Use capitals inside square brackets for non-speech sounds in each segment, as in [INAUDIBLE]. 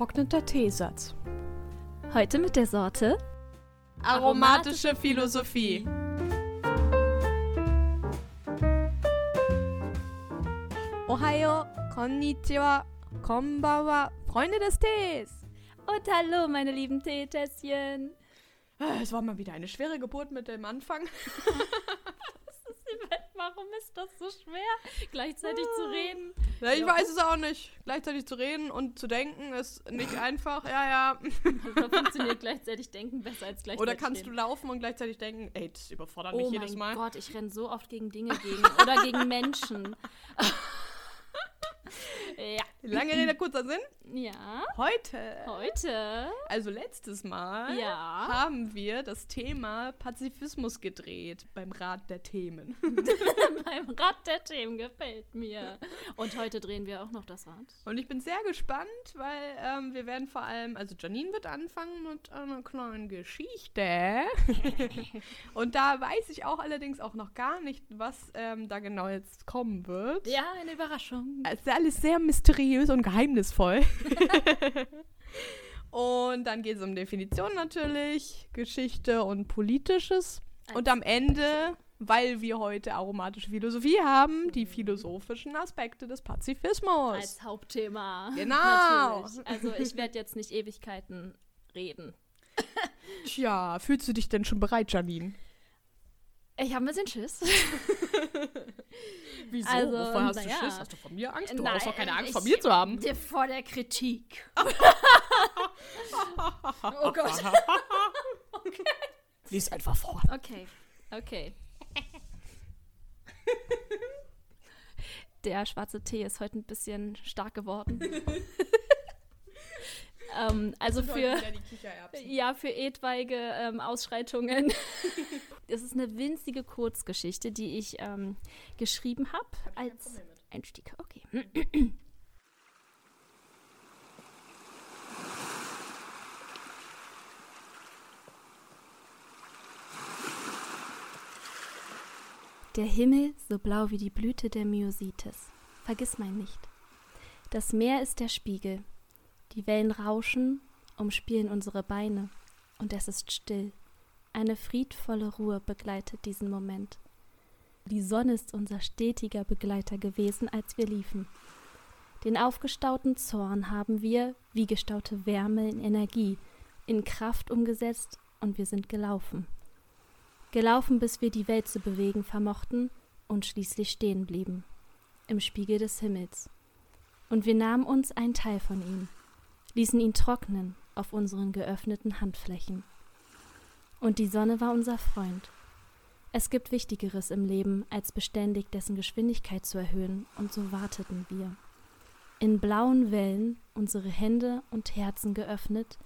Getrockneter Teesatz. Heute mit der Sorte Aromatische Philosophie. Ohayo, konnichiwa, konbanwa, Freunde des Tees. Und hallo, meine lieben Teetässchen. Es war mal wieder eine schwere Geburt mit dem Anfang. [LAUGHS] Warum ist das so schwer, gleichzeitig zu reden? Ja, ich Ja. weiß es auch nicht. Gleichzeitig zu reden und zu denken ist nicht [LAUGHS] einfach. Ja, ja. Oder [LAUGHS] funktioniert gleichzeitig denken besser als gleichzeitig Oder kannst du reden? laufen und gleichzeitig denken, ey, das überfordert mich Oh jedes mein Mal. Gott, ich renne so oft gegen Dinge gegen oder gegen [LAUGHS] Menschen. [LAUGHS] ja. Lange Rede, kurzer Sinn. Ja. Heute, Heute. also letztes Mal, Ja. haben wir das Thema Pazifismus gedreht beim Rat der Themen. [LAUGHS] Beim Rad der Themen gefällt mir. Und heute drehen wir auch noch das Rad. Und ich bin sehr gespannt, weil ähm, wir werden vor allem, also Janine wird anfangen mit einer kleinen Geschichte. [LAUGHS] und da weiß ich auch allerdings auch noch gar nicht, was ähm, da genau jetzt kommen wird. Ja, eine Überraschung. Ist alles sehr mysteriös und geheimnisvoll. [LAUGHS] und dann geht es um Definition natürlich, Geschichte und Politisches. Und am Ende, weil wir heute aromatische Philosophie haben, die philosophischen Aspekte des Pazifismus. Als Hauptthema. Genau. Natürlich. Also ich werde jetzt nicht Ewigkeiten reden. Tja, fühlst du dich denn schon bereit, Janine? Ich habe ein bisschen Schiss. [LAUGHS] Wieso? Also, Wovor hast du naja. Schiss? Hast du von mir Angst? Du Nein, hast doch keine Angst vor mir zu haben. Dir Vor der Kritik. [LAUGHS] oh Gott. [LAUGHS] Lies einfach vor. Okay, okay. Der schwarze Tee ist heute ein bisschen stark geworden. Ähm, also für, ja, für etwaige ähm, Ausschreitungen. [LAUGHS] Es ist eine winzige Kurzgeschichte, die ich ähm, geschrieben habe als Einstieg. Okay. [CLEARS THROAT] Der Himmel so blau wie die Blüte der Myositis. Vergiss mein nicht. Das Meer ist der Spiegel. Die Wellen rauschen, umspielen unsere Beine. Und es ist still. Eine friedvolle Ruhe begleitet diesen Moment. Die Sonne ist unser stetiger Begleiter gewesen, als wir liefen. Den aufgestauten Zorn haben wir, wie gestaute Wärme, in Energie, in Kraft umgesetzt und wir sind gelaufen. Gelaufen, bis wir die Welt zu bewegen vermochten und schließlich stehen blieben. Im Spiegel des Himmels. Und wir nahmen uns einen Teil von ihm, ließen ihn trocknen auf unseren geöffneten Handflächen. Und die Sonne war unser Freund. Es gibt Wichtigeres im Leben, als beständig dessen Geschwindigkeit zu erhöhen, und so warteten wir. In blauen Wellen unsere Hände und Herzen geöffnet,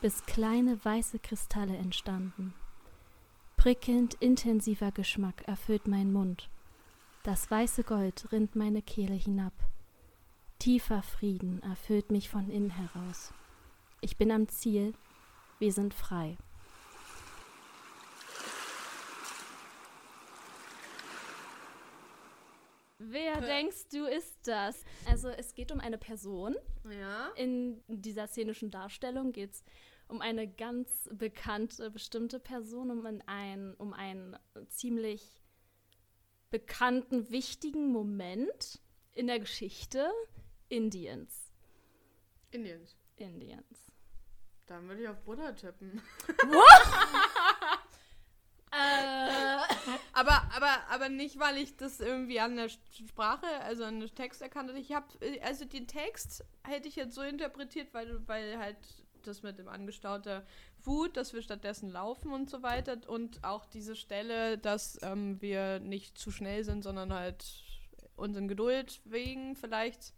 bis kleine weiße Kristalle entstanden. Prickelnd intensiver Geschmack erfüllt meinen Mund. Das weiße Gold rinnt meine Kehle hinab. Tiefer Frieden erfüllt mich von innen heraus. Ich bin am Ziel, wir sind frei. Wer denkst du ist das? Also es geht um eine Person. Ja. In dieser szenischen Darstellung geht es um eine ganz bekannte, bestimmte Person, um ein- ein, um einen ziemlich bekannten, wichtigen Moment in der Geschichte Indiens. Indiens. Indiens. Dann würde ich auf Buddha tippen. [LAUGHS] Äh, Aber, aber, aber nicht, weil ich das irgendwie an der Sprache, also an der Text erkannt habe. Ich habe, also den Text hätte ich jetzt so interpretiert, weil, weil halt das mit dem angestaute Wut, dass wir stattdessen laufen und so weiter und auch diese Stelle, dass ähm, wir nicht zu schnell sind, sondern halt unseren Geduld wegen vielleicht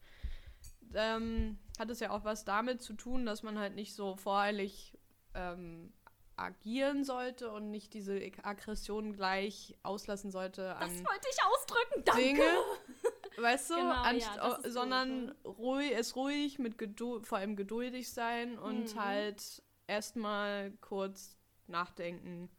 ähm, hat es ja auch was damit zu tun, dass man halt nicht so voreilig ähm, agieren sollte und nicht diese Aggression gleich auslassen sollte an das wollte ich ausdrücken, danke. Dinge. Weißt du, Genau, ja, sondern so. ruhig, es ruhig, mit Geduld, vor allem geduldig sein und Mhm. halt erstmal kurz nachdenken,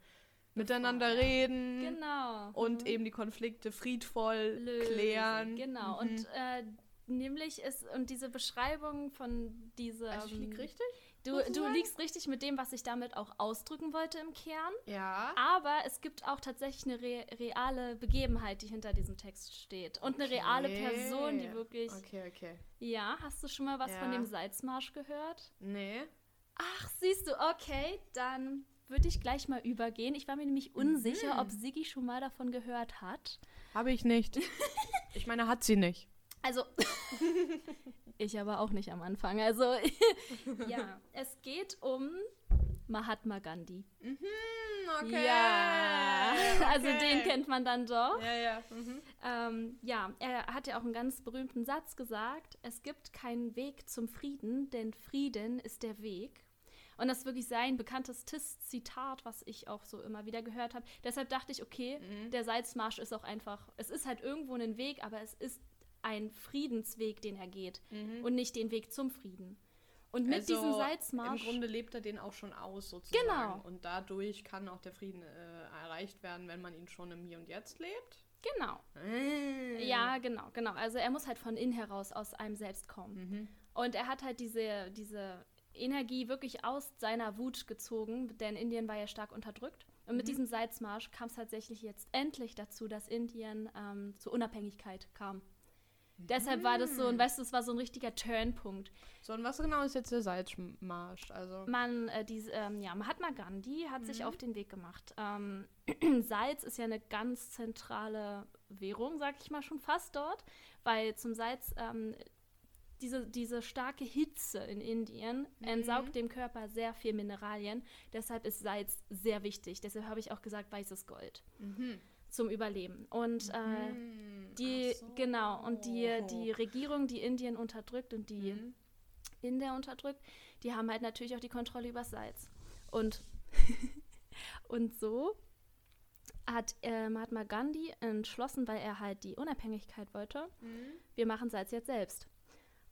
miteinander ja. reden Genau. und Mhm. eben die Konflikte friedvoll Lösen, klären. Genau. Mhm. Und äh, Nämlich ist, und diese Beschreibung von dieser. Also ich lieg richtig? Du, du liegst richtig mit dem, was ich damit auch ausdrücken wollte im Kern. Ja. Aber es gibt auch tatsächlich eine re reale Begebenheit, die hinter diesem Text steht. Und eine reale Okay. Person, die wirklich. Okay, okay. Ja, hast du schon mal was von Ja. dem Salzmarsch gehört? Nee. Ach, siehst du, okay, dann würde ich gleich mal übergehen. Ich war mir nämlich unsicher, Mhm. ob Siggi schon mal davon gehört hat. Habe ich nicht. [LAUGHS] ich meine, hat sie nicht. Also, [LAUGHS] ich aber auch nicht am Anfang. Also, [LAUGHS] ja, es geht um Mahatma Gandhi. Hm, okay. Ja, [LAUGHS] also Okay. den kennt man dann doch. Ja, ja. Mhm. Ähm, ja, er hat ja auch einen ganz berühmten Satz gesagt: Es gibt keinen Weg zum Frieden, denn Frieden ist der Weg. Und das ist wirklich sein bekanntestes Zitat, was ich auch so immer wieder gehört habe. Deshalb dachte ich, okay, Mhm. der Salzmarsch ist auch einfach, es ist halt irgendwo ein Weg, aber es ist ein Friedensweg, den er geht und nicht den Weg zum Frieden. Und mit Also, diesem Salzmarsch. Im Grunde lebt er den auch schon aus, sozusagen. Genau. Und dadurch kann auch der Frieden äh, erreicht werden, wenn man ihn schon im Hier und Jetzt lebt. genau. Äh. Ja, genau, genau. Also er muss halt von innen heraus aus einem selbst kommen. Mhm. Und er hat halt diese, diese Energie wirklich aus seiner Wut gezogen, denn Indien war ja stark unterdrückt. Und Mhm. mit diesem Salzmarsch kam es tatsächlich jetzt endlich dazu, dass Indien ähm, zur Unabhängigkeit kam. Deshalb war das so, Mhm. und weißt du, es war so ein richtiger Turnpunkt. So, und was genau ist jetzt der Salzmarsch? Also, Man, äh, diese, ähm, ja, Mahatma Gandhi hat sich auf den Weg gemacht. Ähm, [CLEARS THROAT] Salz ist ja eine ganz zentrale Währung, sag ich mal schon fast dort, weil zum Salz ähm, diese, diese starke Hitze in Indien entsaugt dem Körper sehr viel Mineralien. Deshalb ist Salz sehr wichtig. Deshalb habe ich auch gesagt, weißes Gold zum Überleben. Und äh, Hm, die, so. genau, und die, die Regierung, die Indien unterdrückt und die Mhm. Inder unterdrückt, die haben halt natürlich auch die Kontrolle über Salz. Und, [LAUGHS] und so hat äh, Mahatma Gandhi entschlossen, weil er halt die Unabhängigkeit wollte, Mhm. wir machen Salz jetzt selbst.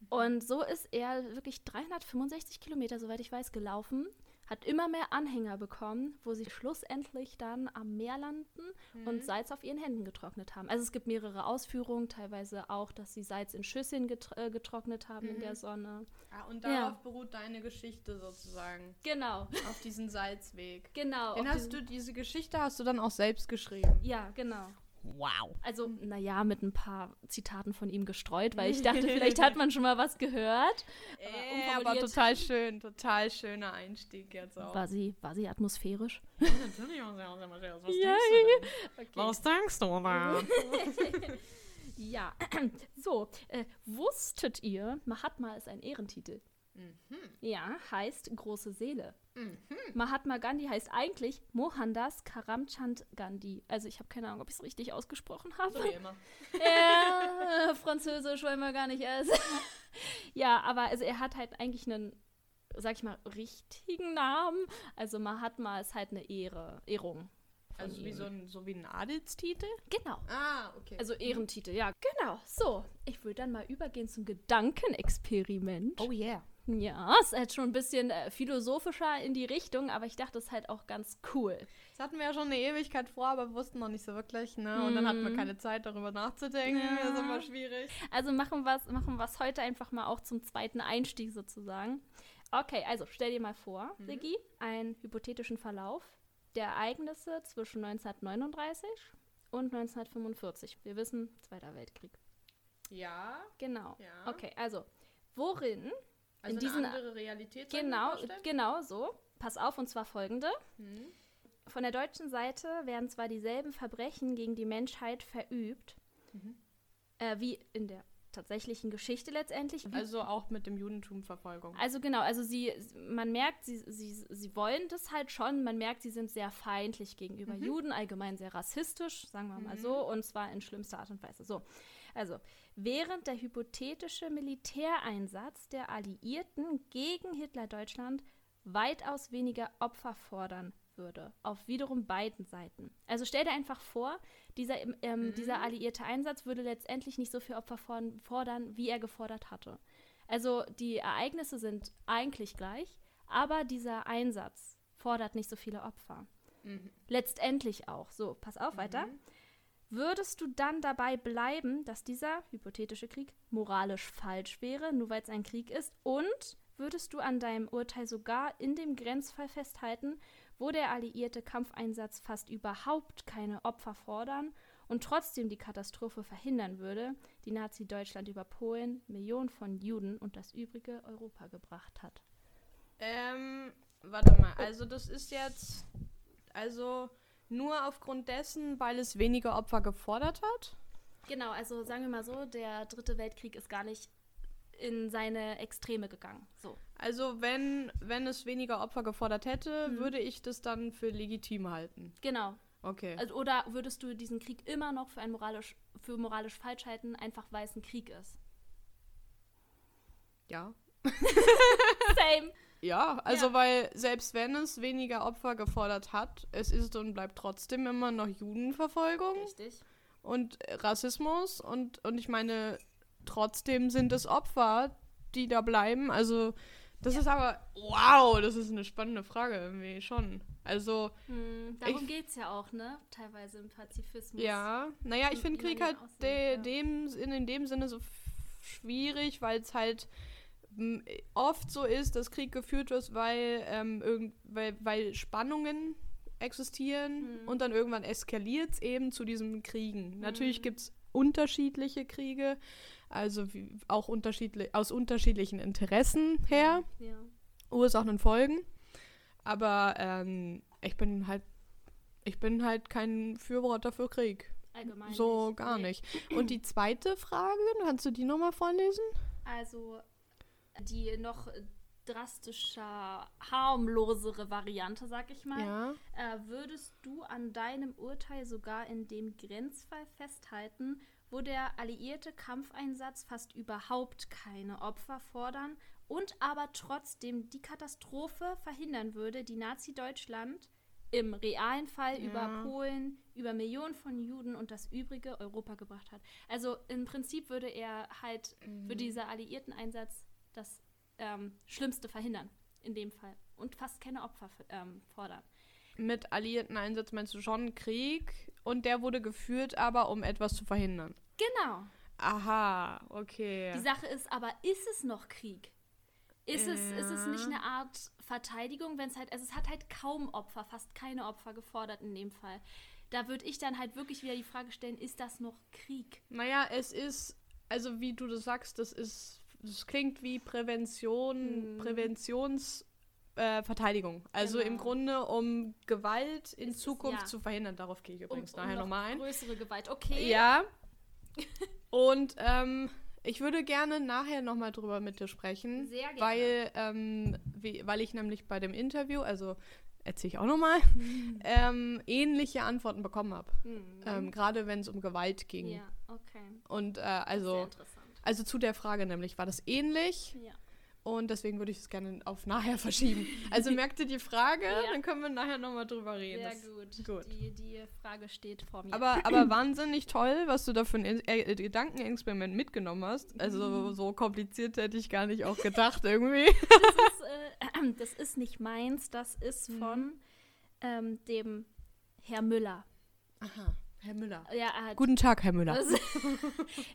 Und so ist er wirklich 365 Kilometer, soweit ich weiß, gelaufen, hat immer mehr Anhänger bekommen, wo sie schlussendlich dann am Meer landen und Salz auf ihren Händen getrocknet haben. Also es gibt mehrere Ausführungen, teilweise auch, dass sie Salz in Schüsseln getr äh, getrocknet haben in der Sonne. Ah, und Ja. darauf beruht deine Geschichte sozusagen. Genau, Auf diesen Salzweg. genau. Den hast du, diese Geschichte hast du dann auch selbst geschrieben. Ja, genau. Wow. Also, naja, mit ein paar Zitaten von ihm gestreut, weil ich dachte, vielleicht hat man schon mal was gehört. Ey, aber total schön, total schöner Einstieg jetzt auch. War sie, war sie atmosphärisch? Ja, natürlich auch sehr, sehr, sehr, was [LAUGHS] Ja, denkst du? Okay. Was denkst du da? [LAUGHS] Ja, [CLEARS THROAT] so, äh, wusstet ihr, Mahatma ist ein Ehrentitel? Ja, heißt große Seele. Mahatma Gandhi heißt eigentlich Mohandas Karamchand Gandhi. Also ich habe keine Ahnung, ob ich es richtig ausgesprochen habe. So wie immer. Ja, Französisch wollen wir gar nicht essen. [LAUGHS] ja, aber also er hat halt eigentlich einen, sag ich mal, richtigen Namen. Also Mahatma ist halt eine Ehre, Ehrung. Also wie so ein, so wie ein Adelstitel? Genau. Ah, okay. Also Ehrentitel, ja, genau. So, ich würde dann mal übergehen zum Gedankenexperiment. oh yeah. Ja, ist halt schon ein bisschen äh, philosophischer in die Richtung, aber ich dachte, es ist halt auch ganz cool. Das hatten wir ja schon eine Ewigkeit vor, aber wussten noch nicht so wirklich, ne? Und dann hatten wir keine Zeit, darüber nachzudenken. Ja. Das ist immer schwierig. Also machen wir es machen wir's heute einfach mal auch zum zweiten Einstieg sozusagen. Okay, also stell dir mal vor, Sigi, einen hypothetischen Verlauf der Ereignisse zwischen 1939 und 1945. Wir wissen, Zweiter Weltkrieg. Ja. Genau. Ja. Okay, also worin Also in diesen eine andere Realität. Genau, genau so. Pass auf, und zwar folgende. Hm. Von der deutschen Seite werden zwar dieselben Verbrechen gegen die Menschheit verübt, Mhm. äh, wie in der tatsächlichen Geschichte letztendlich. Also auch mit dem Judentum Verfolgung. also genau, also sie, man merkt, sie, sie, sie wollen das halt schon, man merkt, sie sind sehr feindlich gegenüber Mhm. Juden, allgemein sehr rassistisch, sagen wir mal so, und zwar in schlimmster Art und Weise. So, also, während der hypothetische Militäreinsatz der Alliierten gegen Hitler-Deutschland weitaus weniger Opfer fordern würde, auf wiederum beiden Seiten. Also stell dir einfach vor, dieser, ähm, dieser alliierte Einsatz würde letztendlich nicht so viel Opfer fordern- wie er gefordert hatte. Also die Ereignisse sind eigentlich gleich, aber dieser Einsatz fordert nicht so viele Opfer. Mhm. Letztendlich auch. So, pass auf weiter. Würdest du dann dabei bleiben, dass dieser hypothetische Krieg moralisch falsch wäre, nur weil es ein Krieg ist? Und würdest du an deinem Urteil sogar in dem Grenzfall festhalten, wo der alliierte Kampfeinsatz fast überhaupt keine Opfer fordern und trotzdem die Katastrophe verhindern würde, die Nazi-Deutschland über Polen, Millionen von Juden und das übrige Europa gebracht hat? Ähm, warte mal, also das ist jetzt, also nur aufgrund dessen, weil es weniger Opfer gefordert hat? Genau, also sagen wir mal so, der dritte Weltkrieg ist gar nicht in seine Extreme gegangen. So. Also wenn, wenn es weniger Opfer gefordert hätte, Mhm. würde ich das dann für legitim halten. Genau. Okay. Also, oder würdest du diesen Krieg immer noch für, ein moralisch, für moralisch falsch halten, einfach weil es ein Krieg ist? ja. [LAUGHS] Same. Ja, also Ja. weil selbst wenn es weniger Opfer gefordert hat, es ist und bleibt trotzdem immer noch Judenverfolgung Richtig. und Rassismus und, und ich meine, trotzdem sind es Opfer, die da bleiben. Also das Ja. ist aber, wow, das ist eine spannende Frage irgendwie schon. Also Hm, darum Ich- geht es ja auch, ne? Teilweise im Pazifismus. Ja, naja, ich finde Krieg halt de, ja. dem, in, in dem Sinne so schwierig, weil es halt oft so ist, dass Krieg geführt wird, weil, ähm, irgend, weil, weil Spannungen existieren Mhm. und dann irgendwann eskaliert es eben zu diesen Kriegen. Natürlich Mhm. gibt es unterschiedliche Kriege, also wie, auch unterschiedlich, aus unterschiedlichen Interessen her. Ja. Ursachen und Folgen. Aber ähm, ich bin halt, ich bin halt kein Fürworter für Krieg. Allgemein. so nicht. gar Nee. nicht. Und die zweite Frage, kannst du die nochmal vorlesen? Also die noch drastischer, harmlosere Variante, sag ich mal. Ja. Äh, würdest du an deinem Urteil sogar in dem Grenzfall festhalten, wo der alliierte Kampfeinsatz fast überhaupt keine Opfer fordern und aber trotzdem die Katastrophe verhindern würde, die Nazi-Deutschland im realen Fall Ja. über Polen, über Millionen von Juden und das übrige Europa gebracht hat. Also im Prinzip würde er halt für dieser alliierten Einsatz das ähm, Schlimmste verhindern, in dem Fall. Und fast keine Opfer ähm, fordern. Mit alliierten Einsatz meinst du schon Krieg und der wurde geführt, aber um etwas zu verhindern. Genau. Aha, okay. Die Sache ist aber, ist es noch Krieg? Ist, es, ist es nicht Ja. eine Art Verteidigung, wenn es halt, also es hat halt kaum Opfer, fast keine Opfer gefordert in dem Fall. Da würde ich dann halt wirklich wieder die Frage stellen, ist das noch Krieg? Naja, es ist, also wie du das sagst, das ist, das klingt wie Prävention, Hm. Präventionsverteidigung. Äh, also im Genau. Grunde, um Gewalt in Es ist- Zukunft ja. zu verhindern. Darauf gehe ich übrigens Um- um nachher noch nochmal ein. Größere Gewalt, okay. Ja. [LAUGHS] Und ähm, ich würde gerne nachher nochmal drüber mit dir sprechen. Sehr gerne. Weil, ähm, wie, weil ich nämlich bei dem Interview, also erzähle ich auch nochmal, [LAUGHS] ähm, ähnliche Antworten bekommen habe. Hm. Ähm, Gerade wenn es um Gewalt ging. ja, okay. Und äh, Sehr also, interessant. Also zu der Frage nämlich, war das ähnlich? Ja. Und deswegen würde ich es gerne auf nachher verschieben. Also [LAUGHS] merkt ihr die Frage? Ja. Dann können wir nachher nochmal drüber reden. Sehr gut. gut. Die, die Frage steht vor mir. Aber, aber [CLEARS THROAT] wahnsinnig toll, was du da für ein äh, Gedankenexperiment mitgenommen hast. Mhm. Also so kompliziert hätte ich gar nicht auch gedacht [LAUGHS] irgendwie. das, ist, äh, [CLEARS THROAT] das ist nicht meins, das ist Mhm. von ähm, dem Herr Müller. Aha, Herr Müller. Ja, er hat, Guten Tag, Herr Müller. Das, [LAUGHS]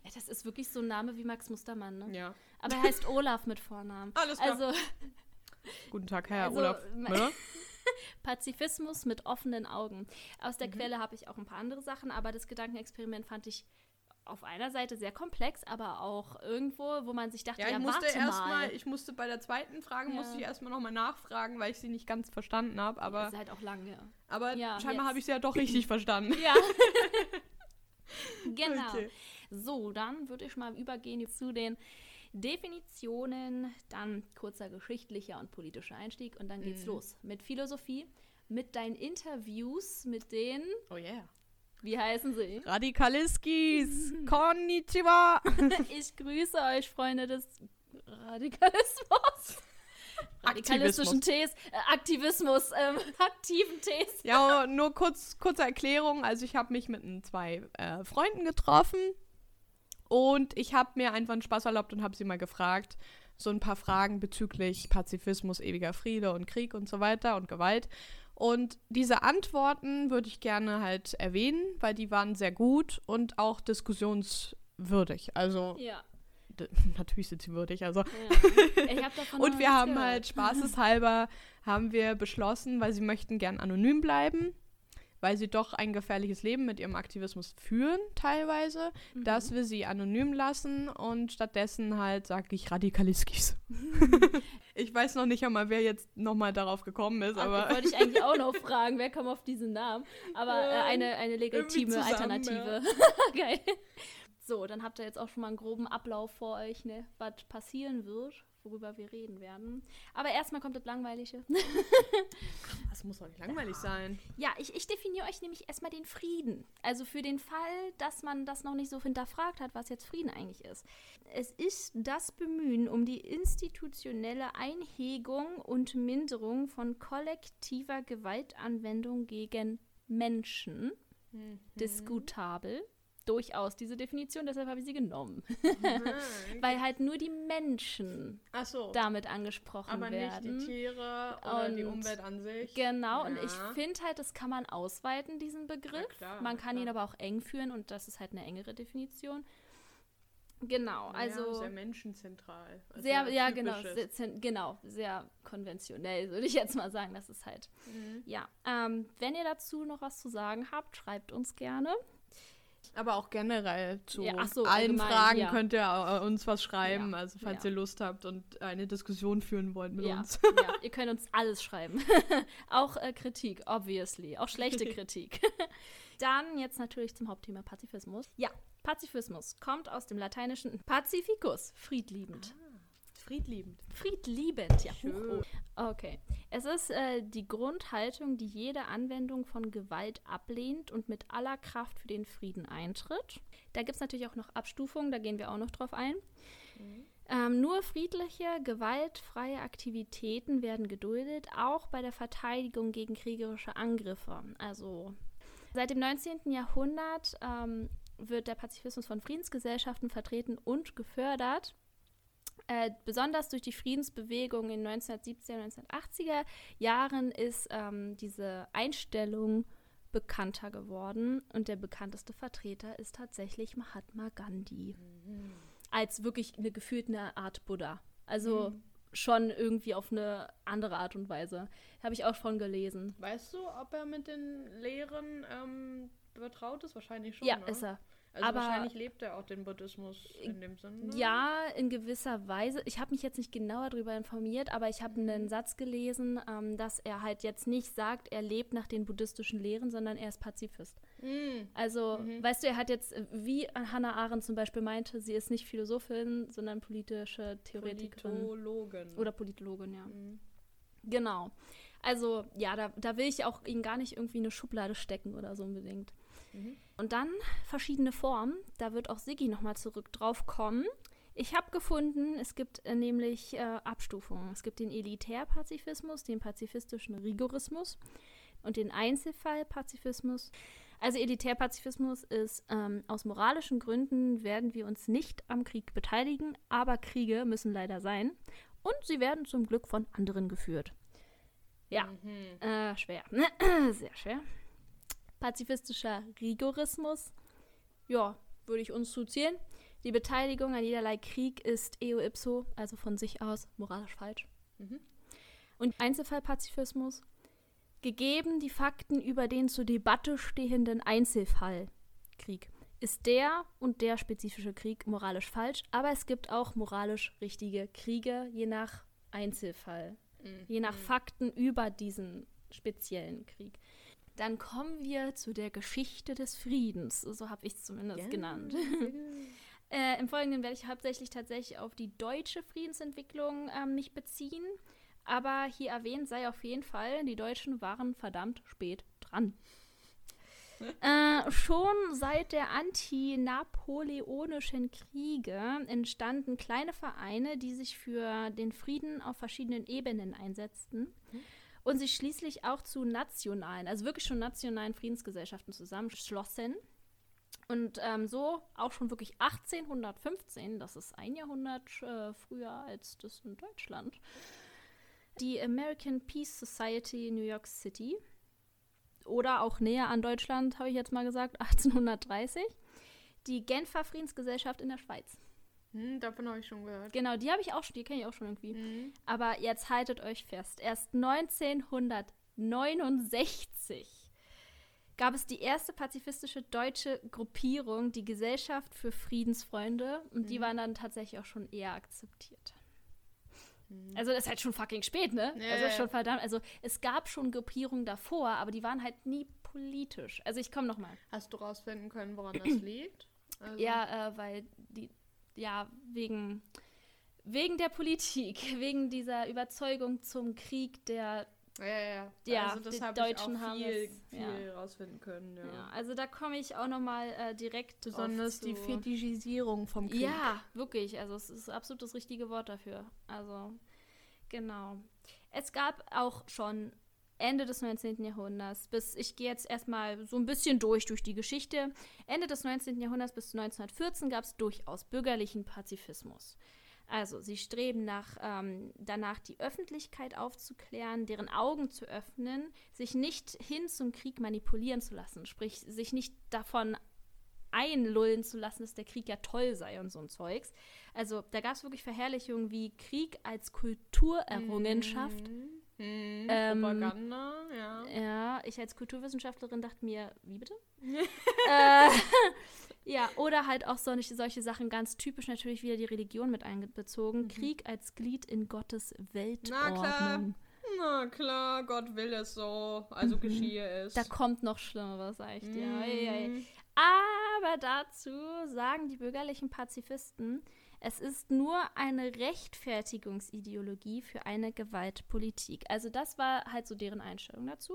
ja, das ist wirklich so ein Name wie Max Mustermann, ne? Ja. Aber er heißt Olaf mit Vornamen. Alles klar. Also [LAUGHS] Guten Tag, Herr Also, Olaf Müller. [LAUGHS] Pazifismus mit offenen Augen. Aus Mhm. der Quelle habe ich auch ein paar andere Sachen, aber das Gedankenexperiment fand ich auf einer Seite sehr komplex, aber auch irgendwo, wo man sich dachte, Ja, ja, ich musste warte erstmal, mal. ich musste bei der zweiten Frage, Ja. musste ich erstmal nochmal nachfragen, weil ich sie nicht ganz verstanden habe. Aber, ist halt auch lange. aber Ja, scheinbar habe ich sie ja doch richtig verstanden. Ja. [LAUGHS] genau. Okay. So, dann würde ich mal übergehen zu den Definitionen, dann kurzer geschichtlicher und politischer Einstieg und dann geht's Mhm. los mit Philosophie, mit deinen Interviews mit den, Oh yeah. Wie heißen sie? Radikaliskis. [LAUGHS] Konnichiwa. [LAUGHS] Ich grüße euch, Freunde des Radikalismus. [LAUGHS] Radikalistischen Tees, äh, Aktivismus, ähm, aktiven Tees. Ja, nur kurz, kurze Erklärung. Also ich habe mich mit zwei äh, Freunden getroffen und ich habe mir einfach einen Spaß erlaubt und habe sie mal gefragt, so ein paar Fragen bezüglich Pazifismus, ewiger Friede und Krieg und so weiter und Gewalt. Und diese Antworten würde ich gerne halt erwähnen, weil die waren sehr gut und auch diskussionswürdig. Also Ja. [LAUGHS] natürlich sind sie würdig. Also ja. [LAUGHS] Und wir haben gehört. halt [LAUGHS] spaßeshalber haben wir beschlossen, weil sie möchten gern anonym bleiben, weil sie doch ein gefährliches Leben mit ihrem Aktivismus führen teilweise, Mhm. dass wir sie anonym lassen und stattdessen halt sage ich Radikaliskis. [LAUGHS] ich weiß noch nicht einmal, wer jetzt nochmal darauf gekommen ist, aber wollte ich eigentlich auch noch [LAUGHS] fragen, wer kam auf diesen Namen? Aber äh, Ja, eine, eine legitime Alternative. [LAUGHS] Geil. So, dann habt ihr jetzt auch schon mal einen groben Ablauf vor euch, ne, was passieren wird, worüber wir reden werden. Aber erstmal kommt das Langweilige. [LAUGHS] das muss doch nicht langweilig sein. Ja, ich, ich definiere euch nämlich erstmal den Frieden. Also für den Fall, dass man das noch nicht so hinterfragt hat, was jetzt Frieden eigentlich ist. Es ist das Bemühen um die institutionelle Einhegung und Minderung von kollektiver Gewaltanwendung gegen Menschen. Mhm. Diskutabel. Durchaus diese Definition, deshalb habe ich sie genommen. Weil [LAUGHS] Weil halt nur die Menschen so, damit angesprochen aber nicht werden. die Tiere oder die Und Umwelt an sich. Genau, und ich Ja. finde halt, das kann man ausweiten, diesen Begriff. klar, man kann ihn klar. aber auch eng führen und das ist halt eine engere Definition. Genau, also sehr menschenzentral. Also sehr, ja, genau, sehr, genau, sehr konventionell, würde ich jetzt mal sagen. Das ist halt, Mhm. ja. Ähm, wenn ihr dazu noch was zu sagen habt, schreibt uns gerne. Aber auch generell zu Ja, so, allen Fragen ja. könnt ihr äh, uns was schreiben. Ja, Also falls ihr Lust habt und eine Diskussion führen wollt mit uns. ja, [LAUGHS] ihr könnt uns alles schreiben. [LAUGHS] auch äh, Kritik, obviously. Auch schlechte [LAUGHS] Kritik. Dann jetzt natürlich zum Hauptthema Pazifismus. Ja, Pazifismus kommt aus dem lateinischen Pacificus, friedliebend. Friedliebend. Friedliebend, ja. Schön. Okay. Es ist äh, die Grundhaltung, die jede Anwendung von Gewalt ablehnt und mit aller Kraft für den Frieden eintritt. Da gibt es natürlich auch noch Abstufungen, da gehen wir auch noch drauf ein. Ähm, nur friedliche, gewaltfreie Aktivitäten werden geduldet, auch bei der Verteidigung gegen kriegerische Angriffe. Also seit dem 19. Jahrhundert ähm, wird der Pazifismus von Friedensgesellschaften vertreten und gefördert. Äh, besonders durch die Friedensbewegung in 1970er, 1980er Jahren ist ähm, diese Einstellung bekannter geworden und der bekannteste Vertreter ist tatsächlich Mahatma Gandhi. Als wirklich eine gefühlte Art Buddha. Also schon irgendwie auf eine andere Art und Weise. Habe ich auch schon gelesen. Weißt du, ob er mit den Lehren ähm, betraut ist? Wahrscheinlich schon. ja, ne? ist er. Also aber- wahrscheinlich lebt er auch den Buddhismus in dem Sinne. ne? Ja, in gewisser Weise. Ich habe mich jetzt nicht genauer darüber informiert, aber ich habe einen Satz gelesen, ähm, dass er halt jetzt nicht sagt, er lebt nach den buddhistischen Lehren, sondern er ist Pazifist. Mm. Also, weißt du, er hat jetzt, wie Hannah Arendt zum Beispiel meinte, sie ist nicht Philosophin, sondern politische Theoretikerin. Politologen. Oder Politologin, ja. Mhm. Genau. Also, ja, da, da will ich auch ihn gar nicht irgendwie in eine Schublade stecken oder so unbedingt. Mhm. Und dann verschiedene Formen. Da wird auch Siggi nochmal zurück drauf kommen. Ich habe gefunden, es gibt äh, nämlich äh, Abstufungen. Es gibt den Elitärpazifismus, den pazifistischen Rigorismus und den Einzelfallpazifismus. Also Elitärpazifismus ist, ähm, aus moralischen Gründen werden wir uns nicht am Krieg beteiligen, aber Kriege müssen leider sein. Und sie werden zum Glück von anderen geführt. Ja, Mhm. äh, schwer. [CLEARS THROAT] Sehr schwer. Pazifistischer Rigorismus. Ja, würde ich uns zuzählen. Die Beteiligung an jederlei Krieg ist eo ipso, also von sich aus moralisch falsch. Mhm. Und Einzelfallpazifismus. Gegeben die Fakten über den zur Debatte stehenden Einzelfallkrieg ist der und der spezifische Krieg moralisch falsch, aber es gibt auch moralisch richtige Kriege, je nach Einzelfall, Mhm. je nach Fakten über diesen speziellen Krieg. Dann kommen wir zu der Geschichte des Friedens, so habe ich es zumindest Ja, genannt. [LAUGHS] Äh, Im Folgenden werde ich hauptsächlich tatsächlich auf die deutsche Friedensentwicklung ähm, mich beziehen. Aber hier erwähnt sei auf jeden Fall, die Deutschen waren verdammt spät dran. [LAUGHS] äh, schon seit der anti-napoleonischen Kriege entstanden kleine Vereine, die sich für den Frieden auf verschiedenen Ebenen einsetzten und sich schließlich auch zu nationalen, also wirklich schon nationalen Friedensgesellschaften zusammenschlossen. Und ähm, so auch schon wirklich 1815, das ist ein Jahrhundert äh, früher als das in Deutschland, die American Peace Society in New York City oder auch näher an Deutschland, habe ich jetzt mal gesagt, [LAUGHS] 1830. Die Genfer Friedensgesellschaft in der Schweiz. Hm, davon habe ich schon gehört. Genau, die habe ich auch schon, die kenne ich auch schon irgendwie. Mhm. Aber jetzt haltet euch fest. Erst 1969 gab es die erste pazifistische deutsche Gruppierung, die Gesellschaft für Friedensfreunde. Und die Mhm. waren dann tatsächlich auch schon eher akzeptiert. Mhm. Also das ist halt schon fucking spät, ne? Ja, also ja, schon verdammt. Also es gab schon Gruppierungen davor, aber die waren halt nie politisch. Also ich komme noch mal. Hast du rausfinden können, woran das [CLEARS THROAT] liegt? Also, Ja, äh, weil die, ja, wegen, wegen der Politik, [LAUGHS] wegen dieser Überzeugung zum Krieg, der, Ja, ja, ja. Ja, also das die habe ich Deutschen auch haben viel, viel ja. rausfinden können. Ja. ja, also da komme ich auch nochmal äh, direkt Besonders die. Fetischisierung vom Krieg. Ja, wirklich, also es ist absolut das richtige Wort dafür. Also, genau. Es gab auch schon Ende des 19. Jahrhunderts bis, ich gehe jetzt erstmal so ein bisschen durch, durch die Geschichte. Ende des 19. Jahrhunderts bis 1914 gab es durchaus bürgerlichen Pazifismus. Also, sie streben nach, ähm, danach, die Öffentlichkeit aufzuklären, deren Augen zu öffnen, sich nicht hin zum Krieg manipulieren zu lassen, sprich, sich nicht davon einlullen zu lassen, dass der Krieg ja toll sei und so ein Zeugs. Also, da gab es wirklich Verherrlichungen wie Krieg als Kulturerrungenschaft. Mhm. Mhm. Ähm, Propaganda, ja. Ja, ich als Kulturwissenschaftlerin dachte mir, wie bitte? [LAUGHS] äh, [LAUGHS] ja, oder halt auch solche, solche Sachen, ganz typisch natürlich wieder die Religion mit einbezogen. Krieg als Glied in Gottes Weltordnung. Na klar. Na klar, Gott will es so, also geschehe es. Da kommt noch Schlimmeres, sag ich dir. Mhm. Aber dazu sagen die bürgerlichen Pazifisten, es ist nur eine Rechtfertigungsideologie für eine Gewaltpolitik. Also das war halt so deren Einstellung dazu.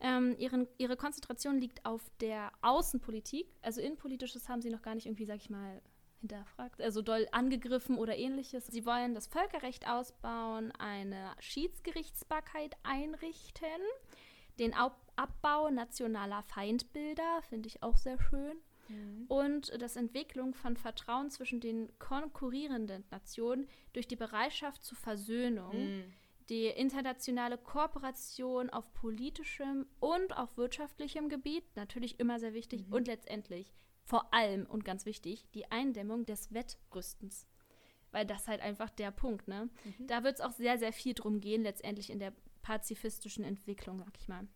Ähm, ihren, ihre Konzentration liegt auf der Außenpolitik. Also innenpolitisches haben sie noch gar nicht irgendwie, sag ich mal, hinterfragt, also doll angegriffen oder ähnliches. Sie wollen das Völkerrecht ausbauen, eine Schiedsgerichtsbarkeit einrichten, den Au Abbau nationaler Feindbilder, finde ich auch sehr schön, Mhm. und das Entwicklung von Vertrauen zwischen den konkurrierenden Nationen durch die Bereitschaft zur Versöhnung, Mhm. die internationale Kooperation auf politischem und auf wirtschaftlichem Gebiet, natürlich immer sehr wichtig, und letztendlich vor allem und ganz wichtig, die Eindämmung des Wettrüstens. Weil das halt einfach der Punkt, ne? Da wird es auch sehr, sehr viel drum gehen, letztendlich in der pazifistischen Entwicklung, sag ich mal.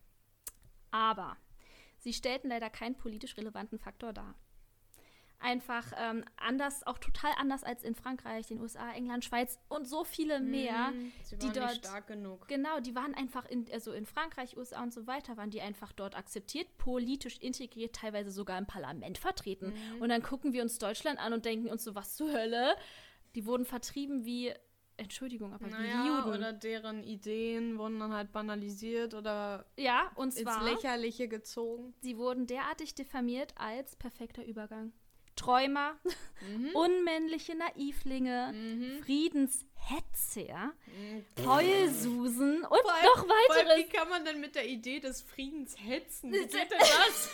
Aber sie stellten leider keinen politisch relevanten Faktor dar. Einfach ähm, anders, auch total anders als in Frankreich, den USA, England, Schweiz und so viele mehr. Mhm. Die waren dort- nicht stark genug. Genau, die waren einfach in, also in Frankreich, USA und so weiter, waren die einfach dort akzeptiert, politisch integriert, teilweise sogar im Parlament vertreten. Mhm. Und dann gucken wir uns Deutschland an und denken uns so, was zur Hölle? Die wurden vertrieben wie, Entschuldigung, aber Naja, Juden. oder deren Ideen wurden dann halt banalisiert oder ja, und ins zwar, Lächerliche gezogen. sie wurden derartig diffamiert als perfekter Übergang. Träumer, Mhm. unmännliche Naivlinge, Mhm. Friedenshetzer, Mhm. Heulsusen und allem- noch Vor allem, weiteres. Wie kann man denn mit der Idee des Friedens hetzen? Wie [LAUGHS] geht denn das?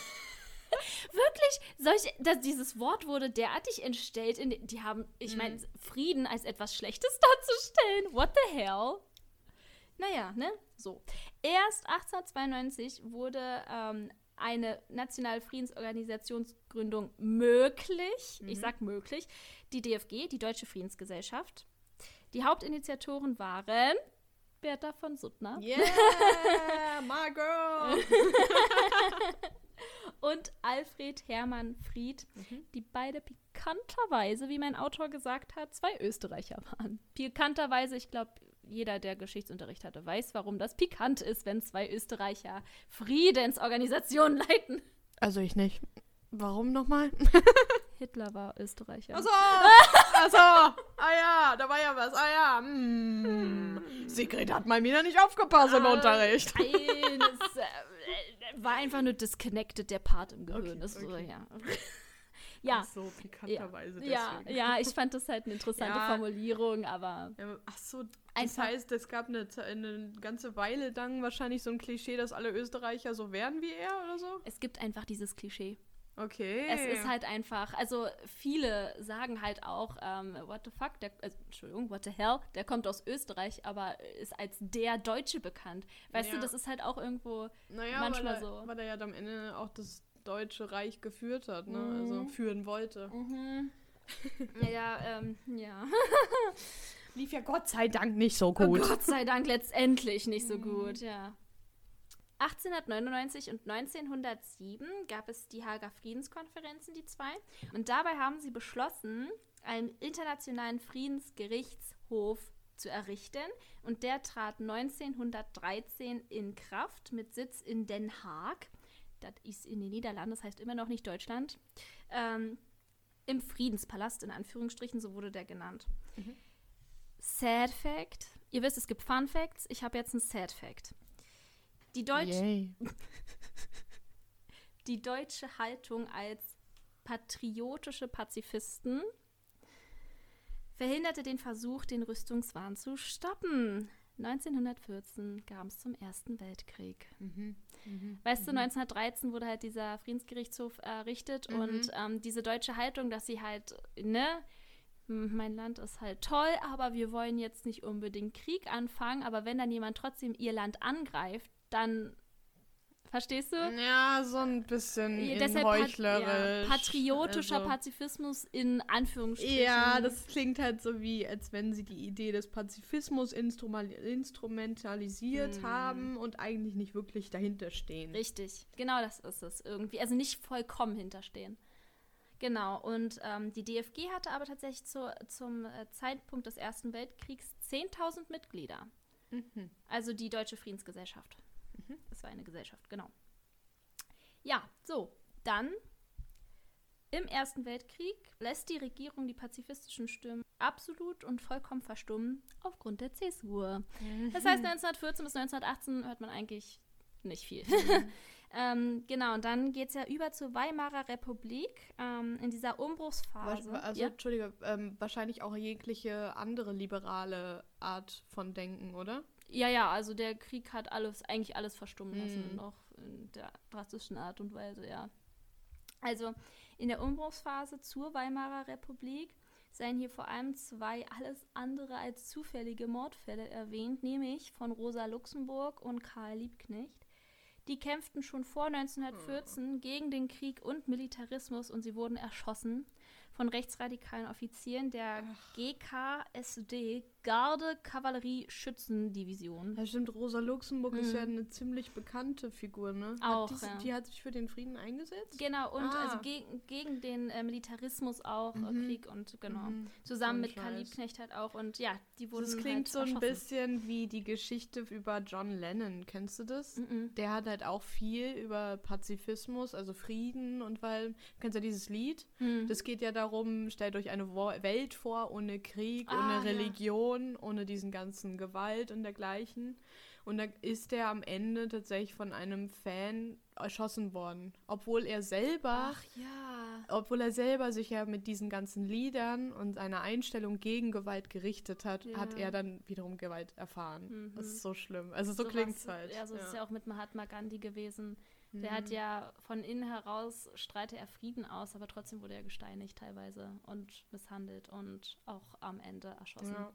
[LAUGHS] Wirklich, solche, das, dieses Wort wurde derartig entstellt. In, die haben, ich Mhm. meine, Frieden als etwas Schlechtes [LAUGHS] darzustellen. What the hell? Naja, ne? So. Erst 1892 wurde ähm, eine nationale Friedensorganisationsgründung möglich. Ich Mhm. sag möglich. Die DFG, die Deutsche Friedensgesellschaft. Die Hauptinitiatoren waren Bertha von Suttner Yeah, my girl. [LAUGHS] und Alfred Hermann Fried, Mhm. die beide pikanterweise, wie mein Autor gesagt hat, zwei Österreicher waren. Pikanterweise, ich glaube, jeder, der Geschichtsunterricht hatte, weiß, warum das pikant ist, wenn zwei Österreicher Friedensorganisationen [LAUGHS] leiten. Also ich nicht. Warum nochmal? [LAUGHS] Hitler war Österreicher. Achso, achso, ah ja, da war ja was, ah ja. Mm. Sigrid hat mal wieder nicht aufgepasst im Ah, Unterricht. Nein, es äh, war einfach nur disconnected, der Part im Gehirn. Okay, so, okay. ja. [LAUGHS] ja. Ach so, pikanterweise Ja, deswegen. ja, ich fand das halt eine interessante [LAUGHS] Ja. Formulierung, aber Ja, Ach so, das heißt, es gab eine, eine ganze Weile lang wahrscheinlich so ein Klischee, dass alle Österreicher so wären wie er oder so? es gibt einfach dieses Klischee. Okay. Es ist halt einfach, also viele sagen halt auch, ähm, what the fuck, der, also, Entschuldigung, what the hell, der kommt aus Österreich, aber ist als der Deutsche bekannt. Weißt Ja. du, das ist halt auch irgendwo naja, manchmal weil er, so. Weil er ja am Ende auch das Deutsche Reich geführt hat, ne? Mhm. Also führen wollte. Mhm. ja, ähm, ja. [LAUGHS] Lief ja Gott sei Dank nicht so Oh Gott sei Dank letztendlich nicht so gut, ja. 1899 und 1907 gab es die Hager Friedenskonferenzen, die zwei. Und dabei haben sie beschlossen, einen internationalen Friedensgerichtshof zu errichten. Und der trat 1913 in Kraft mit Sitz in Den Haag. Das ist in den Niederlanden, das heißt immer noch nicht Deutschland. Ähm, Im Friedenspalast, in Anführungsstrichen, so wurde der genannt. Sad Fact. Ihr wisst, es gibt Fun Facts. Ich habe jetzt einen Sad Fact. Die, Deutsch Yay. [LAUGHS] die deutsche Haltung als patriotische Pazifisten verhinderte den Versuch, den Rüstungswahn zu stoppen. 1914 kam es zum Ersten Weltkrieg. Mhm. Weißt du, 1913 wurde halt dieser Friedensgerichtshof errichtet Mhm. und ähm, diese deutsche Haltung, dass sie halt, ne, mein Land ist halt toll, aber wir wollen jetzt nicht unbedingt Krieg anfangen, aber wenn dann jemand trotzdem ihr Land angreift, dann, verstehst du? Ja, so ein bisschen Ja, in deshalb pat- heuchlerisch. ja, patriotischer also- Pazifismus in Anführungsstrichen. Ja, das klingt halt so wie, als wenn sie die Idee des Pazifismus instrumentalisiert Hm. haben und eigentlich nicht wirklich dahinter stehen. Richtig, genau das ist es irgendwie. Also nicht vollkommen hinterstehen. Genau, und ähm, die DFG hatte aber tatsächlich zu, zum äh, Zeitpunkt des Ersten Weltkriegs 10.000 Mitglieder. Mhm. Also die Deutsche Friedensgesellschaft. Das war eine Gesellschaft, genau. Ja, so, dann im Ersten Weltkrieg lässt die Regierung die pazifistischen Stimmen absolut und vollkommen verstummen aufgrund der Zäsur. Das heißt, 1914 bis 1918 hört man eigentlich nicht viel. [LAUGHS] ähm, genau, und dann geht es ja über zur Weimarer Republik ähm, in dieser Umbruchsphase. Also, ja? Entschuldige, ähm, wahrscheinlich auch jegliche andere liberale Art von Denken, oder? Ja, ja, also der Krieg hat alles, eigentlich alles verstummen lassen, Mhm. noch in der drastischen Art und Weise, ja. Also in der Umbruchsphase zur Weimarer Republik seien hier vor allem zwei alles andere als zufällige Mordfälle erwähnt, nämlich von Rosa Luxemburg und Karl Liebknecht. Die kämpften schon vor 1914 gegen den Krieg und Militarismus und sie wurden erschossen von rechtsradikalen Offizieren der GKSD, Garde Kavallerie Schützendivision. Ja, stimmt, Rosa Luxemburg ist Mhm. ja eine ziemlich bekannte Figur, ne? Auch, hat die, ja. die hat sich für den Frieden eingesetzt? Genau, und Ah. also gegen, gegen den äh, Militarismus auch, äh, Mhm. Krieg und genau. Mhm. Zusammen mit Karl. Liebknecht halt auch. Und ja, die wurden Das klingt halt so ein bisschen wie die Geschichte über John Lennon. Kennst du das? Mhm. Der hat halt auch viel über Pazifismus, also Frieden und weil, du kennst ja dieses Lied? Mhm. Das geht ja darum, stellt euch eine Welt vor ohne Krieg, Ah, ohne ja. Religion, ohne diesen ganzen Gewalt und dergleichen. Und da ist er am Ende tatsächlich von einem Fan erschossen worden, obwohl er selber ja. obwohl er selber sich ja mit diesen ganzen Liedern und seiner Einstellung gegen Gewalt gerichtet hat, Ja. hat er dann wiederum Gewalt erfahren. Mhm. Das ist so schlimm. Also so Sowas- klingt's halt. Ja, so ist es ja auch mit Mahatma Gandhi gewesen. Der Mhm. hat ja von innen heraus streite er Frieden aus, aber trotzdem wurde er gesteinigt teilweise und misshandelt und auch am Ende erschossen. Ja.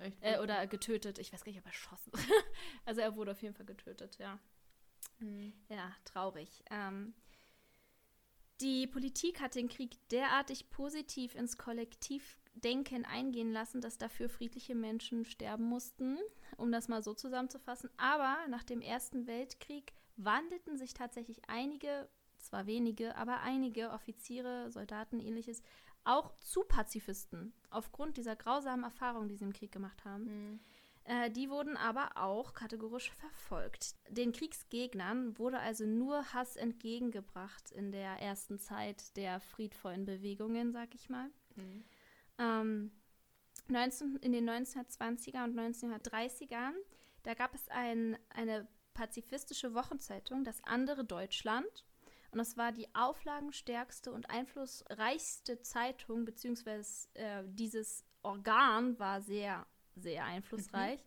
Echt Äh, oder getötet. Ich weiß gar nicht, ob erschossen. [LAUGHS] also er wurde auf jeden Fall getötet, ja. Mhm. Ja, traurig. Ähm, die Politik hat den Krieg derartig positiv ins Kollektivdenken eingehen lassen, dass dafür friedliche Menschen sterben mussten, um das mal so zusammenzufassen. Aber nach dem Ersten Weltkrieg wandelten sich tatsächlich einige, zwar wenige, aber einige Offiziere, Soldaten, ähnliches, auch zu Pazifisten, aufgrund dieser grausamen Erfahrungen, die sie im Krieg gemacht haben. Mhm. Äh, die wurden aber auch kategorisch verfolgt. Den Kriegsgegnern wurde also nur Hass entgegengebracht in der ersten Zeit der friedvollen Bewegungen, sag ich mal. Mhm. Ähm, 19, in den 1920er und 1930ern, da gab es ein, eine pazifistische Wochenzeitung, das andere Deutschland. Und das war die auflagenstärkste und einflussreichste Zeitung, beziehungsweise äh, dieses Organ war sehr, sehr einflussreich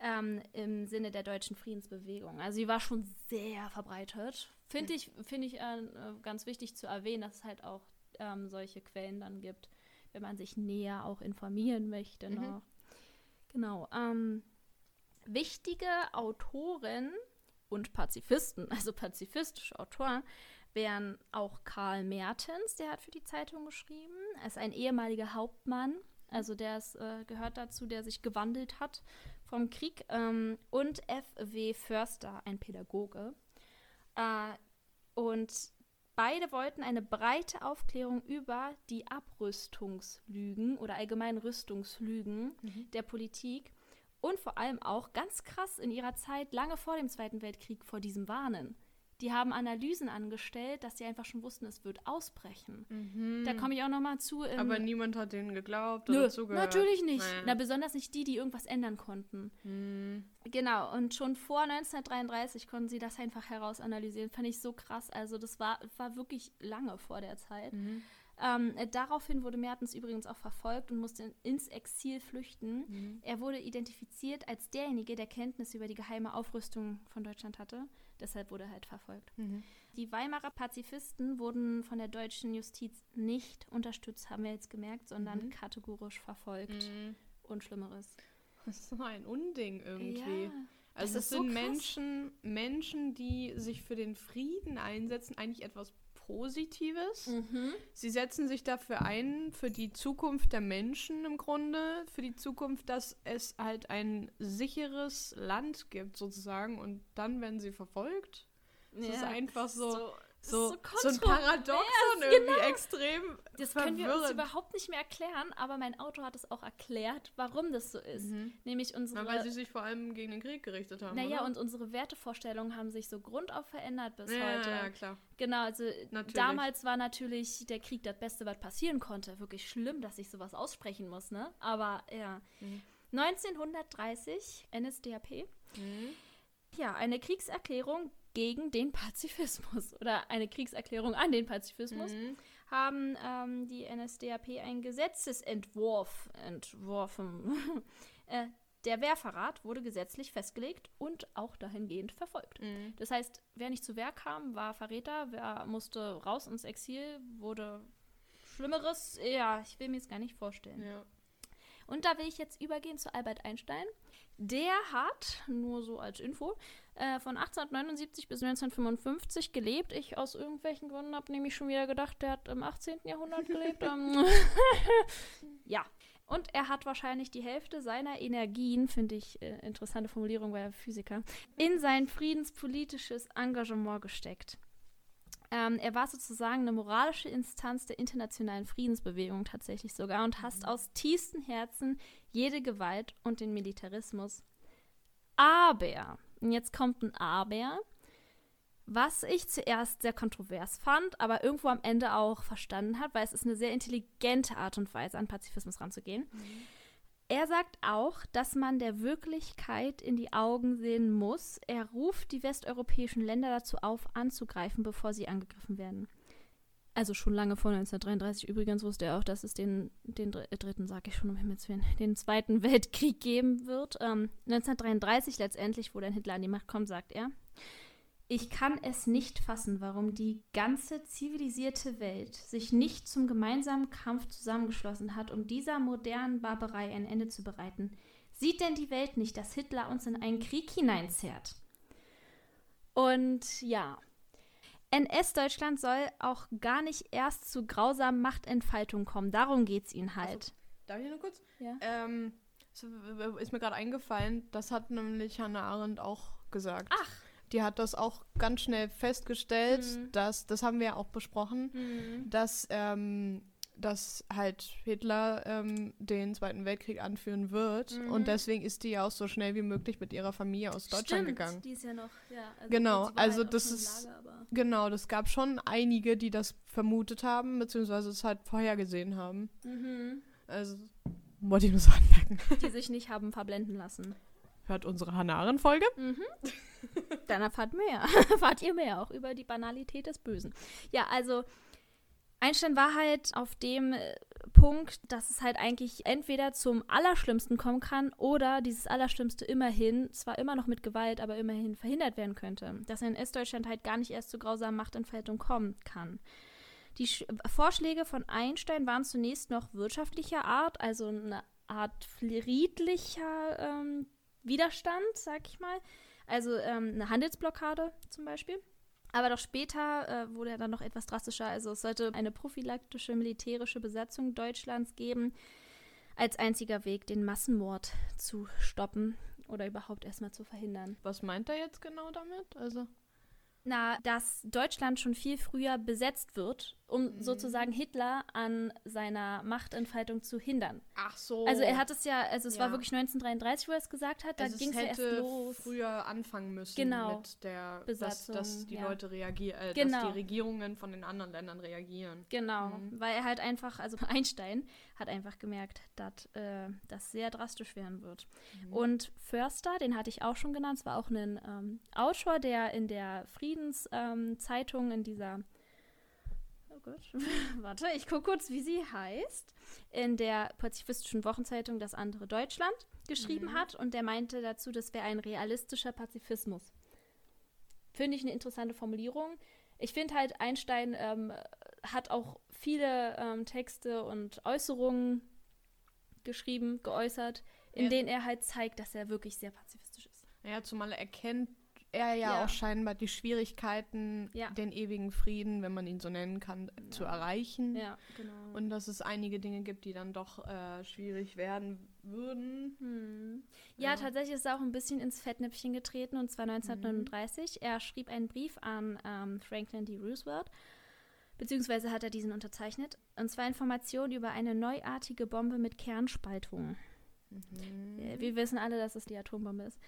ähm, im Sinne der deutschen Friedensbewegung. Also sie war schon sehr verbreitet, Finde ich, find ich äh, ganz wichtig zu erwähnen, dass es halt auch ähm, solche Quellen dann gibt, wenn man sich näher auch informieren möchte. Mhm. Noch. Genau. Ähm, wichtige Autoren und Pazifisten, [LAUGHS] also pazifistische Autoren, wären auch Karl Mertens, der hat für die Zeitung geschrieben. Er ist ein ehemaliger Hauptmann, also der ist, äh, gehört dazu, der sich gewandelt hat vom Krieg. Ähm, und F.W. Förster, ein Pädagoge. Äh, und beide wollten eine breite Aufklärung über die Abrüstungslügen oder allgemein Rüstungslügen mhm. der Politik und vor allem auch ganz krass in ihrer Zeit, lange vor dem Zweiten Weltkrieg, vor diesem Warnen. Die haben Analysen angestellt, dass sie einfach schon wussten, es wird ausbrechen. Mhm. Da komme ich auch noch mal zu. Aber niemand hat denen geglaubt oder nö, zugehört. Natürlich nicht. Naja. Na, besonders nicht die, die irgendwas ändern konnten. Mhm. Genau, und schon vor 1933 konnten sie das einfach herausanalysieren. Fand ich so krass. Also das war, war wirklich lange vor der Zeit. Mhm. Ähm, äh, daraufhin wurde Mertens übrigens auch verfolgt und musste ins Exil flüchten. Mhm. Er wurde identifiziert als derjenige, der Kenntnis über die geheime Aufrüstung von Deutschland hatte. Deshalb wurde er halt verfolgt. Mhm. Die Weimarer Pazifisten wurden von der deutschen Justiz nicht unterstützt, haben wir jetzt gemerkt, sondern mhm. kategorisch verfolgt. Mhm. Und Schlimmeres. Das ist so ein Unding irgendwie. Ja. Also es sind so Menschen, Menschen, die sich für den Frieden einsetzen, eigentlich etwas Positives. Mhm. Sie setzen sich dafür ein, für die Zukunft der Menschen im Grunde, für die Zukunft, dass es halt ein sicheres Land gibt, sozusagen. Und dann werden sie verfolgt. Das ja, ist einfach so, so so, so, ein Paradoxon irgendwie genau. extrem. Das können wir uns überhaupt nicht mehr erklären, aber mein Auto hat es auch erklärt, warum das so ist. Mhm. Nämlich unsere. Na, weil sie sich vor allem gegen den Krieg gerichtet haben. Naja, und unsere Wertevorstellungen haben sich so grundauf verändert bis ja, heute. Ja, klar. Genau, also natürlich. damals war natürlich der Krieg das Beste, was passieren konnte. Wirklich schlimm, dass ich sowas aussprechen muss, ne? Aber ja. Mhm. 1930, NSDAP. Mhm. Ja, eine Kriegserklärung gegen den Pazifismus [LAUGHS] oder eine Kriegserklärung an den Pazifismus, mhm. haben ähm, die NSDAP einen Gesetzesentwurf entworfen. [LAUGHS] äh, der Wehrverrat wurde gesetzlich festgelegt und auch dahingehend verfolgt. Mhm. Das heißt, wer nicht zu Wehr kam, war Verräter, wer musste raus ins Exil, wurde Schlimmeres. Ja, ich will mir es gar nicht vorstellen. Ja. Und da will ich jetzt übergehen zu Albert Einstein. Der hat, nur so als Info, äh, von 1879 bis 1955 gelebt. Ich aus irgendwelchen Gründen habe nämlich schon wieder gedacht, der hat im 18. Jahrhundert gelebt. Ähm, [LAUGHS] ja. Und er hat wahrscheinlich die Hälfte seiner Energien, finde ich äh, interessante Formulierung, weil er Physiker, in sein friedenspolitisches Engagement gesteckt. Ähm, er war sozusagen eine moralische Instanz der internationalen Friedensbewegung tatsächlich sogar und hasst mhm. aus tiefstem Herzen jede Gewalt und den Militarismus. Aber, und jetzt kommt ein Aber, was ich zuerst sehr kontrovers fand, aber irgendwo am Ende auch verstanden hat, weil es ist eine sehr intelligente Art und Weise, an Pazifismus ranzugehen. Mhm. Er sagt auch, dass man der Wirklichkeit in die Augen sehen muss. Er ruft die westeuropäischen Länder dazu auf, anzugreifen, bevor sie angegriffen werden. Also schon lange vor 1933 übrigens wusste er auch, dass es den, den äh, dritten, sag ich schon um Himmels Willen, [LAUGHS] den Zweiten [LAUGHS] Weltkrieg geben wird. Ähm, 1933 letztendlich, wo dann Hitler an die Macht kommt, sagt er, ich kann es nicht fassen, warum die ganze zivilisierte Welt sich nicht zum gemeinsamen Kampf zusammengeschlossen hat, um dieser modernen Barbarei ein Ende zu bereiten. Sieht denn die Welt nicht, dass Hitler uns in einen Krieg hineinzerrt? Und ja, NS-Deutschland soll auch gar nicht erst zu grausamen Machtentfaltung kommen. Darum geht es ihnen halt. Also, darf ich nur kurz? Ja. Ähm, ist mir gerade eingefallen, das hat nämlich Hannah Arendt auch gesagt. Ach. Die hat das auch ganz schnell festgestellt, mhm. dass, das haben wir ja auch besprochen, mhm. dass ähm, dass halt Hitler ähm, den Zweiten Weltkrieg anführen wird. Mhm. Und deswegen ist die ja auch so schnell wie möglich mit ihrer Familie aus Deutschland Stimmt, gegangen. Die ist ja noch, ja. Also genau, also halt das ist. Lager, genau, das gab schon einige, die das vermutet haben, beziehungsweise es halt vorhergesehen haben. Mhm. Also, wollte ich nur so anmerken. [LAUGHS] Die sich nicht haben verblenden lassen. Hört unsere Hanaren-Folge. Mhm. Dann erfahrt mehr. [LAUGHS] erfahrt ihr mehr auch über die Banalität des Bösen. Ja, also Einstein war halt auf dem äh, Punkt, dass es halt eigentlich entweder zum Allerschlimmsten kommen kann oder dieses Allerschlimmste immerhin, zwar immer noch mit Gewalt, aber immerhin verhindert werden könnte. Dass in Ostdeutschland halt gar nicht erst zu grausamen Machtentfaltung kommen kann. Die Sch Vorschläge von Einstein waren zunächst noch wirtschaftlicher Art, also eine Art friedlicher ähm, Widerstand, sag ich mal. Also ähm, eine Handelsblockade zum Beispiel. Aber doch später äh, wurde er dann noch etwas drastischer. Also es sollte eine prophylaktische militärische Besatzung Deutschlands geben, als einziger Weg, den Massenmord zu stoppen oder überhaupt erstmal zu verhindern. Was meint er jetzt genau damit? Also na, dass Deutschland schon viel früher besetzt wird, um mhm. sozusagen Hitler an seiner Machtentfaltung zu hindern. Ach so. Also er hat es ja, also es ja. war wirklich 1933, wo er es gesagt hat, da also ging es ja erst los. früher anfangen müssen genau. mit der Besatzung, dass, dass die ja. Leute reagieren, äh, genau. dass die Regierungen von den anderen Ländern reagieren. Genau, Mhm. weil er halt einfach, also [LAUGHS] Einstein hat einfach gemerkt, dass äh, das sehr drastisch werden wird. Mhm. Und Förster, den hatte ich auch schon genannt, es war auch ein ähm, Autor, der in der Friedenszeitung, ähm, in dieser Oh Gott, [LAUGHS] warte, ich gucke kurz, wie sie heißt, in der pazifistischen Wochenzeitung Das andere Deutschland geschrieben Mhm. hat und der meinte dazu, das wäre ein realistischer Pazifismus. Finde ich eine interessante Formulierung. Ich finde halt, Einstein ähm, hat auch viele ähm, Texte und Äußerungen geschrieben, geäußert, in Ja. denen er halt zeigt, dass er wirklich sehr pazifistisch ist. Ja, zumal erkennt er ja, Ja. auch scheinbar die Schwierigkeiten, Ja. den ewigen Frieden, wenn man ihn so nennen kann, zu erreichen. Ja, genau. Und dass es einige Dinge gibt, die dann doch äh, schwierig werden würden. Hm. Ja, Ja. tatsächlich ist er auch ein bisschen ins Fettnäpfchen getreten und zwar 1939. Er schrieb einen Brief an ähm, Franklin D. Roosevelt, beziehungsweise hat er diesen unterzeichnet, und zwar Informationen über eine neuartige Bombe mit Kernspaltung. Mhm. Äh, Wir wissen alle, dass es die Atombombe ist.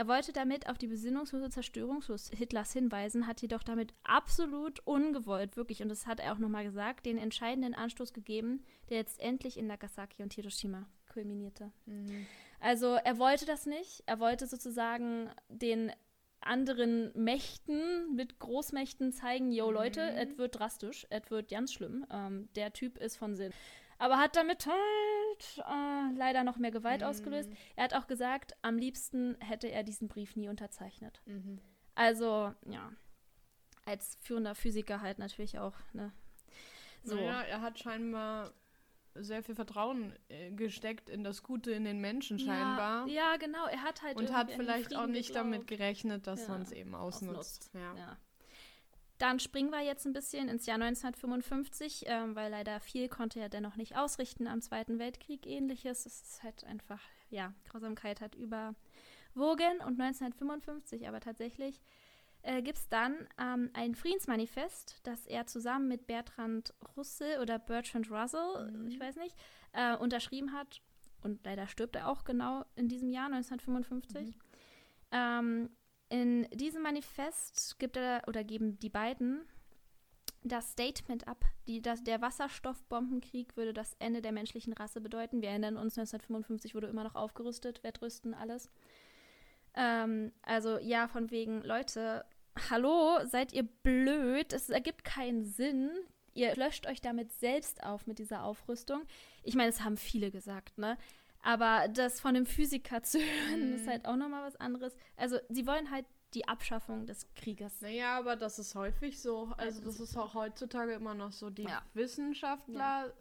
Er wollte damit auf die besinnungslose Zerstörung Hitlers hinweisen, hat jedoch damit absolut ungewollt, wirklich, und das hat er auch nochmal gesagt, den entscheidenden Anstoß gegeben, der letztendlich in Nagasaki und Hiroshima kulminierte. Mhm. Also er wollte das nicht. Er wollte sozusagen den anderen Mächten mit Großmächten zeigen, yo Leute, Mhm. es wird drastisch, es wird ganz schlimm. Ähm, der Typ ist von Sinn. Aber hat damit halt äh, leider noch mehr Gewalt Mhm. ausgelöst. Er hat auch gesagt, am liebsten hätte er diesen Brief nie unterzeichnet. Mhm. Also, ja, als führender Physiker halt natürlich auch, ne? So. Naja, er hat scheinbar sehr viel Vertrauen äh, gesteckt in das Gute in den Menschen scheinbar. Ja, ja, genau. Er hat halt Und hat vielleicht auch nicht damit geglaubt. gerechnet, dass Ja, man es eben ausnutzt. ausnutzt. Ja. Ja. Dann springen wir jetzt ein bisschen ins Jahr 1955, ähm, weil leider viel konnte er dennoch nicht ausrichten am Zweiten Weltkrieg. Ähnliches. Es ist halt einfach, ja, Grausamkeit hat überwogen. Und 1955 aber tatsächlich äh, gibt es dann ähm, ein Friedensmanifest, das er zusammen mit Bertrand Russell oder Bertrand Russell, Mhm. ich weiß nicht, äh, unterschrieben hat. Und leider stirbt er auch genau in diesem Jahr, 1955. Mhm. Ähm, in diesem Manifest gibt er oder geben die beiden das Statement ab, die, das, der Wasserstoffbombenkrieg würde das Ende der menschlichen Rasse bedeuten. Wir erinnern uns, 1955 wurde immer noch aufgerüstet, Wettrüsten, alles. Ähm, also ja, von wegen, Leute, hallo, seid ihr blöd? Es ergibt keinen Sinn. Ihr löscht euch damit selbst auf mit dieser Aufrüstung. Ich meine, das haben viele gesagt, ne? Aber das von einem Physiker zu hören, Mhm. ist halt auch nochmal was anderes. Also, sie wollen halt die Abschaffung des Krieges. Naja, aber das ist häufig so. Also das ist auch heutzutage immer noch so. Die Ja. Wissenschaftler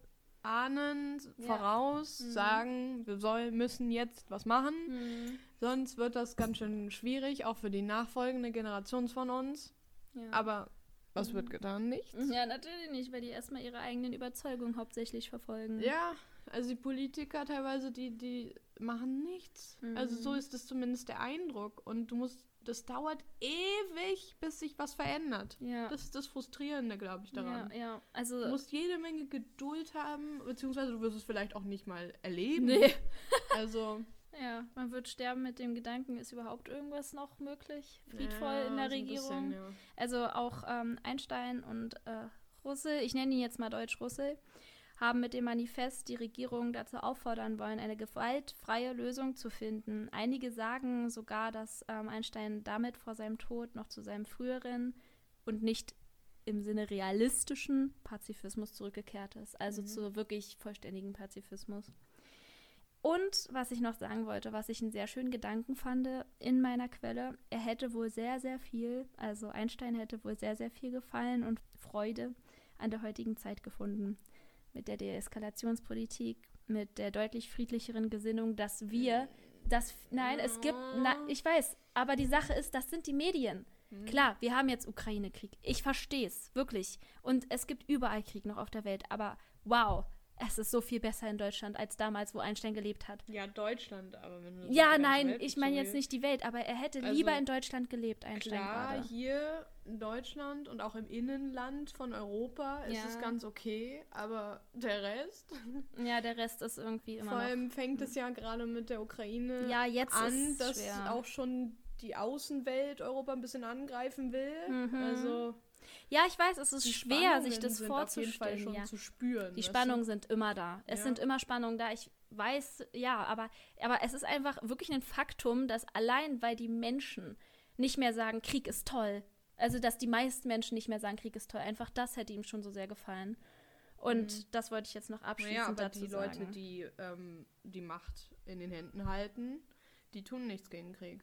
ahnen Ja. voraus, Mhm. sagen, wir soll, müssen jetzt was machen. Sonst wird das ganz schön schwierig, auch für die nachfolgende Generation von uns. Ja. Aber was Mhm. wird getan? Nichts. ja, natürlich nicht, weil die erstmal ihre eigenen Überzeugungen hauptsächlich verfolgen. Ja, also die Politiker teilweise, die, die machen nichts. Also so Mhm. ist es zumindest der Eindruck. Und du musst, das dauert ewig, bis sich was verändert. Ja. Das ist das Frustrierende, glaube ich, daran. ja, ja. Also, Du musst jede Menge Geduld haben, beziehungsweise du wirst es vielleicht auch nicht mal erleben. nee. [LAUGHS] Also, Ja, man wird sterben mit dem Gedanken, ist überhaupt irgendwas noch möglich? Friedvoll ja, in der Regierung. bisschen, ja. Also auch ähm, Einstein und äh, Russell, ich nenne ihn jetzt mal Deutsch Russell, haben mit dem Manifest die Regierung dazu auffordern wollen, eine gewaltfreie Lösung zu finden. Einige sagen sogar, dass ähm, Einstein damit vor seinem Tod noch zu seinem früheren und nicht im Sinne realistischen Pazifismus zurückgekehrt ist. Also Mhm. zu wirklich vollständigen Pazifismus. Und was ich noch sagen wollte, was ich einen sehr schönen Gedanken fand in meiner Quelle, er hätte wohl sehr, sehr viel, also Einstein hätte wohl sehr, sehr viel Gefallen und Freude an der heutigen Zeit gefunden. Mit der Deeskalationspolitik, mit der deutlich friedlicheren Gesinnung, dass wir, dass, nein, es gibt, na, ich weiß, aber die Sache ist, das sind die Medien. Klar, wir haben jetzt Ukraine-Krieg. Ich verstehe es, wirklich. Und es gibt überall Krieg noch auf der Welt. Aber wow, es ist so viel besser in Deutschland als damals, wo Einstein gelebt hat. Ja, Deutschland, aber wenn du Ja, nein, ich meine jetzt nicht die Welt, aber er hätte Also, lieber in Deutschland gelebt, Einstein Klar, gerade. hier in Deutschland und auch im Innenland von Europa ist Ja. es ganz okay, aber der Rest, Ja, der Rest ist irgendwie immer vor noch. allem fängt es ja gerade mit der Ukraine Ja, jetzt an, ist dass schwer. auch schon die Außenwelt Europa ein bisschen angreifen will. Mhm. Also Ja, ich weiß, es ist die schwer, sich das vorzustellen. Ja. zu spüren. Die? Spannungen sind immer da. Es Ja. sind immer Spannungen da. Ich weiß, ja, aber, aber es ist einfach wirklich ein Faktum, dass allein, weil die Menschen nicht mehr sagen, Krieg ist toll, also dass die meisten Menschen nicht mehr sagen, Krieg ist toll, einfach das hätte ihm schon so sehr gefallen. Und das wollte ich jetzt noch abschließend Naja, aber dazu die Leute, sagen. die ähm, die Macht in den Händen halten, die tun nichts gegen Krieg.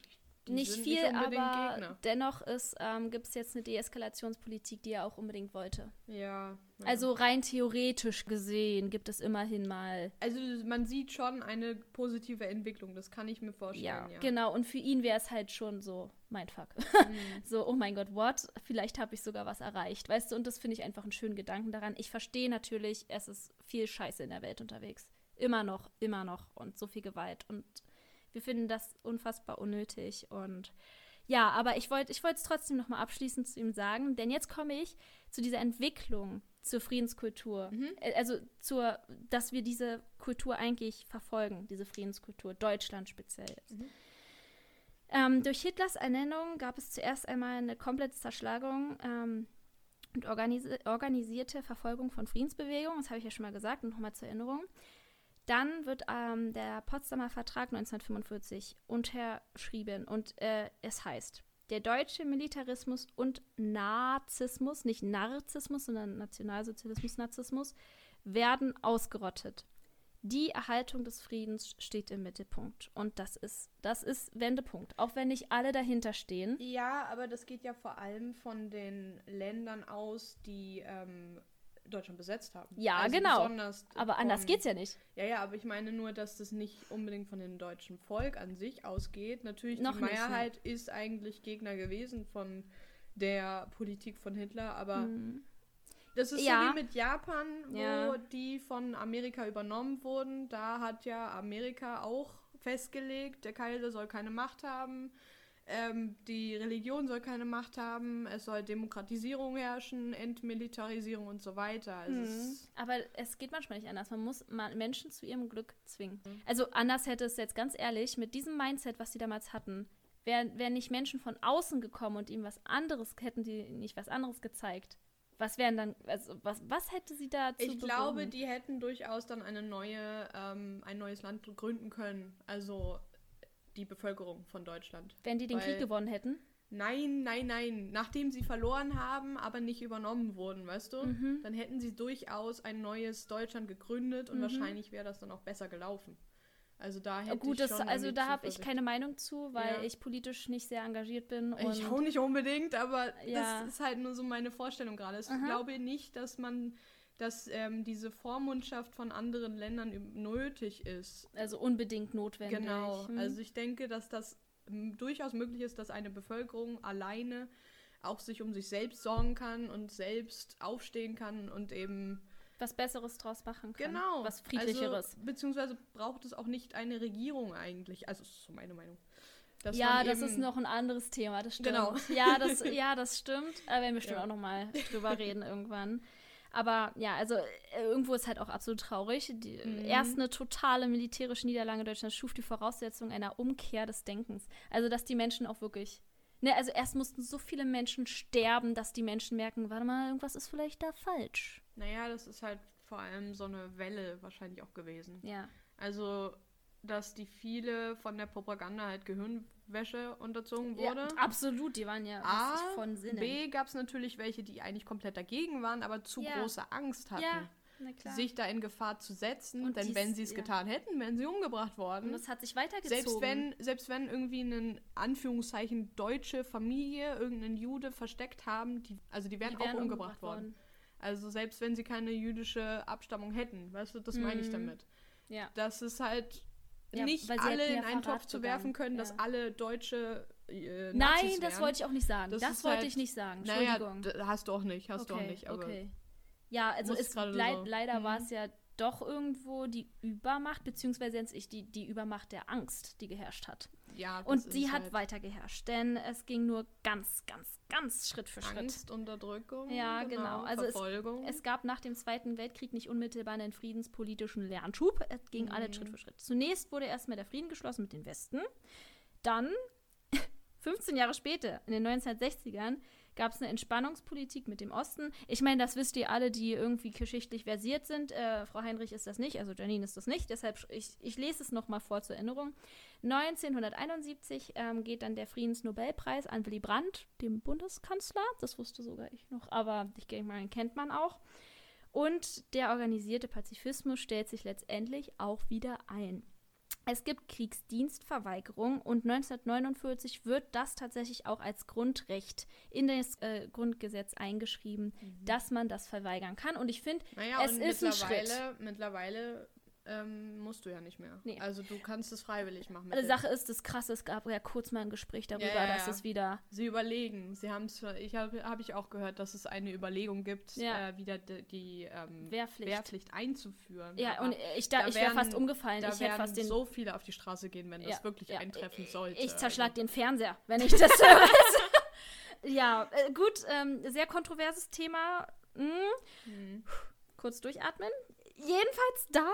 Nicht viel, unbedingt aber dennoch ist, ähm, gibt es jetzt eine Deeskalationspolitik, die er auch unbedingt wollte. Ja. ja. Also rein theoretisch gesehen gibt es immerhin mal Also man sieht schon eine positive Entwicklung, das kann ich mir vorstellen. Ja, Ja, genau. Und für ihn wäre es halt schon so, mein Fuck. [LAUGHS] Mhm. so, oh mein Gott, what? Vielleicht habe ich sogar was erreicht. Weißt du, und das finde ich einfach einen schönen Gedanken daran. Ich verstehe natürlich, es ist viel Scheiße in der Welt unterwegs. Immer noch, immer noch. Und so viel Gewalt. Und wir finden das unfassbar unnötig. Und ja, aber ich wollte ich es trotzdem noch mal abschließend zu ihm sagen, denn jetzt komme ich zu dieser Entwicklung zur Friedenskultur. Äh, Also zur, dass wir diese Kultur eigentlich verfolgen, diese Friedenskultur, Deutschland speziell jetzt. Ähm, durch Hitlers Ernennung gab es zuerst einmal eine komplette Zerschlagung ähm, und organisi organisierte Verfolgung von Friedensbewegungen. Das habe ich ja schon mal gesagt und nochmal zur Erinnerung. Dann wird ähm, der Potsdamer Vertrag 1945 unterschrieben und äh, es heißt, der deutsche Militarismus und Nazismus, nicht Narzissmus, sondern Nationalsozialismus, Nazismus, werden ausgerottet. Die Erhaltung des Friedens steht im Mittelpunkt. Und das ist, das ist Wendepunkt. Auch wenn nicht alle dahinter stehen. Ja, aber das geht ja vor allem von den Ländern aus, die ähm, Deutschland besetzt haben. Ja, Also genau. Aber anders von- geht's ja nicht. Ja, ja, aber ich meine nur, dass das nicht unbedingt von dem deutschen Volk an sich ausgeht. Natürlich, Noch die nicht? Mehrheit ist eigentlich Gegner gewesen von der Politik von Hitler, aber das ist Mhm. Ja. so wie mit Japan, wo Ja. die von Amerika übernommen wurden. Da hat ja Amerika auch festgelegt, der Kaiser soll keine Macht haben. Ähm, die Religion soll keine Macht haben, es soll Demokratisierung herrschen, Entmilitarisierung und so weiter. Also es ist- Aber es geht manchmal nicht anders. Man muss Menschen zu ihrem Glück zwingen. Also anders hätte es jetzt ganz ehrlich, mit diesem Mindset, was sie damals hatten, wären wären nicht Menschen von außen gekommen und ihm was anderes, hätten die nicht was anderes gezeigt. Was wären dann, also was, was hätte sie dazu Ich glaube, bewogen? die hätten durchaus dann eine neue, ähm, ein neues Land gründen können. Also die Bevölkerung von Deutschland. Wenn die den weil- Krieg gewonnen hätten. Nein, nein, nein. Nachdem sie verloren haben, aber nicht übernommen wurden, weißt du? Mhm. Dann hätten sie durchaus ein neues Deutschland gegründet und wahrscheinlich wäre das dann auch besser gelaufen. Also da hätte Mhm. Gut, ich das, schon also irgendwie da habe ich keine Meinung zu, weil Ja. ich politisch nicht sehr engagiert bin. Ich auch nicht unbedingt, aber Ja. das ist halt nur so meine Vorstellung gerade. Ich Aha. glaube nicht, dass man, dass ähm, diese Vormundschaft von anderen Ländern nötig ist. also unbedingt notwendig. Genau. Hm. Also ich denke, dass das m, durchaus möglich ist, dass eine Bevölkerung alleine auch sich um sich selbst sorgen kann und selbst aufstehen kann und eben was Besseres draus machen kann. genau Was Friedlicheres. Also, beziehungsweise braucht es auch nicht eine Regierung eigentlich. Also ist so meine Meinung. Dass ja, das ist noch ein anderes Thema, das stimmt. Genau. Ja, das, ja, das stimmt. Da werden wir bestimmt Ja. auch noch mal drüber reden irgendwann. Aber ja, also äh, irgendwo ist halt auch absolut traurig. Die, Mhm. Erst eine totale militärische Niederlage Deutschlands schuf die Voraussetzung einer Umkehr des Denkens. Also, dass die Menschen auch wirklich. Ne, also erst mussten so viele Menschen sterben, dass die Menschen merken, warte mal, irgendwas ist vielleicht da falsch. Naja, das ist halt vor allem so eine Welle wahrscheinlich auch gewesen. Ja. Also dass die viele von der Propaganda halt Gehirnwäsche unterzogen Ja, wurde. absolut, die waren ja A, von Sinnen. B gab es natürlich welche, die eigentlich komplett dagegen waren, aber zu Ja. große Angst hatten, ja, sich da in Gefahr zu setzen. Und denn dies- wenn sie es ja. getan hätten, wären sie umgebracht worden. Und das hat sich weitergezogen. Selbst wenn, selbst wenn irgendwie eine Anführungszeichen deutsche Familie irgendeinen Jude versteckt haben, die, also die wären, Die wären auch umgebracht, worden. Also selbst wenn sie keine jüdische Abstammung hätten, weißt du, das meine ich Mhm. damit. Ja. Das ist halt Ja, nicht weil sie alle in einen Topf zu werfen können, dass alle deutsche äh, Nein, das wollte ich auch nicht sagen. Das Das, wollte halt- ich nicht sagen. Naja, Entschuldigung. d- hast du auch nicht, hast du auch okay, nicht. Aber okay. Ja, also es, leid, so. leider Mhm. war es ja doch irgendwo die Übermacht, beziehungsweise jetzt ich die, die Übermacht der Angst, die geherrscht hat. ja, das Und ist die hat halt weiter geherrscht, denn es ging nur ganz, ganz, ganz Schritt für Schritt. Angst, Unterdrückung, Ja, genau. Also es- Verfolgung. Es gab nach dem Zweiten Weltkrieg nicht unmittelbar einen friedenspolitischen Lernschub. Es ging alles Mhm. Schritt für Schritt. Zunächst wurde erstmal der Frieden geschlossen mit dem Westen. Dann, [LAUGHS] 15 Jahre später, in den 1960ern, gab es eine Entspannungspolitik mit dem Osten. Ich meine, das wisst ihr alle, die irgendwie geschichtlich versiert sind. Äh, Frau Heinrich ist das nicht, also Janine ist das nicht. Deshalb, ich, ich lese es nochmal vor zur Erinnerung. 1971 ähm, geht dann der Friedensnobelpreis an Willy Brandt, dem Bundeskanzler. Das wusste sogar ich noch, aber ich denke mal, den kennt man auch. Und der organisierte Pazifismus stellt sich letztendlich auch wieder ein. Es gibt Kriegsdienstverweigerung und 1949 wird das tatsächlich auch als Grundrecht in das äh, Grundgesetz eingeschrieben, dass man das verweigern kann. Und ich finde, naja, es und ist ein mittlerweile, mittlerweile ähm, musst du ja nicht mehr. Nee. Also du kannst es freiwillig machen. die Sache ist, das Krasse, es gab ja kurz mal ein Gespräch darüber, Ja, ja, dass ja. es wieder Sie überlegen. Sie haben es, ich habe hab ich auch gehört, dass es eine Überlegung gibt, äh, wieder die, die ähm, Wehrpflicht. Wehrpflicht einzuführen. Ja, Aber und ich, da, da ich wäre fast umgefallen. da ich hätte werden fast den so viele auf die Straße gehen, wenn das wirklich eintreffen sollte. Ich zerschlag Also, den Fernseher, wenn ich das [LAUGHS] höre. ja, äh, gut, ähm, sehr kontroverses Thema. Hm, hm. kurz durchatmen. Jedenfalls da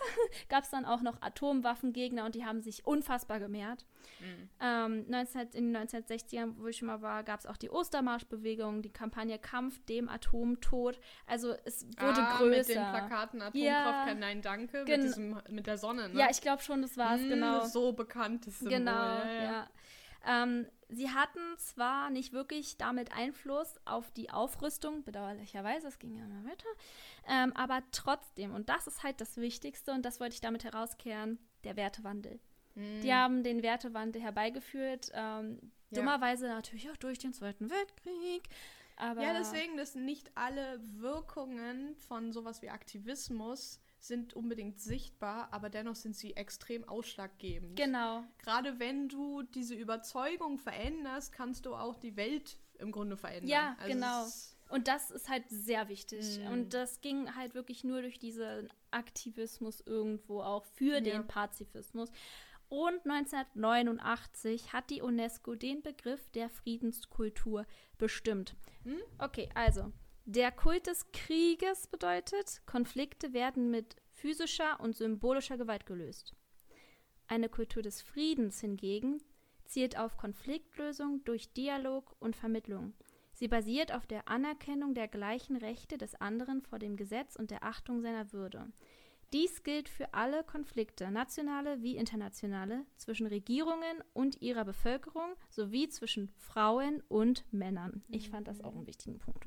[LAUGHS] gab es dann auch noch Atomwaffengegner und die haben sich unfassbar gemehrt. Mhm. Ähm, 19, in den 1960ern, wo ich schon mal war, gab es auch die Ostermarschbewegung, die Kampagne Kampf dem Atomtod. Also es wurde ah, größer. Mit den Plakaten Atomkraft, Ja. kein Nein, danke, mit, diesem, mit der Sonne, ne? Ja, ich glaube schon, das war es, Hm, genau. So bekanntes Symbol. Genau, ja. ja. Ähm, sie hatten zwar nicht wirklich damit Einfluss auf die Aufrüstung, bedauerlicherweise, es ging ja immer weiter, ähm, aber trotzdem, und das ist halt das Wichtigste, und das wollte ich damit herauskehren, der Wertewandel. Hm. Die haben den Wertewandel herbeigeführt, ähm, Ja. dummerweise natürlich auch durch den Zweiten Weltkrieg, aber Ja, deswegen, dass nicht alle Wirkungen von sowas wie Aktivismus sind unbedingt sichtbar, aber dennoch sind sie extrem ausschlaggebend. genau, Gerade wenn du diese Überzeugung veränderst, kannst du auch die Welt im Grunde verändern. Ja, Also genau. Und das ist halt sehr wichtig. Mhm. Und das ging halt wirklich nur durch diesen Aktivismus irgendwo auch für Ja. den Pazifismus. Und 1989 hat die UNESCO den Begriff der Friedenskultur bestimmt. Hm? Okay, also der Kult des Krieges bedeutet, Konflikte werden mit physischer und symbolischer Gewalt gelöst. Eine Kultur des Friedens hingegen zielt auf Konfliktlösung durch Dialog und Vermittlung. Sie basiert auf der Anerkennung der gleichen Rechte des anderen vor dem Gesetz und der Achtung seiner Würde. Dies gilt für alle Konflikte, nationale wie internationale, zwischen Regierungen und ihrer Bevölkerung sowie zwischen Frauen und Männern. Ich fand das auch einen wichtigen Punkt.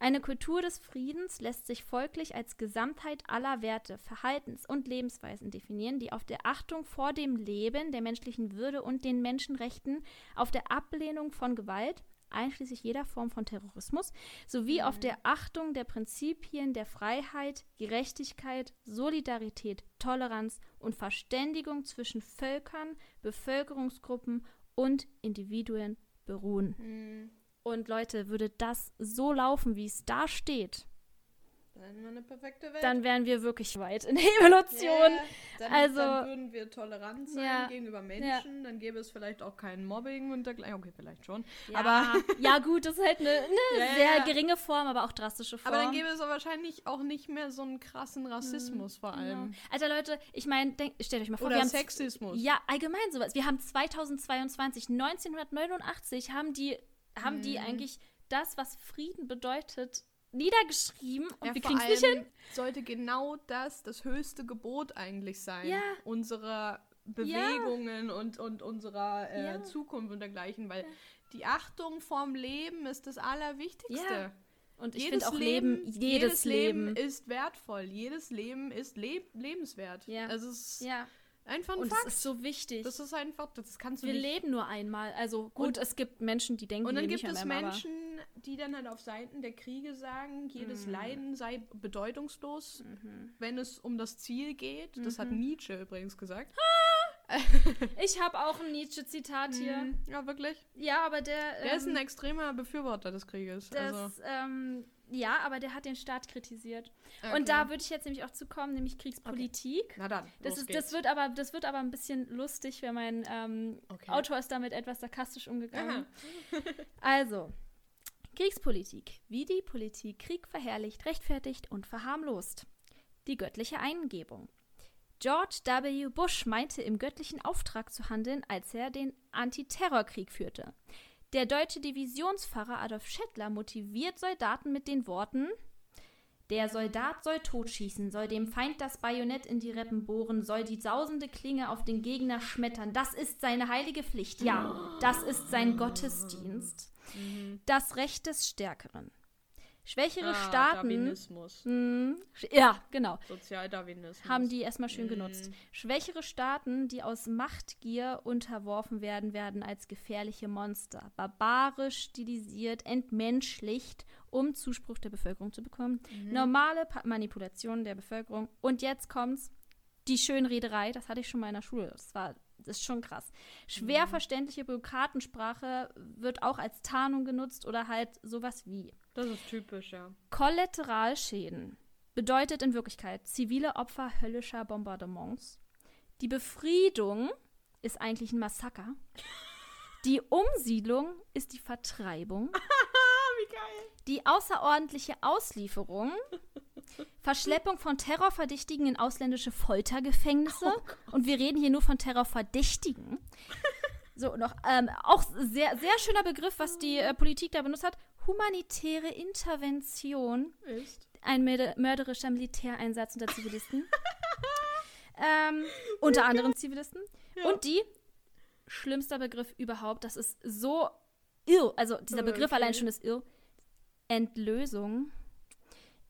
Eine Kultur des Friedens lässt sich folglich als Gesamtheit aller Werte, Verhaltens- und Lebensweisen definieren, die auf der Achtung vor dem Leben, der menschlichen Würde und den Menschenrechten, auf der Ablehnung von Gewalt, einschließlich jeder Form von Terrorismus, sowie auf der Achtung der Prinzipien der Freiheit, Gerechtigkeit, Solidarität, Toleranz und Verständigung zwischen Völkern, Bevölkerungsgruppen und Individuen beruhen. Hm. Und Leute, würde das so laufen, wie es da steht, Dann wir wären wir wirklich weit in der [LAUGHS] Evolution. Ja, dann, Also- dann würden wir tolerant sein Ja, gegenüber Menschen, dann gäbe es vielleicht auch kein Mobbing und dergleichen. Okay, vielleicht schon. Ja, Aber, [LAUGHS] ja gut, das ist halt eine, Ja, ja, sehr ja. geringe Form, aber auch drastische Form. aber dann gäbe es auch wahrscheinlich auch nicht mehr so einen krassen Rassismus vor allem. Genau. Alter Leute, ich meine, stellt euch mal vor, wir Oder haben Sexismus. Ja, allgemein sowas. Wir haben 2022, 1989 haben die, haben die Mhm. eigentlich das, was Frieden bedeutet, niedergeschrieben und Ja, wir kriegen es nicht hin. Sollte genau das das höchste Gebot eigentlich sein. Ja. Unserer Bewegungen und, und unserer äh, Ja. Zukunft und dergleichen, weil die Achtung vorm Leben ist das Allerwichtigste. Ja. Und ich jedes finde auch Leben, jedes, Leben. ist wertvoll. Jedes Leben ist le lebenswert. Ja. Also es ja, einfach ein und Fakt. es ist so wichtig. das ist einfach, das kannst du wir nicht. leben nur einmal. Also gut, Und- es gibt Menschen, die denken, Und wir dann gibt nicht es aber- Menschen, die dann halt auf Seiten der Kriege sagen, jedes Mhm. Leiden sei bedeutungslos, wenn es um das Ziel geht. Das hat Mhm. Nietzsche übrigens gesagt. [LAUGHS] Ich habe auch ein Nietzsche-Zitat hier. Mhm. Ja, wirklich. Ja, aber der. Der ist ein ähm, extremer Befürworter des Krieges. das, also, ähm, ja, aber der hat den Staat kritisiert. okay. Und da würde ich jetzt nämlich auch zu kommen, nämlich Kriegspolitik. Na dann, Das, ist, das, wird aber, das wird aber ein bisschen lustig, wenn mein ähm, Okay. Autor ist damit etwas sarkastisch umgegangen. [LAUGHS] Also, Kriegspolitik. Wie die Politik Krieg verherrlicht, rechtfertigt und verharmlost. Die göttliche Eingebung. George W. Bush meinte im göttlichen Auftrag zu handeln, als er den Antiterrorkrieg führte. Der deutsche Divisionspfarrer Adolf Schettler motiviert Soldaten mit den Worten Der Soldat soll totschießen, soll dem Feind das Bajonett in die Rippen bohren, soll die sausende Klinge auf den Gegner schmettern. Das ist seine heilige Pflicht. Ja, das ist sein Gottesdienst. Das Recht des Stärkeren. Schwächere ah, Staaten. Darwinismus. Hm, sch- ja, genau. Sozialdarwinismus. Haben die erstmal schön Mhm. genutzt. Schwächere Staaten, die aus Machtgier unterworfen werden, werden als gefährliche Monster, barbarisch stilisiert, entmenschlicht, um Zuspruch der Bevölkerung zu bekommen. Mhm. Normale pa Manipulation der Bevölkerung. Und jetzt kommt's. Die Schönrederei, das hatte ich schon mal in der Schule. Das war, das ist schon krass. Schwer Mhm. verständliche Bürokratensprache wird auch als Tarnung genutzt oder halt sowas wie. Das ist typisch, ja. Kollateralschäden bedeutet in Wirklichkeit zivile Opfer höllischer Bombardements. Die Befriedung ist eigentlich ein Massaker. Die Umsiedlung ist die Vertreibung. [LAUGHS] Wie geil. Die außerordentliche Auslieferung. Verschleppung von Terrorverdächtigen in ausländische Foltergefängnisse. Und wir reden hier nur von Terrorverdächtigen. So, noch ähm, auch sehr, sehr schöner Begriff, was die äh, Politik da benutzt hat. Humanitäre Intervention Ist. ein mörder mörderischer Militäreinsatz unter Zivilisten. [LAUGHS] ähm, unter anderem Zivilisten. Ja. Und die, schlimmster Begriff überhaupt, das ist so irr, also dieser Begriff Okay. allein schon ist irr. Entlösung.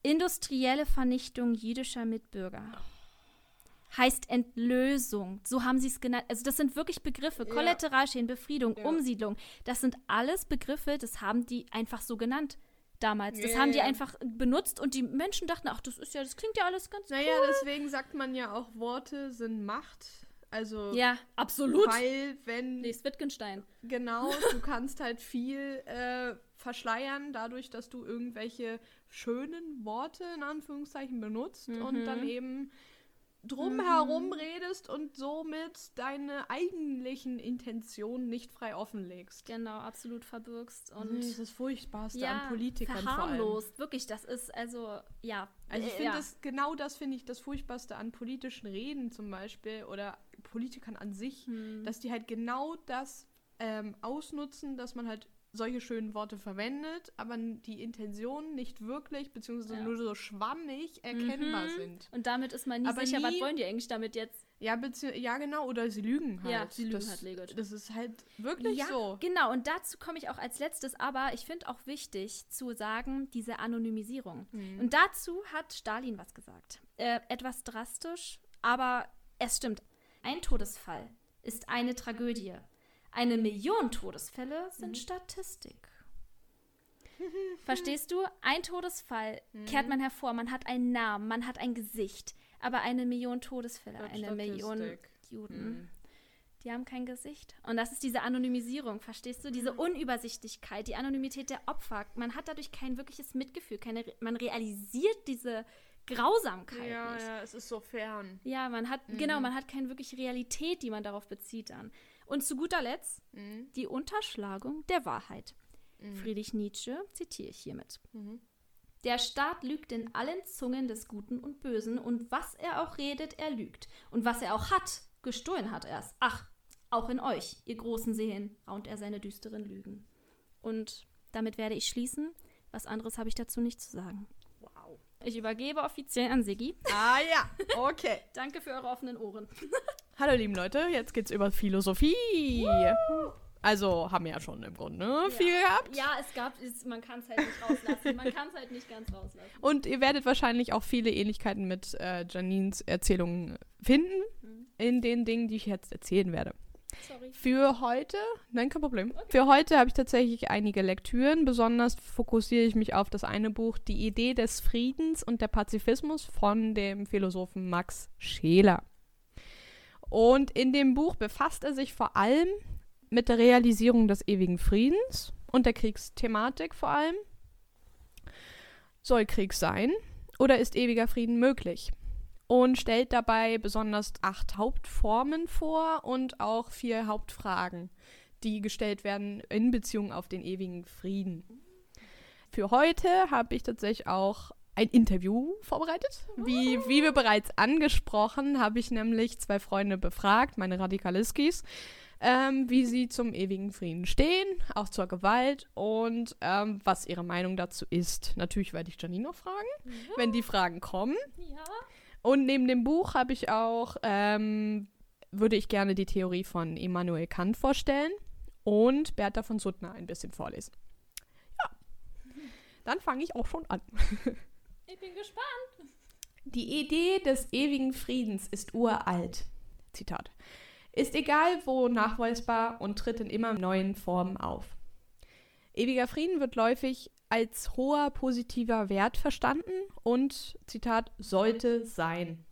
Industrielle Vernichtung jüdischer Mitbürger. Heißt Entlösung. So haben sie es genannt. Also das sind wirklich Begriffe. Ja. Kollateralschäden, Befriedung, Ja. Umsiedlung. Das sind alles Begriffe, das haben die einfach so genannt damals. Das Ja, haben die einfach benutzt und die Menschen dachten, ach, das ist ja, das klingt ja alles ganz Naja, deswegen sagt man ja auch, Worte sind Macht. Also, Ja, absolut. weil, wenn, Lest Wittgenstein. genau, du [LAUGHS] kannst halt viel äh, verschleiern, dadurch, dass du irgendwelche schönen Worte in Anführungszeichen benutzt und Mhm. dann eben drumherum redest und somit deine eigentlichen Intentionen nicht frei offenlegst. Genau, absolut verbürgst und Und das ist das Furchtbarste ja, an Politikern vor allem. verharmlost. Wirklich, das ist also, ja. Also ich äh, finde ja. das, genau das finde ich das Furchtbarste an politischen Reden zum Beispiel oder Politikern an sich, Hm. dass die halt genau das ähm, ausnutzen, dass man halt solche schönen Worte verwendet, aber die Intentionen nicht wirklich, beziehungsweise Ja. nur so schwammig erkennbar Mhm. sind. Und damit ist man nie Aber sicher, was nie- wollen die eigentlich damit jetzt? Ja, ja, genau, oder sie lügen halt. Ja, sie lügen das, halt legit. Das ist halt wirklich ja, so. genau. Und dazu komme ich auch als letztes. Aber ich finde auch wichtig zu sagen, diese Anonymisierung. Mhm. Und dazu hat Stalin was gesagt. Äh, etwas drastisch, aber es stimmt. Ein Todesfall ist eine Tragödie. Eine Million Todesfälle sind Mhm. Statistik. [LAUGHS] Verstehst du? Ein Todesfall Mhm. kehrt man hervor. Man hat einen Namen, man hat ein Gesicht. Aber eine Million Todesfälle, Wird eine Million. Juden. Mhm. Die haben kein Gesicht. Und das ist diese Anonymisierung, verstehst du? Diese Unübersichtlichkeit, die Anonymität der Opfer. Man hat dadurch kein wirkliches Mitgefühl. Keine, man realisiert diese Grausamkeit Ja, nicht. ja, es ist so fern. Ja, man hat, Mhm. genau, man hat keine wirkliche Realität, die man darauf bezieht dann. Und zu guter Letzt Mhm. die Unterschlagung der Wahrheit. Mhm. Friedrich Nietzsche zitiere ich hiermit. Mhm. Der Staat lügt in allen Zungen des Guten und Bösen, und was er auch redet, er lügt. Und was er auch hat, gestohlen hat er's. Ach, auch in euch, ihr großen Seelen, raunt er seine düsteren Lügen. Und damit werde ich schließen. Was anderes habe ich dazu nicht zu sagen. Wow. Ich übergebe offiziell an Siggi. Ah ja, okay. [LAUGHS] Danke für eure offenen Ohren. [LAUGHS] Hallo lieben Leute, jetzt geht's über Philosophie. Also haben wir ja schon im Grunde ne, viel gehabt. Ja, es gab, es, man kann es halt nicht rauslassen. Man kann es halt nicht ganz rauslassen. Und ihr werdet wahrscheinlich auch viele Ähnlichkeiten mit äh, Janines Erzählungen finden, Mhm. in den Dingen, die ich jetzt erzählen werde. Sorry. Für heute, nein, kein Problem. Für heute habe ich tatsächlich einige Lektüren. Besonders fokussiere ich mich auf das eine Buch, Die Idee des Friedens und der Pazifismus von dem Philosophen Max Scheler. Und in dem Buch befasst er sich vor allem mit der Realisierung des ewigen Friedens und der Kriegsthematik vor allem. Soll Krieg sein oder ist ewiger Frieden möglich? Und stellt dabei besonders acht Hauptformen vor und auch vier Hauptfragen, die gestellt werden in Beziehung auf den ewigen Frieden. Für heute habe ich tatsächlich auch ein Interview vorbereitet. Wie, wie wir bereits angesprochen, habe ich nämlich zwei Freunde befragt, meine Radikaliskis, ähm, wie sie zum ewigen Frieden stehen, auch zur Gewalt und ähm, was ihre Meinung dazu ist. Natürlich werde ich Janine noch fragen, wenn die Fragen kommen. Ja. Und neben dem Buch habe ich auch, ähm, würde ich gerne die Theorie von Immanuel Kant vorstellen und Bertha von Suttner ein bisschen vorlesen. Ja, dann fange ich auch schon an. [LAUGHS] Ich bin gespannt. Die Idee des ewigen Friedens ist uralt. Zitat. Ist egal wo nachweisbar und tritt in immer neuen Formen auf. Ewiger Frieden wird läufig als hoher positiver Wert verstanden und, Zitat, sollte sein.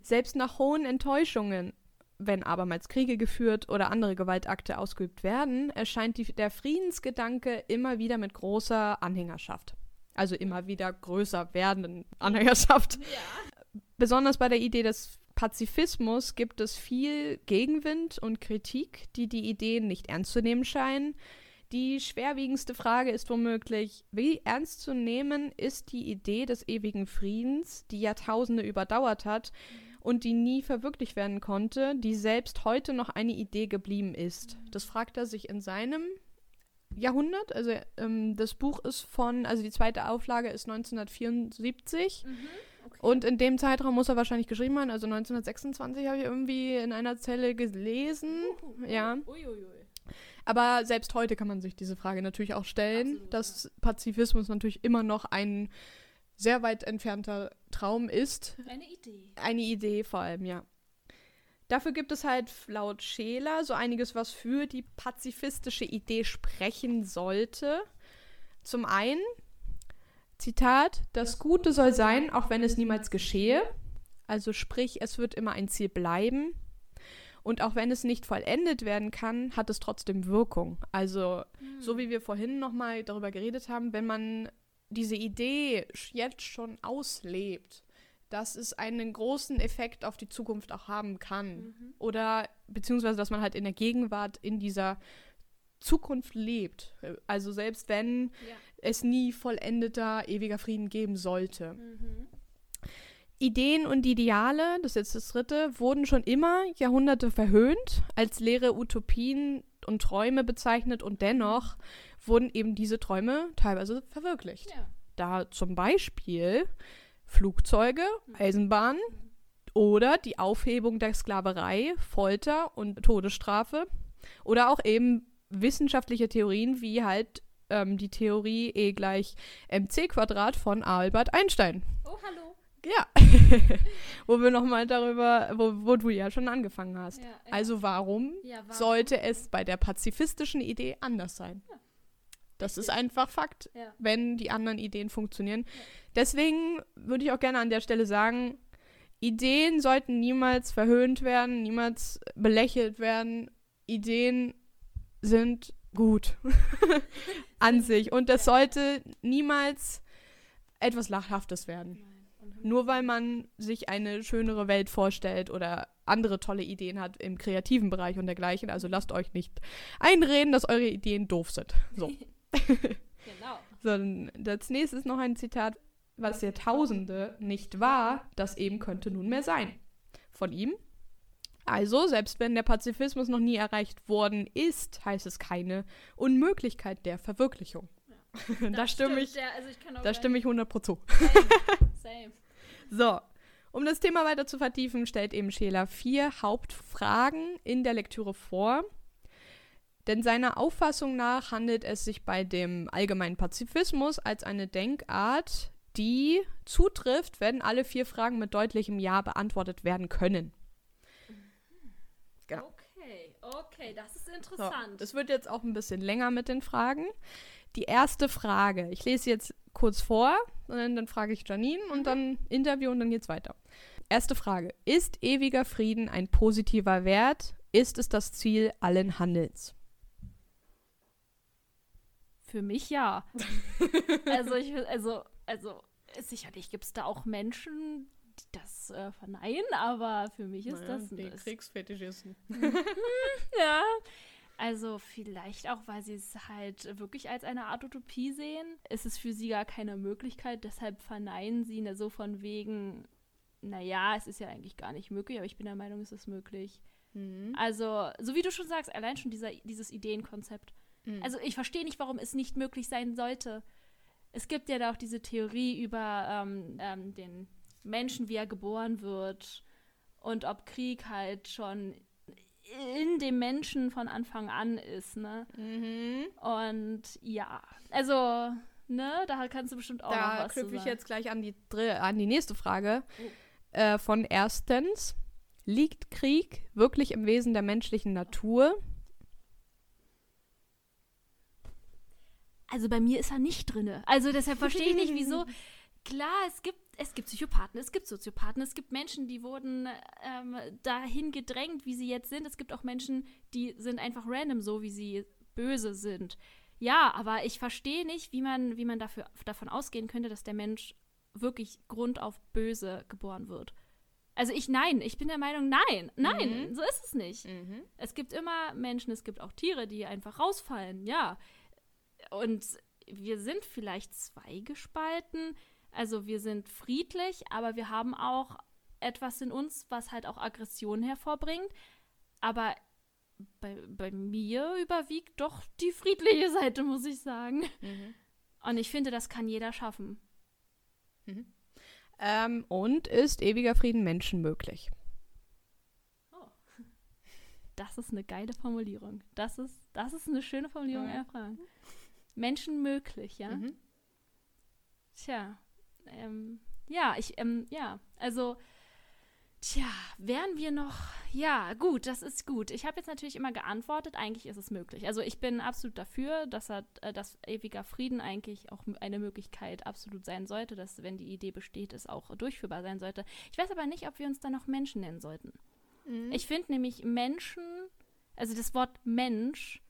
Selbst nach hohen Enttäuschungen, wenn abermals Kriege geführt oder andere Gewaltakte ausgeübt werden, erscheint die, der Friedensgedanke immer wieder mit großer Anhängerschaft. Also immer wieder größer werdenden [LAUGHS] Anhängerschaft. Ja. Besonders bei der Idee des Pazifismus gibt es viel Gegenwind und Kritik, die die Ideen nicht ernst zu nehmen scheinen. Die schwerwiegendste Frage ist womöglich, wie ernst zu nehmen ist die Idee des ewigen Friedens, die Jahrtausende überdauert hat und die nie verwirklicht werden konnte, die selbst heute noch eine Idee geblieben ist. Das fragt er sich in seinem Jahrhundert. Also ähm, das Buch ist von, also die zweite Auflage ist 1974. Mhm. Okay. Und in dem Zeitraum muss er wahrscheinlich geschrieben haben, also 1926 habe ich irgendwie in einer Zelle gelesen. Uhu. Ja. Uiuiui. Aber selbst heute kann man sich diese Frage natürlich auch stellen, Absolut, dass Pazifismus natürlich immer noch ein sehr weit entfernter Traum ist. Eine Idee. Eine Idee vor allem, ja. Dafür gibt es halt laut Scheler so einiges, was für die pazifistische Idee sprechen sollte. Zum einen, Zitat, das Gute soll sein, auch wenn es niemals geschehe. Also sprich, es wird immer ein Ziel bleiben. Und auch wenn es nicht vollendet werden kann, hat es trotzdem Wirkung. Also, so wie wir vorhin nochmal darüber geredet haben, wenn man diese Idee jetzt schon auslebt, dass es einen großen Effekt auf die Zukunft auch haben kann. Mhm. Oder beziehungsweise, dass man halt in der Gegenwart in dieser Zukunft lebt. Also selbst wenn Ja. es nie vollendeter ewiger Frieden geben sollte. Mhm. Ideen und Ideale, das ist jetzt das dritte, wurden schon immer Jahrhunderte verhöhnt, als leere Utopien und Träume bezeichnet und dennoch wurden eben diese Träume teilweise verwirklicht. Ja. Da zum Beispiel Flugzeuge, Eisenbahnen oder die Aufhebung der Sklaverei, Folter und Todesstrafe oder auch eben wissenschaftliche Theorien wie halt ähm, die Theorie E gleich mc Quadrat von Albert Einstein. Oh, hallo. Ja, [LAUGHS] wo wir nochmal darüber, wo, wo du ja schon angefangen hast. Ja, ja. Also warum Ja, warum? sollte es bei der pazifistischen Idee anders sein? Ja. Das ist einfach Fakt, Ja. wenn die anderen Ideen funktionieren. Deswegen würde ich auch gerne an der Stelle sagen, Ideen sollten niemals verhöhnt werden, niemals belächelt werden. Ideen sind gut [LAUGHS] an sich und es Ja. sollte niemals etwas Lachhaftes werden. Nur weil man sich eine schönere Welt vorstellt oder andere tolle Ideen hat im kreativen Bereich und dergleichen. Also lasst euch nicht einreden, dass eure Ideen doof sind. So. [LAUGHS] Genau. [LAUGHS] so das nächste ist noch ein Zitat, was Jahrtausende nicht war, das eben könnte nunmehr sein. Von ihm. Also, selbst wenn der Pazifismus noch nie erreicht worden ist, heißt es keine Unmöglichkeit der Verwirklichung. Ja. [LAUGHS] da stimme ich, Ja, also ich da stimme ich 100 pro zu. [LAUGHS] Same. Same. So, um das Thema weiter zu vertiefen, stellt eben Scheler vier Hauptfragen in der Lektüre vor. Denn seiner Auffassung nach handelt es sich bei dem allgemeinen Pazifismus als eine Denkart, die zutrifft, wenn alle vier Fragen mit deutlichem Ja beantwortet werden können. Genau. Okay, okay, das ist So, interessant. das wird jetzt auch ein bisschen länger mit den Fragen. Die erste Frage, ich lese jetzt kurz vor, und dann, dann frage ich Janine und dann Interview und dann geht's weiter. Erste Frage: Ist ewiger Frieden ein positiver Wert? Ist es das Ziel allen Handelns? Für mich ja. [LAUGHS] also ich will- also also sicherlich gibt es da auch Menschen, die das äh, verneinen, aber für mich ist das das Kriegsfetischisten. [LAUGHS] ja. Also vielleicht auch, weil sie es halt wirklich als eine Art Utopie sehen. ist Es für sie gar keine Möglichkeit, deshalb verneinen sie ne, so von wegen, naja, es ist ja eigentlich gar nicht möglich, aber ich bin der Meinung, es ist möglich. Mhm. Also, so wie du schon sagst, allein schon dieser, dieses Ideenkonzept. Mhm. Also ich verstehe nicht, warum es nicht möglich sein sollte. Es gibt ja da auch diese Theorie über ähm, ähm, den Menschen, wie er geboren wird und ob Krieg halt schon in dem Menschen von Anfang an ist, ne? Mhm. Und ja, also, ne, da kannst du bestimmt auch noch Da was zu knüpfe ich jetzt gleich an die, an die nächste Frage. Oh. Äh, von erstens: Liegt Krieg wirklich im Wesen der menschlichen Natur? Also bei mir ist er nicht drinne. Also deshalb verstehe ich nicht, wieso. [LAUGHS] Klar, es gibt, es gibt Psychopathen, es gibt Soziopathen, es gibt Menschen, die wurden ähm, dahin gedrängt, wie sie jetzt sind. Es gibt auch Menschen, die sind einfach random so, wie sie böse sind. Ja, aber ich verstehe nicht, wie man, wie man dafür, davon ausgehen könnte, dass der Mensch wirklich Grund auf böse geboren wird. Also ich nein, ich bin der Meinung, nein, nein, Mhm. so ist es nicht. Es gibt immer Menschen, es gibt auch Tiere, die einfach rausfallen, ja. Und wir sind vielleicht zweigespalten. Also wir sind friedlich, aber wir haben auch etwas in uns, was halt auch Aggression hervorbringt. Aber bei, bei mir überwiegt doch die friedliche [LAUGHS] Seite, muss ich sagen. Und ich finde, das kann jeder schaffen. Ähm, und ist ewiger Frieden menschenmöglich? Das ist eine geile Formulierung. Das ist, das ist eine schöne Formulierung Ja. einer Frage. Menschenmöglich, ja? Mhm. Tja, ähm, ja, ich, ähm, ja, also, tja, wären wir noch, ja, gut, das ist gut. Ich habe jetzt natürlich immer geantwortet, eigentlich ist es möglich. Also ich bin absolut dafür, dass, er, äh, dass ewiger Frieden eigentlich auch eine Möglichkeit absolut sein sollte, dass, wenn die Idee besteht, es auch durchführbar sein sollte. Ich weiß aber nicht, ob wir uns dann noch Menschen nennen sollten. Mhm. Ich finde nämlich Menschen, also das Wort Mensch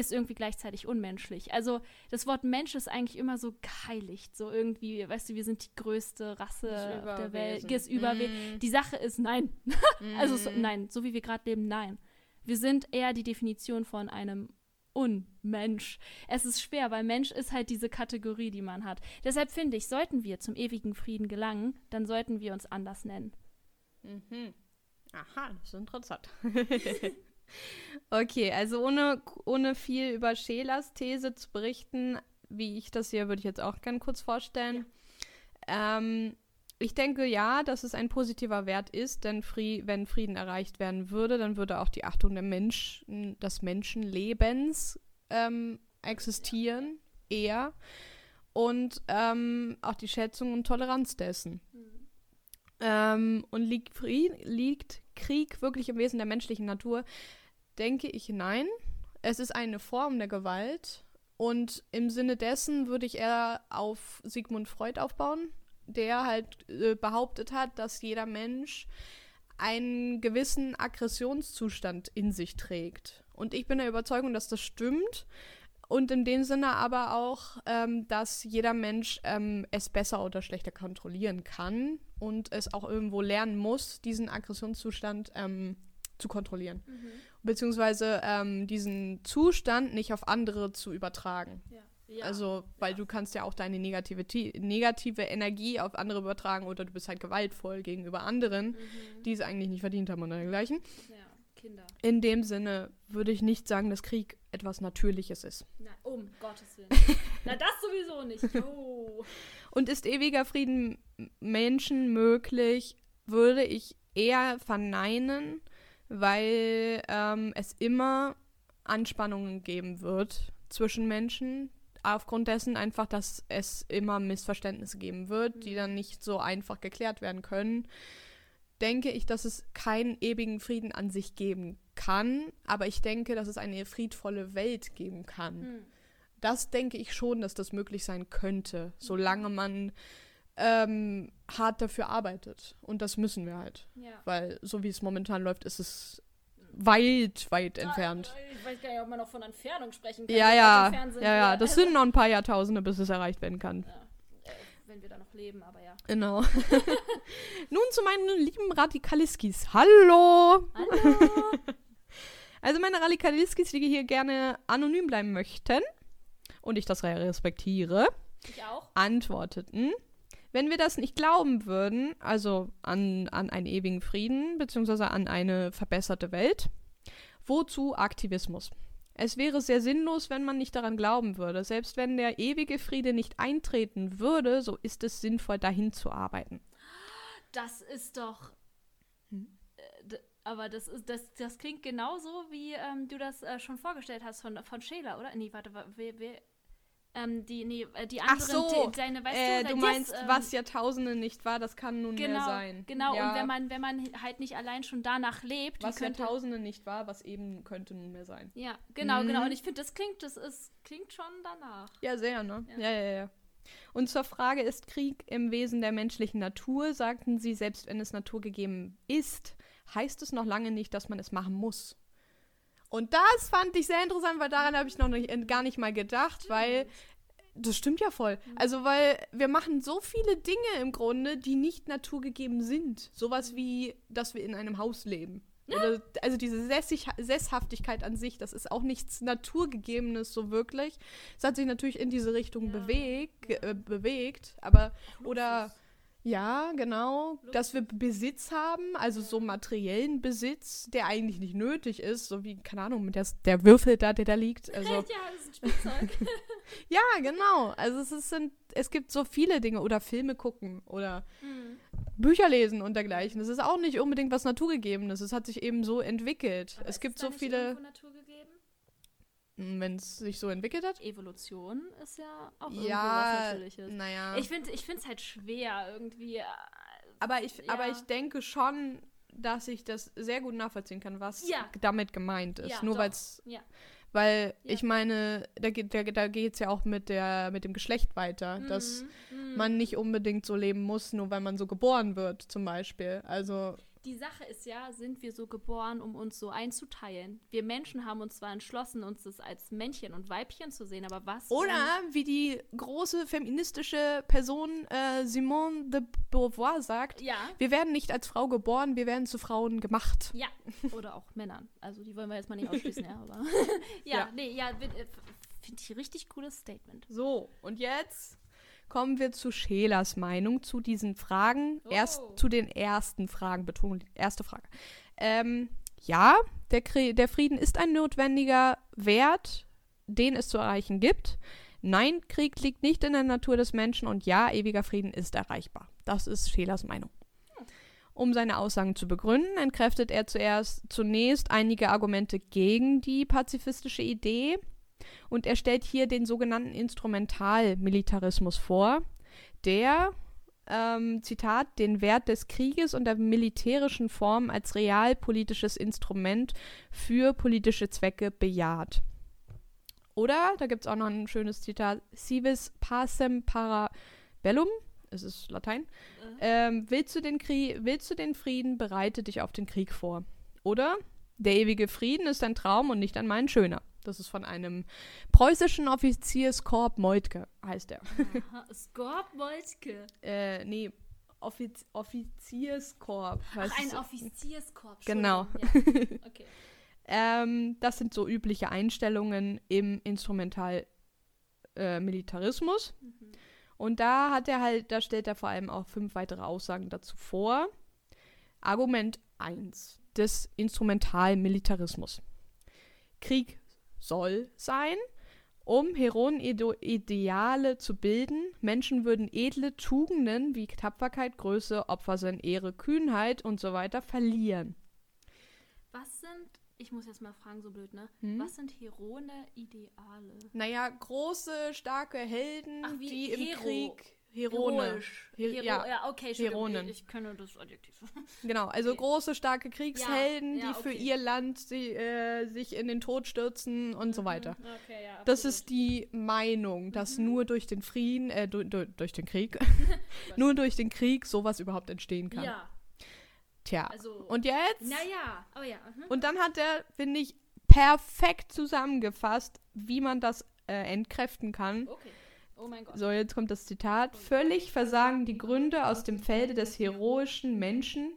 ist irgendwie gleichzeitig unmenschlich. Also das Wort Mensch ist eigentlich immer so geheiligt, so irgendwie, weißt du, wir sind die größte Rasse auf der Welt, das Überwesen. Mhm. Die Sache ist nein. [LAUGHS] Also so, Mhm. nein, so wie wir gerade leben, nein. Wir sind eher die Definition von einem Unmensch. Es ist schwer, weil Mensch ist halt diese Kategorie, die man hat. Deshalb finde ich, sollten wir zum ewigen Frieden gelangen, dann sollten wir uns anders nennen. Mhm. Aha, das ist interessant. [LAUGHS] okay, also ohne, ohne viel über Schelers These zu berichten, wie ich das hier, würde ich jetzt auch gerne kurz vorstellen. Ähm, ich denke ja, dass es ein positiver Wert ist, denn Fri wenn Frieden erreicht werden würde, dann würde auch die Achtung der Menschen, des Menschenlebens ähm, existieren, eher. Und ähm, auch die Schätzung und Toleranz dessen. Ähm, und liegt, liegt Krieg wirklich im Wesen der menschlichen Natur? Denke ich nein. Es ist eine Form der Gewalt. Und im Sinne dessen würde ich eher auf Sigmund Freud aufbauen, der halt äh, behauptet hat, dass jeder Mensch einen gewissen Aggressionszustand in sich trägt. Und ich bin der Überzeugung, dass das stimmt. Und in dem Sinne aber auch, ähm, dass jeder Mensch ähm, es besser oder schlechter kontrollieren kann und es auch irgendwo lernen muss, diesen Aggressionszustand ähm, zu kontrollieren. Beziehungsweise ähm, diesen Zustand nicht auf andere zu übertragen. Ja. Also, weil du kannst ja auch deine negative, negative Energie auf andere übertragen oder du bist halt gewaltvoll gegenüber anderen, Mhm. die es eigentlich nicht verdient haben und dergleichen. ja. Kinder. In dem Sinne würde ich nicht sagen, dass Krieg etwas Natürliches ist. Nein, um Gottes Willen. [LAUGHS] Na, das sowieso nicht. Oh. Und ist ewiger Frieden Menschen möglich, würde ich eher verneinen, weil ähm, es immer Anspannungen geben wird zwischen Menschen. Aufgrund dessen einfach, dass es immer Missverständnisse geben wird, die dann nicht so einfach geklärt werden können. Denke ich, dass es keinen ewigen Frieden an sich geben kann, aber ich denke, dass es eine friedvolle Welt geben kann. Hm. Das denke ich schon, dass das möglich sein könnte, solange man ähm, hart dafür arbeitet. Und das müssen wir halt. Ja. Weil so wie es momentan läuft, ist es weit, weit entfernt. Ich weiß gar nicht, ob man noch von Entfernung sprechen kann. Ja, ja, ja, ja. Das sind noch ein paar Jahrtausende, bis es erreicht werden kann. ja, äh, wenn wir da noch leben, aber ja. Genau. [LAUGHS] Nun zu meinen lieben Radikaliskis. Hallo! Hallo. [LAUGHS] Also meine Radikaliskis, die hier gerne anonym bleiben möchten und ich das respektiere, ich auch. antworteten, wenn wir das nicht glauben würden, also an, an einen ewigen Frieden beziehungsweise an eine verbesserte Welt, wozu Aktivismus? Es wäre sehr sinnlos, wenn man nicht daran glauben würde. Selbst wenn der ewige Friede nicht eintreten würde, so ist es sinnvoll, dahin zu arbeiten. Das ist doch. Hm? äh, Aber das ist das, das klingt genauso, wie ähm, du das äh, schon vorgestellt hast von, von Sheila, oder? Nee, warte, wa- wer, wer, ähm, die, nee, äh, die anderen, so, die, deine, weißt Äh, du, du das, meinst, ähm, was Jahrtausende nicht war, das kann nun genau, mehr sein. Genau, ja, und wenn man, wenn man halt nicht allein schon danach lebt, was könnte, Jahrtausende nicht war, was eben könnte nun mehr sein. Ja, genau, genau. Mhm. Und ich finde, das klingt, das ist, klingt schon danach. Ja, sehr, ne? Ja. Ja, ja, ja. Und zur Frage, ist Krieg im Wesen der menschlichen Natur, sagten sie, selbst wenn es naturgegeben ist, heißt es noch lange nicht, dass man es machen muss. Und das fand ich sehr interessant, weil daran habe ich noch nicht, gar nicht mal gedacht, weil das stimmt ja voll. Also, weil wir machen so viele Dinge im Grunde, die nicht naturgegeben sind. Sowas wie, dass wir in einem Haus leben. Oder, also diese Sessig Sesshaftigkeit an sich, das ist auch nichts Naturgegebenes so wirklich. Es hat sich natürlich in diese Richtung Ja. bewegt, äh, bewegt, aber oder. Ja, genau, dass wir Besitz haben, also so materiellen Besitz, der eigentlich nicht nötig ist, so wie, keine Ahnung, mit der, der Würfel da, der da liegt. [LAUGHS] Also, ja, das ist ein Spielzeug. [LAUGHS] [LAUGHS] ja, genau. Also es, ist, sind, es gibt so viele Dinge oder Filme gucken oder Hm. Bücher lesen und dergleichen. Das ist auch nicht unbedingt was Naturgegebenes. Es hat sich eben so entwickelt. Aber es gibt so viele, irgendwo Natur? Wenn es sich so entwickelt hat. Evolution ist ja auch irgendwo was Ja, Natürliches. naja. Ich finde es halt schwer, irgendwie. äh, aber, ich, ja. aber ich denke schon, dass ich das sehr gut nachvollziehen kann, was Ja. damit gemeint ist. Ja, Nur weil es. Weil ich meine, da geht da, da geht's ja auch mit der mit dem Geschlecht weiter, dass Mhm, mhm. man nicht unbedingt so leben muss, nur weil man so geboren wird, zum Beispiel. Also Die Sache ist ja, sind wir so geboren, um uns so einzuteilen? Wir Menschen haben uns zwar entschlossen, uns das als Männchen und Weibchen zu sehen, aber was? oder wie die große feministische Person äh, Simone de Beauvoir sagt, Ja. wir werden nicht als Frau geboren, wir werden zu Frauen gemacht. Ja, oder auch Männern. Also die wollen wir jetzt mal nicht [LAUGHS] ausschließen, ja, aber. ja, [LAUGHS] Ja. nee, ja, finde ich ein richtig cooles Statement. So, und jetzt kommen wir zu Schelers Meinung zu diesen Fragen. Oh. Erst zu den ersten Fragen, Betonung, erste Frage. Ähm, ja, der, der Frieden ist ein notwendiger Wert, den es zu erreichen gibt. Nein, Krieg liegt nicht in der Natur des Menschen und ja, ewiger Frieden ist erreichbar. Das ist Schelers Meinung. Um seine Aussagen zu begründen, entkräftet er zuerst zunächst einige Argumente gegen die pazifistische Idee und er stellt hier den sogenannten Instrumentalmilitarismus vor, der, ähm, Zitat, den Wert des Krieges und der militärischen Form als realpolitisches Instrument für politische Zwecke bejaht. Oder, da gibt es auch noch ein schönes Zitat, Civis pacem para bellum, es ist Latein, ähm, willst, du den Krieg, willst du den Frieden, bereite dich auf den Krieg vor. Oder, der ewige Frieden ist ein Traum und nicht einmal ein schöner. Das ist von einem preußischen Offizierskorb Meutke, heißt er. Aha, Skorp Moltke. Äh, nee, Offiz Offizierskorb Ach, ein es. Offizierskorps. Genau. Ja. [LAUGHS] Okay. Ähm, das sind so übliche Einstellungen im Instrumental-Militarismus. Mhm. Und da hat er halt, da stellt er vor allem auch fünf weitere Aussagen dazu vor. Argument 1. des Instrumentalmilitarismus. Krieg soll sein, um Heroenideale zu bilden. Menschen würden edle Tugenden wie Tapferkeit, Größe, Opfersinn, Ehre, Kühnheit und so weiter verlieren. Was sind, ich muss jetzt mal fragen, so blöd, ne? Hm? Was sind Herone-Ideale? Naja, große, starke Helden, Ach, wie die im Hero. Krieg. Herone. Heroisch. Her- Hero ja. ja, okay, Heronen. Ich kenne das Adjektiv. [LAUGHS] Genau, also Okay. große, starke Kriegshelden, Ja, ja, die für okay. ihr Land sie, äh, sich in den Tod stürzen und so weiter. Mhm, Okay, ja, Das ist die Meinung, dass Mhm. nur durch den Frieden, äh, du, du, durch den Krieg, [LAUGHS] [LAUGHS] nur durch den Krieg sowas überhaupt entstehen kann. Ja, Tja. also. Und jetzt? Naja, aber ja. mhm. Und dann hat er, finde ich, perfekt zusammengefasst, wie man das äh, entkräften kann. Okay. Oh mein Gott. So, jetzt kommt das Zitat. Völlig versagen die Gründe aus dem Felde des heroischen Menschen.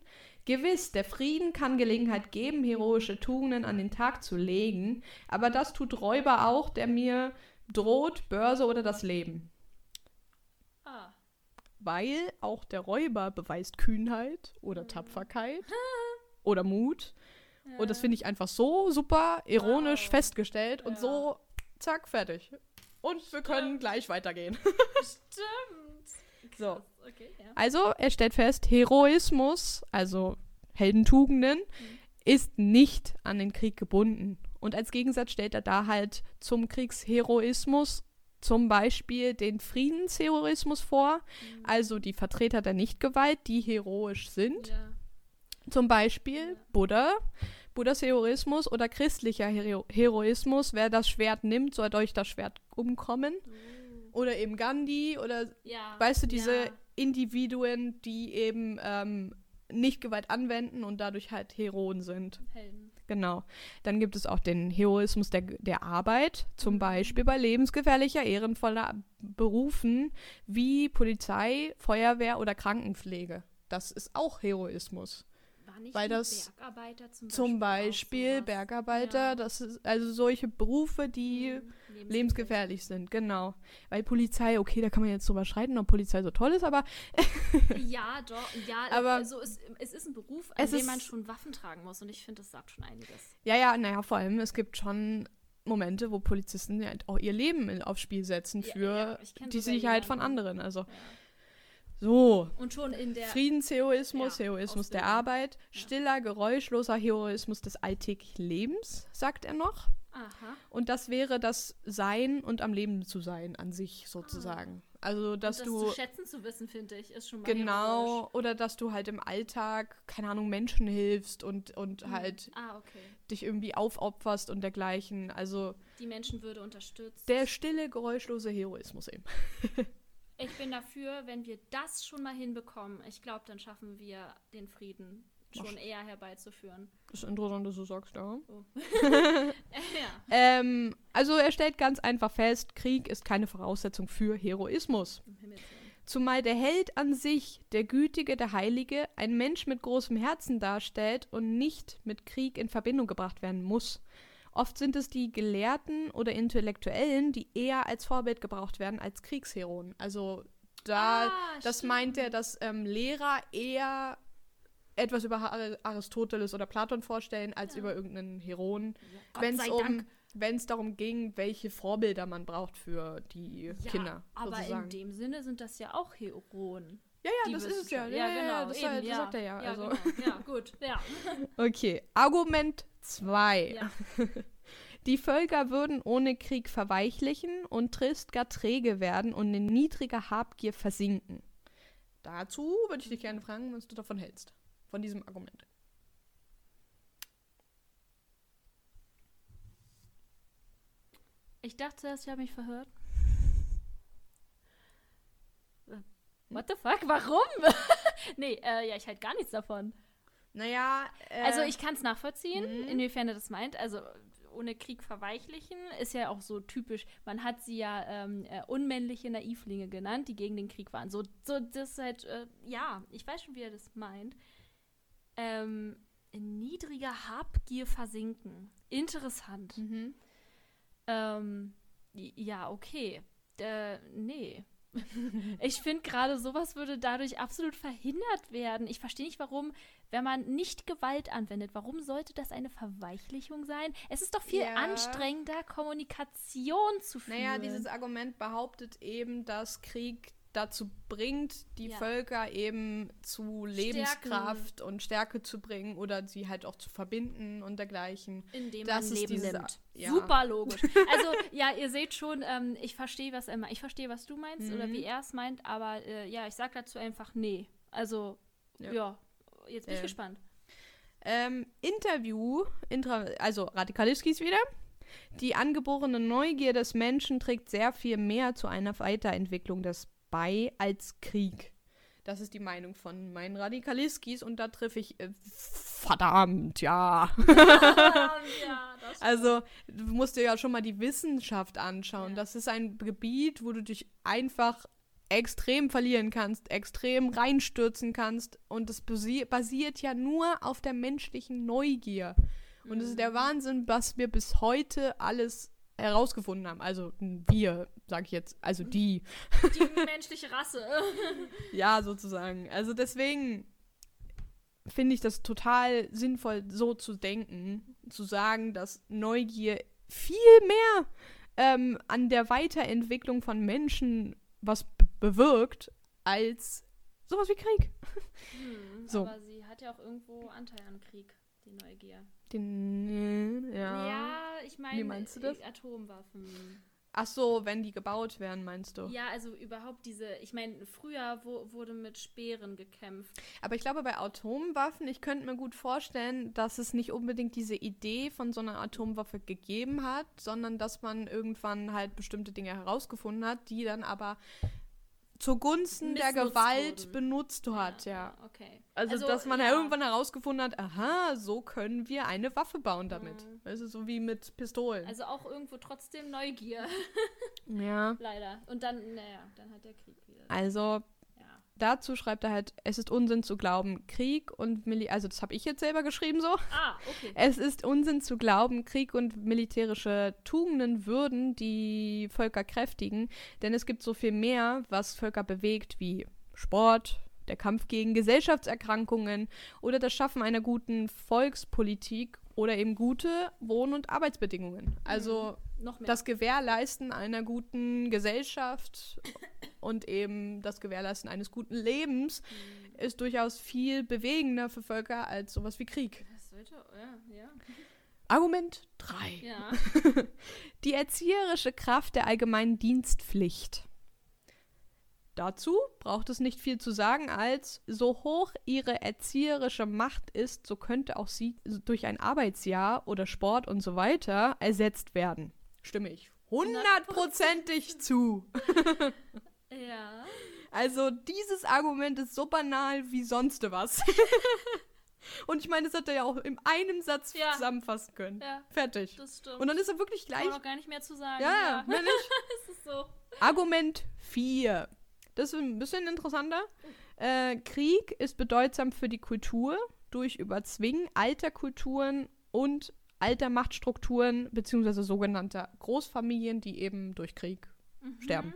Gewiss, der Frieden kann Gelegenheit geben, heroische Tugenden an den Tag zu legen, aber das tut Räuber auch, der mir droht, Börse oder das Leben. Ah. Weil auch der Räuber beweist Kühnheit oder Tapferkeit [LAUGHS] oder Mut. Und das finde ich einfach so super ironisch Wow. festgestellt und Ja. so, zack, fertig. Und wir können gleich weitergehen. Stimmt. [LAUGHS] So. Okay, ja. Also, er stellt fest, Heroismus, also Heldentugenden, ist nicht an den Krieg gebunden. Und als Gegensatz stellt er da halt zum Kriegsheroismus zum Beispiel den Friedensheroismus vor, also die Vertreter der Nichtgewalt, die heroisch sind. Ja. Zum Beispiel Ja. Buddha, Buddhas Heroismus oder christlicher Hero Heroismus, wer das Schwert nimmt, soll durch das Schwert umkommen. Uh. Oder eben Gandhi oder Ja. Weißt du, diese Ja. Individuen, die eben ähm, nicht Gewalt anwenden und dadurch halt Heroen sind. Helden. Genau. Dann gibt es auch den Heroismus der, der Arbeit, zum Mhm. Beispiel bei lebensgefährlicher, ehrenvoller Berufen wie Polizei, Feuerwehr oder Krankenpflege. Das ist auch Heroismus. Nicht Weil das Bergarbeiter zum Beispiel. Zum Beispiel sowas? Bergarbeiter, Ja. das ist also solche Berufe, die Mhm, lebensgefährlich sind, genau. Weil Polizei, okay, da kann man jetzt drüber streiten, ob Polizei so toll ist, aber [LAUGHS] Ja, doch. Ja, Aber also es, es ist ein Beruf, an dem ist- man schon Waffen tragen muss. Und ich finde, das sagt schon einiges. Ja, ja, naja, vor allem, es gibt schon Momente, wo Polizisten halt auch ihr Leben aufs Spiel setzen Ja, für ja, kenn die Sicherheit von jemanden. anderen. Also Ja. So. Und schon in der. Friedensheroismus, Ja, Heroismus der. Arbeit, stiller, geräuschloser Heroismus des alltäglichen Lebens, sagt er noch. Aha. Und das wäre das Sein und am Leben zu sein an sich sozusagen. Also, dass Ah. das du zu schätzen zu wissen, finde ich, ist schon mal genau heroisch. oder dass du halt im Alltag, keine Ahnung, Menschen hilfst und, und Mhm. halt Ah, okay. dich irgendwie aufopferst und dergleichen. Also Die Menschenwürde unterstützt. der stille, geräuschlose Heroismus eben. [LAUGHS] ich bin dafür, wenn wir das schon mal hinbekommen, ich glaube, dann schaffen wir den Frieden schon eher herbeizuführen. Das ist interessant, dass du sagst, ja. Oh. [LAUGHS] ja. Ähm, also er stellt ganz einfach fest, Krieg ist keine Voraussetzung für Heroismus. Um. Zumal der Held an sich, der Gütige, der Heilige, ein Mensch mit großem Herzen darstellt und nicht mit Krieg in Verbindung gebracht werden muss. Oft sind es die Gelehrten oder Intellektuellen, die eher als Vorbild gebraucht werden als Kriegsheroen. Also da, Ah, das meint er, stimmt. dass ähm, Lehrer eher etwas über Ar- Aristoteles oder Platon vorstellen, als Ja. über irgendeinen Heroen. Ja, Wenn es um, Dank. wenn es darum ging, welche Vorbilder man braucht für die Ja, Kinder. aber sozusagen. in dem Sinne sind das ja auch Heroen. Ja, ja, das ist es ja. Ja, ja, ja, das, eben, das sagt er ja. Ja, also. genau. ja gut. Ja. [LAUGHS] Okay, Argument 2. ja. [LAUGHS] Die Völker würden ohne Krieg verweichlichen und trist gar träge werden und in niedriger Habgier versinken. Dazu würde ich dich gerne fragen, was du davon hältst. Von diesem Argument. Ich dachte zuerst, ich habe mich verhört. Äh, What the fuck? Warum? [LAUGHS] nee, äh, ja, ich halte gar nichts davon. Naja, äh, Also ich kann es nachvollziehen, Mhm. inwiefern er das meint. Also ohne Krieg verweichlichen ist ja auch so typisch. Man hat sie ja ähm, äh, unmännliche Naivlinge genannt, die gegen den Krieg waren. So, so das ist halt, äh, ja, ich weiß schon, wie er das meint. Ähm, in niedriger Habgier versinken. Interessant. Mhm. Ähm, ja, okay. Äh, nee. [LAUGHS] ich finde gerade sowas würde dadurch absolut verhindert werden. Ich verstehe nicht, warum, wenn man nicht Gewalt anwendet, warum sollte das eine Verweichlichung sein? Es ist doch viel Ja. anstrengender, Kommunikation zu führen. Naja, dieses Argument behauptet eben, dass Krieg dazu bringt, die Ja. Völker eben zu Lebenskraft und Stärke zu bringen oder sie halt auch zu verbinden und dergleichen. indem das man Leben dieses- nimmt. ja. Super logisch. [LAUGHS] Also, ja, ihr seht schon, ähm, ich verstehe, was er meint. Ich verstehe, was du meinst oder Mhm. wie er es meint, aber äh, ja, ich sag dazu einfach nee. Also, ja, Ja. jetzt bin ich Äh. gespannt. Ähm, Interview, intra, also Radikaliskis wieder. Die angeborene Neugier des Menschen trägt sehr viel mehr zu einer Weiterentwicklung des bei als Krieg. Das ist die Meinung von meinen Radikaliskis und da treffe ich äh, verdammt, ja. ja, [LAUGHS] Also, du musst dir ja schon mal die Wissenschaft anschauen. Ja. Das ist ein Gebiet, wo du dich einfach extrem verlieren kannst, extrem reinstürzen kannst. Und das basi basiert ja nur auf der menschlichen Neugier. Und es ist Mhm. der Wahnsinn, was wir bis heute alles herausgefunden haben. Also wir, sag ich jetzt, also die. die menschliche Rasse. [LAUGHS] Ja, sozusagen. Also deswegen finde ich das total sinnvoll, so zu denken, zu sagen, dass Neugier viel mehr ähm, an der Weiterentwicklung von Menschen was be bewirkt, als sowas wie Krieg. Hm, So. Aber sie hat ja auch irgendwo Anteil an Krieg, die Neugier. Den, ja. Ja, ich meine, Wie meinst du das? äh, Atomwaffen. Ach so, wenn die gebaut werden, meinst du? Ja, also überhaupt diese, ich meine, früher wo, wurde mit Speeren gekämpft. Aber ich glaube, bei Atomwaffen, ich könnte mir gut vorstellen, dass es nicht unbedingt diese Idee von so einer Atomwaffe gegeben hat, sondern dass man irgendwann halt bestimmte Dinge herausgefunden hat, die dann aber zugunsten der Gewalt wurden. benutzt hat, ja. Okay. Also, dass man ja. irgendwann herausgefunden hat, aha, so können wir eine Waffe bauen damit. Mhm. Du, so wie mit Pistolen. Also auch irgendwo trotzdem Neugier, ja. [LAUGHS] leider. Und dann, naja, dann hat der Krieg wieder. Also, Ja. Dazu schreibt er halt, es ist Unsinn zu glauben, Krieg und Mili also das habe ich jetzt selber geschrieben so. Ah, okay. [LAUGHS] Es ist Unsinn zu glauben, Krieg und militärische Tugenden würden die Völker kräftigen, denn es gibt so viel mehr, was Völker bewegt, wie Sport, der Kampf gegen Gesellschaftserkrankungen oder das Schaffen einer guten Volkspolitik oder eben gute Wohn- und Arbeitsbedingungen. Also mehr. Das Gewährleisten einer guten Gesellschaft und eben das Gewährleisten eines guten Lebens Mhm. ist durchaus viel bewegender für Völker als sowas wie Krieg. Sollte, ja, ja. Argument 3. Ja. [LAUGHS] Die erzieherische Kraft der allgemeinen Dienstpflicht. Dazu braucht es nicht viel zu sagen, als so hoch ihre erzieherische Macht ist, so könnte auch sie durch ein Arbeitsjahr oder Sport und so weiter ersetzt werden. Stimme ich hundertprozentig zu. [LAUGHS] ja. Also dieses Argument ist so banal wie sonst was. [LAUGHS] und ich meine, das hat er ja auch in einem Satz Ja. zusammenfassen können. Ja, Fertig. das stimmt. Und dann ist er wirklich gleich. man noch gar nicht mehr zu sagen. Ja, ja, mehr nicht. [LAUGHS] Das ist so. Argument 4. Das ist ein bisschen interessanter. Äh, Krieg ist bedeutsam für die Kultur durch Überzwingen alter Kulturen und alter Machtstrukturen beziehungsweise sogenannter Großfamilien, die eben durch Krieg sterben.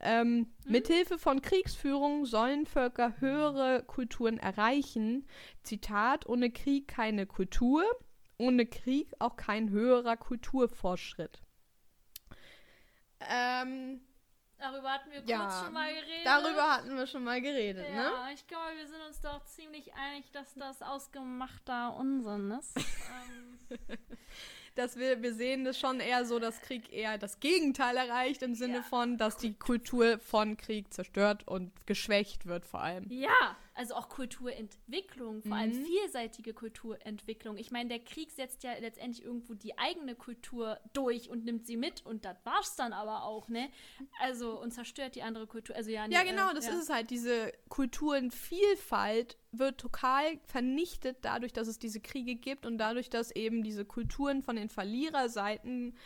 Ähm, Mithilfe von Kriegsführung sollen Völker höhere Kulturen erreichen. Zitat, ohne Krieg keine Kultur, ohne Krieg auch kein höherer Kulturfortschritt. Ähm, Darüber hatten wir kurz Ja, schon mal geredet. Darüber hatten wir schon mal geredet, ne? Ja, ich glaube, wir sind uns doch ziemlich einig, dass das ausgemachter Unsinn ist. [LAUGHS] ähm, [LAUGHS] Dass wir, wir sehen das schon eher so, dass Krieg eher das Gegenteil erreicht, im Sinne Ja. von, dass die Kultur von Krieg zerstört und geschwächt wird vor allem. ja, also auch Kulturentwicklung, vor allem Mhm. vielseitige Kulturentwicklung. Ich meine, der Krieg setzt ja letztendlich irgendwo die eigene Kultur durch und nimmt sie mit und das war's dann aber auch, ne? Also und zerstört die andere Kultur. Also ja, nee, Ja, genau, äh, das ja. ist es halt. Diese Kulturenvielfalt wird total vernichtet dadurch, dass es diese Kriege gibt und dadurch, dass eben diese Kulturen von den Verliererseiten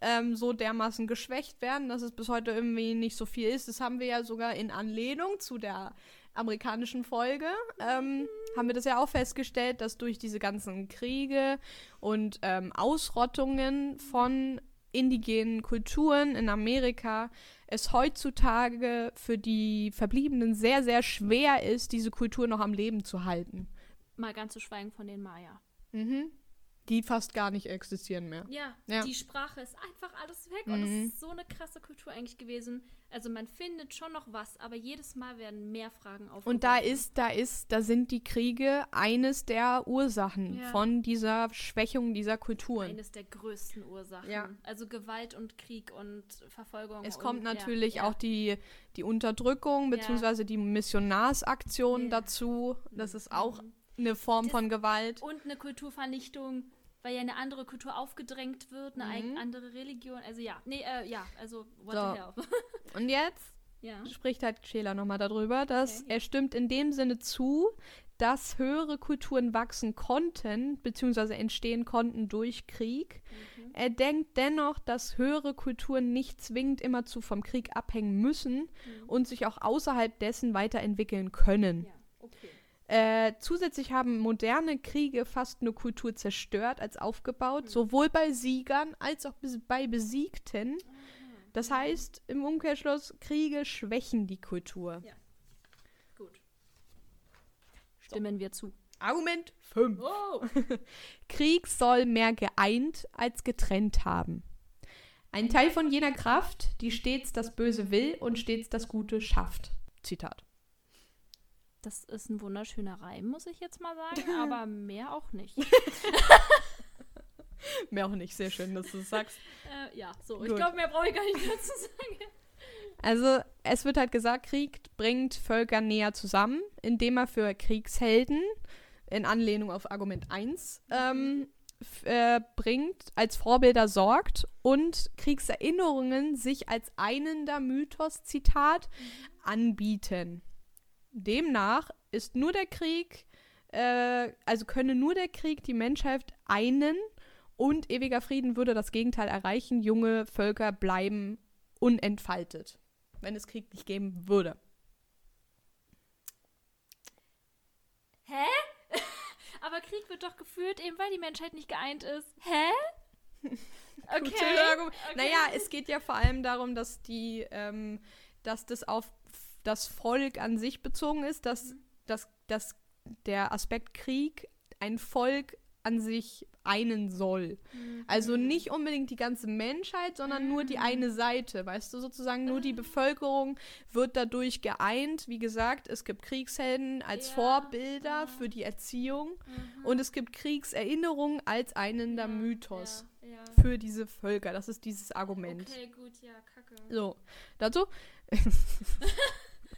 ähm, so dermaßen geschwächt werden, dass es bis heute irgendwie nicht so viel ist. Das haben wir ja sogar in Anlehnung zu der amerikanischen Folge, ähm, haben wir das ja auch festgestellt, dass durch diese ganzen Kriege und ähm, Ausrottungen von indigenen Kulturen in Amerika es heutzutage für die Verbliebenen sehr, sehr schwer ist, diese Kultur noch am Leben zu halten. Mal ganz zu schweigen von den Maya. Mhm. Die fast gar nicht existieren mehr. Ja, Ja. die Sprache ist einfach alles weg und Mhm. es ist so eine krasse Kultur eigentlich gewesen. Also man findet schon noch was, aber jedes Mal werden mehr Fragen aufgeworfen. Und da ist, da ist, da sind die Kriege eines der Ursachen Ja. von dieser Schwächung dieser Kulturen. eines der größten Ursachen. Ja. Also Gewalt und Krieg und Verfolgung. Es und, kommt ja, natürlich ja. auch die, die Unterdrückung bzw. die Missionarsaktion Ja. dazu. Das ist auch Mhm. eine Form Das- von Gewalt. Und eine Kulturvernichtung, weil ja eine andere Kultur aufgedrängt wird, eine Mhm. andere Religion. Also ja, nee, äh, ja, also what So. the hell. [LAUGHS] Und jetzt ja. spricht halt Scheler nochmal darüber, dass Okay. er stimmt in dem Sinne zu, dass höhere Kulturen wachsen konnten, beziehungsweise entstehen konnten durch Krieg. Mhm. Er denkt dennoch, dass höhere Kulturen nicht zwingend immerzu vom Krieg abhängen müssen Mhm. und sich auch außerhalb dessen weiterentwickeln können. Ja, okay. Äh, zusätzlich haben moderne Kriege fast eine Kultur zerstört als aufgebaut, Mhm. sowohl bei Siegern als auch bei Besiegten. Aha. Das heißt, im Umkehrschluss, Kriege schwächen die Kultur. Gut. Stimmen wir zu. Argument 5. Oh! [LAUGHS] Krieg soll mehr geeint als getrennt haben. Ein Teil von jener Kraft, die stets das Böse will und stets das Gute schafft. Zitat. Das ist ein wunderschöner Reim, muss ich jetzt mal sagen, [LAUGHS] aber mehr auch nicht. [LAUGHS] Mehr auch nicht, sehr schön, dass du es sagst. äh, ja, so. Ich Gut. glaube, mehr brauche ich gar nicht dazu sagen. Also, es wird halt gesagt, Krieg bringt Völker näher zusammen, indem er für Kriegshelden, in Anlehnung auf Argument 1, ähm, f- äh, bringt, als Vorbilder sorgt und Kriegserinnerungen sich als einender Mythos, Zitat, anbieten. Demnach ist nur der Krieg, äh, also könne nur der Krieg die Menschheit einen und ewiger Frieden würde das Gegenteil erreichen. Junge Völker bleiben unentfaltet, wenn es Krieg nicht geben würde. Hä? [LAUGHS] Aber Krieg wird doch geführt, eben weil die Menschheit nicht geeint ist. Hä? [LAUGHS] Okay. Okay. Naja, es geht ja vor allem darum, dass die, ähm, dass das auf das Volk an sich bezogen ist, dass, dass, dass der Aspekt Krieg ein Volk an sich einen soll. Mhm. Also nicht unbedingt die ganze Menschheit, sondern nur die eine Seite, weißt du, sozusagen nur die Bevölkerung wird dadurch geeint. Wie gesagt, es gibt Kriegshelden als Ja, Vorbilder ja. für die Erziehung Mhm. und es gibt Kriegserinnerungen als einender Ja, Mythos ja. für diese Völker. Das ist dieses Argument. Okay, gut, ja, kacke. So, dazu? [LAUGHS]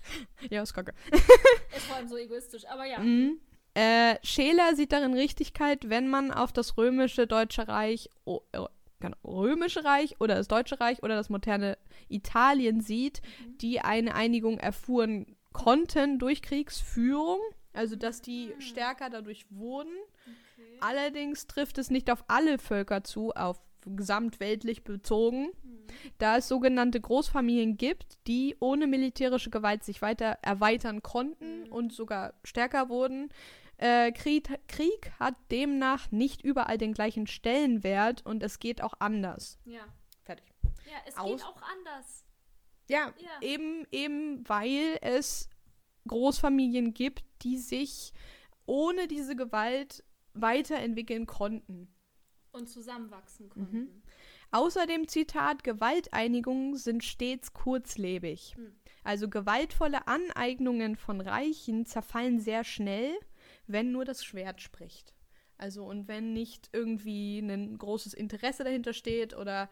[LAUGHS] ja, ist kacke. Ist vor allem so egoistisch, aber ja. Mhm. Äh, Scheler sieht darin Richtigkeit, wenn man auf das römische Deutsche Reich, oh, oh, römische Reich oder das Deutsche Reich oder das moderne Italien sieht, Mhm. die eine Einigung erfuhren konnten durch Kriegsführung, also dass die Mhm. stärker dadurch wurden. Okay. Allerdings trifft es nicht auf alle Völker zu, auf gesamtweltlich bezogen, Mhm. da es sogenannte Großfamilien gibt, die ohne militärische Gewalt sich weiter erweitern konnten Mhm. und sogar stärker wurden. Äh, Krieg, Krieg hat demnach nicht überall den gleichen Stellenwert und es geht auch anders. Ja. Fertig. Ja, es Aus- geht auch anders. Ja, Ja. eben, eben weil es Großfamilien gibt, die sich ohne diese Gewalt weiterentwickeln konnten. Und zusammenwachsen konnten. Außerdem, Zitat, Gewalteinigungen sind stets kurzlebig. Hm. Also gewaltvolle Aneignungen von Reichen zerfallen sehr schnell, wenn nur das Schwert spricht. Also und wenn nicht irgendwie ein großes Interesse dahinter steht oder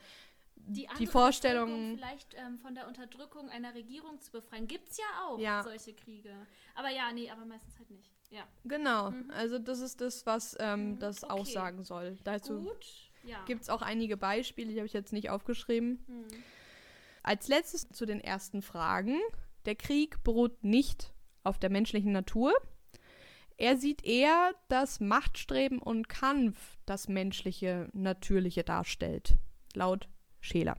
Die, die Vorstellung. Vielleicht ähm, von der Unterdrückung einer Regierung zu befreien. Gibt's ja auch Ja. solche Kriege. Aber ja, nee, aber meistens halt nicht. Ja. Genau, Mhm. also das ist das, was ähm, Mhm, das okay. aussagen soll. Dazu Gut. Ja. gibt es auch einige Beispiele, die habe ich jetzt nicht aufgeschrieben. Hm. Als letztes zu den ersten Fragen. Der Krieg beruht nicht auf der menschlichen Natur. Er sieht eher, dass Machtstreben und Kampf das menschliche Natürliche darstellt, laut Scheler.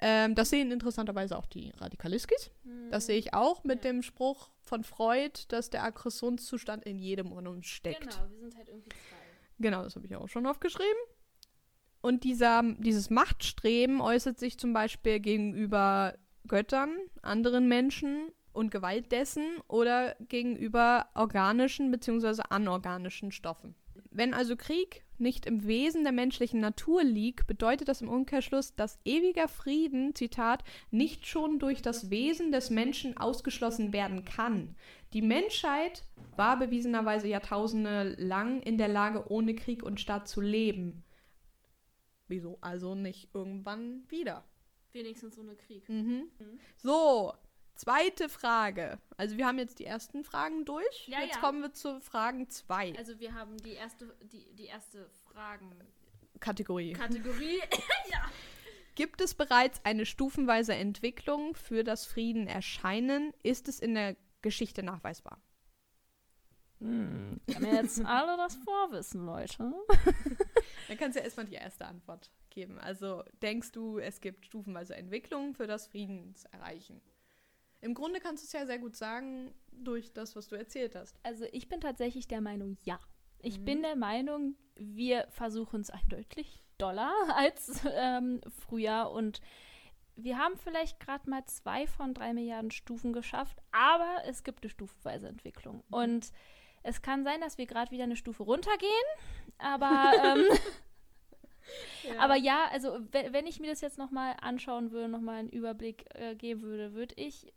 Ähm, das sehen interessanterweise auch die Radikaliskis. Hm. Das sehe ich auch mit Ja. dem Spruch von Freud, dass der Aggressionszustand in jedem von uns steckt. Genau, wir sind halt irgendwie zwei. Genau, das habe ich auch schon aufgeschrieben. Und dieser, dieses Machtstreben äußert sich zum Beispiel gegenüber Göttern, anderen Menschen und Gewalt dessen oder gegenüber organischen bzw. anorganischen Stoffen. Wenn also Krieg nicht im Wesen der menschlichen Natur liegt, bedeutet das im Umkehrschluss, dass ewiger Frieden, Zitat, nicht schon durch das Wesen des Menschen ausgeschlossen werden kann. Die Menschheit war bewiesenerweise Jahrtausende lang in der Lage, ohne Krieg und Staat zu leben. Wieso also nicht irgendwann wieder? Wenigstens ohne Krieg. Mhm. So, zweite Frage. Also wir haben jetzt die ersten Fragen durch. Ja, jetzt ja. kommen wir zu Fragen 2. Also wir haben die erste, die, die erste Kategorie. Fragen-Kategorie. [LAUGHS] [LAUGHS] Gibt es bereits eine stufenweise Entwicklung für das Friedenerscheinen? Ist es in der Geschichte nachweisbar? hm. Kann mir jetzt [LAUGHS] alle das vorwissen, Leute. Dann kannst du ja erstmal die erste Antwort geben. Also denkst du, es gibt stufenweise Entwicklungen für das Friedenserreichen? Im Grunde kannst du es ja sehr gut sagen durch das, was du erzählt hast. Also ich bin tatsächlich der Meinung, ja. Ich Mhm. bin der Meinung, wir versuchen es eindeutig doller [LAUGHS] als ähm, früher und wir haben vielleicht gerade mal zwei von drei Milliarden Stufen geschafft, aber es gibt eine stufenweise Entwicklung. Und es kann sein, dass wir gerade wieder eine Stufe runtergehen, aber, [LAUGHS] ähm, aber ja, also we- wenn ich mir das jetzt nochmal anschauen würde, nochmal einen Überblick äh, geben würde, würde ich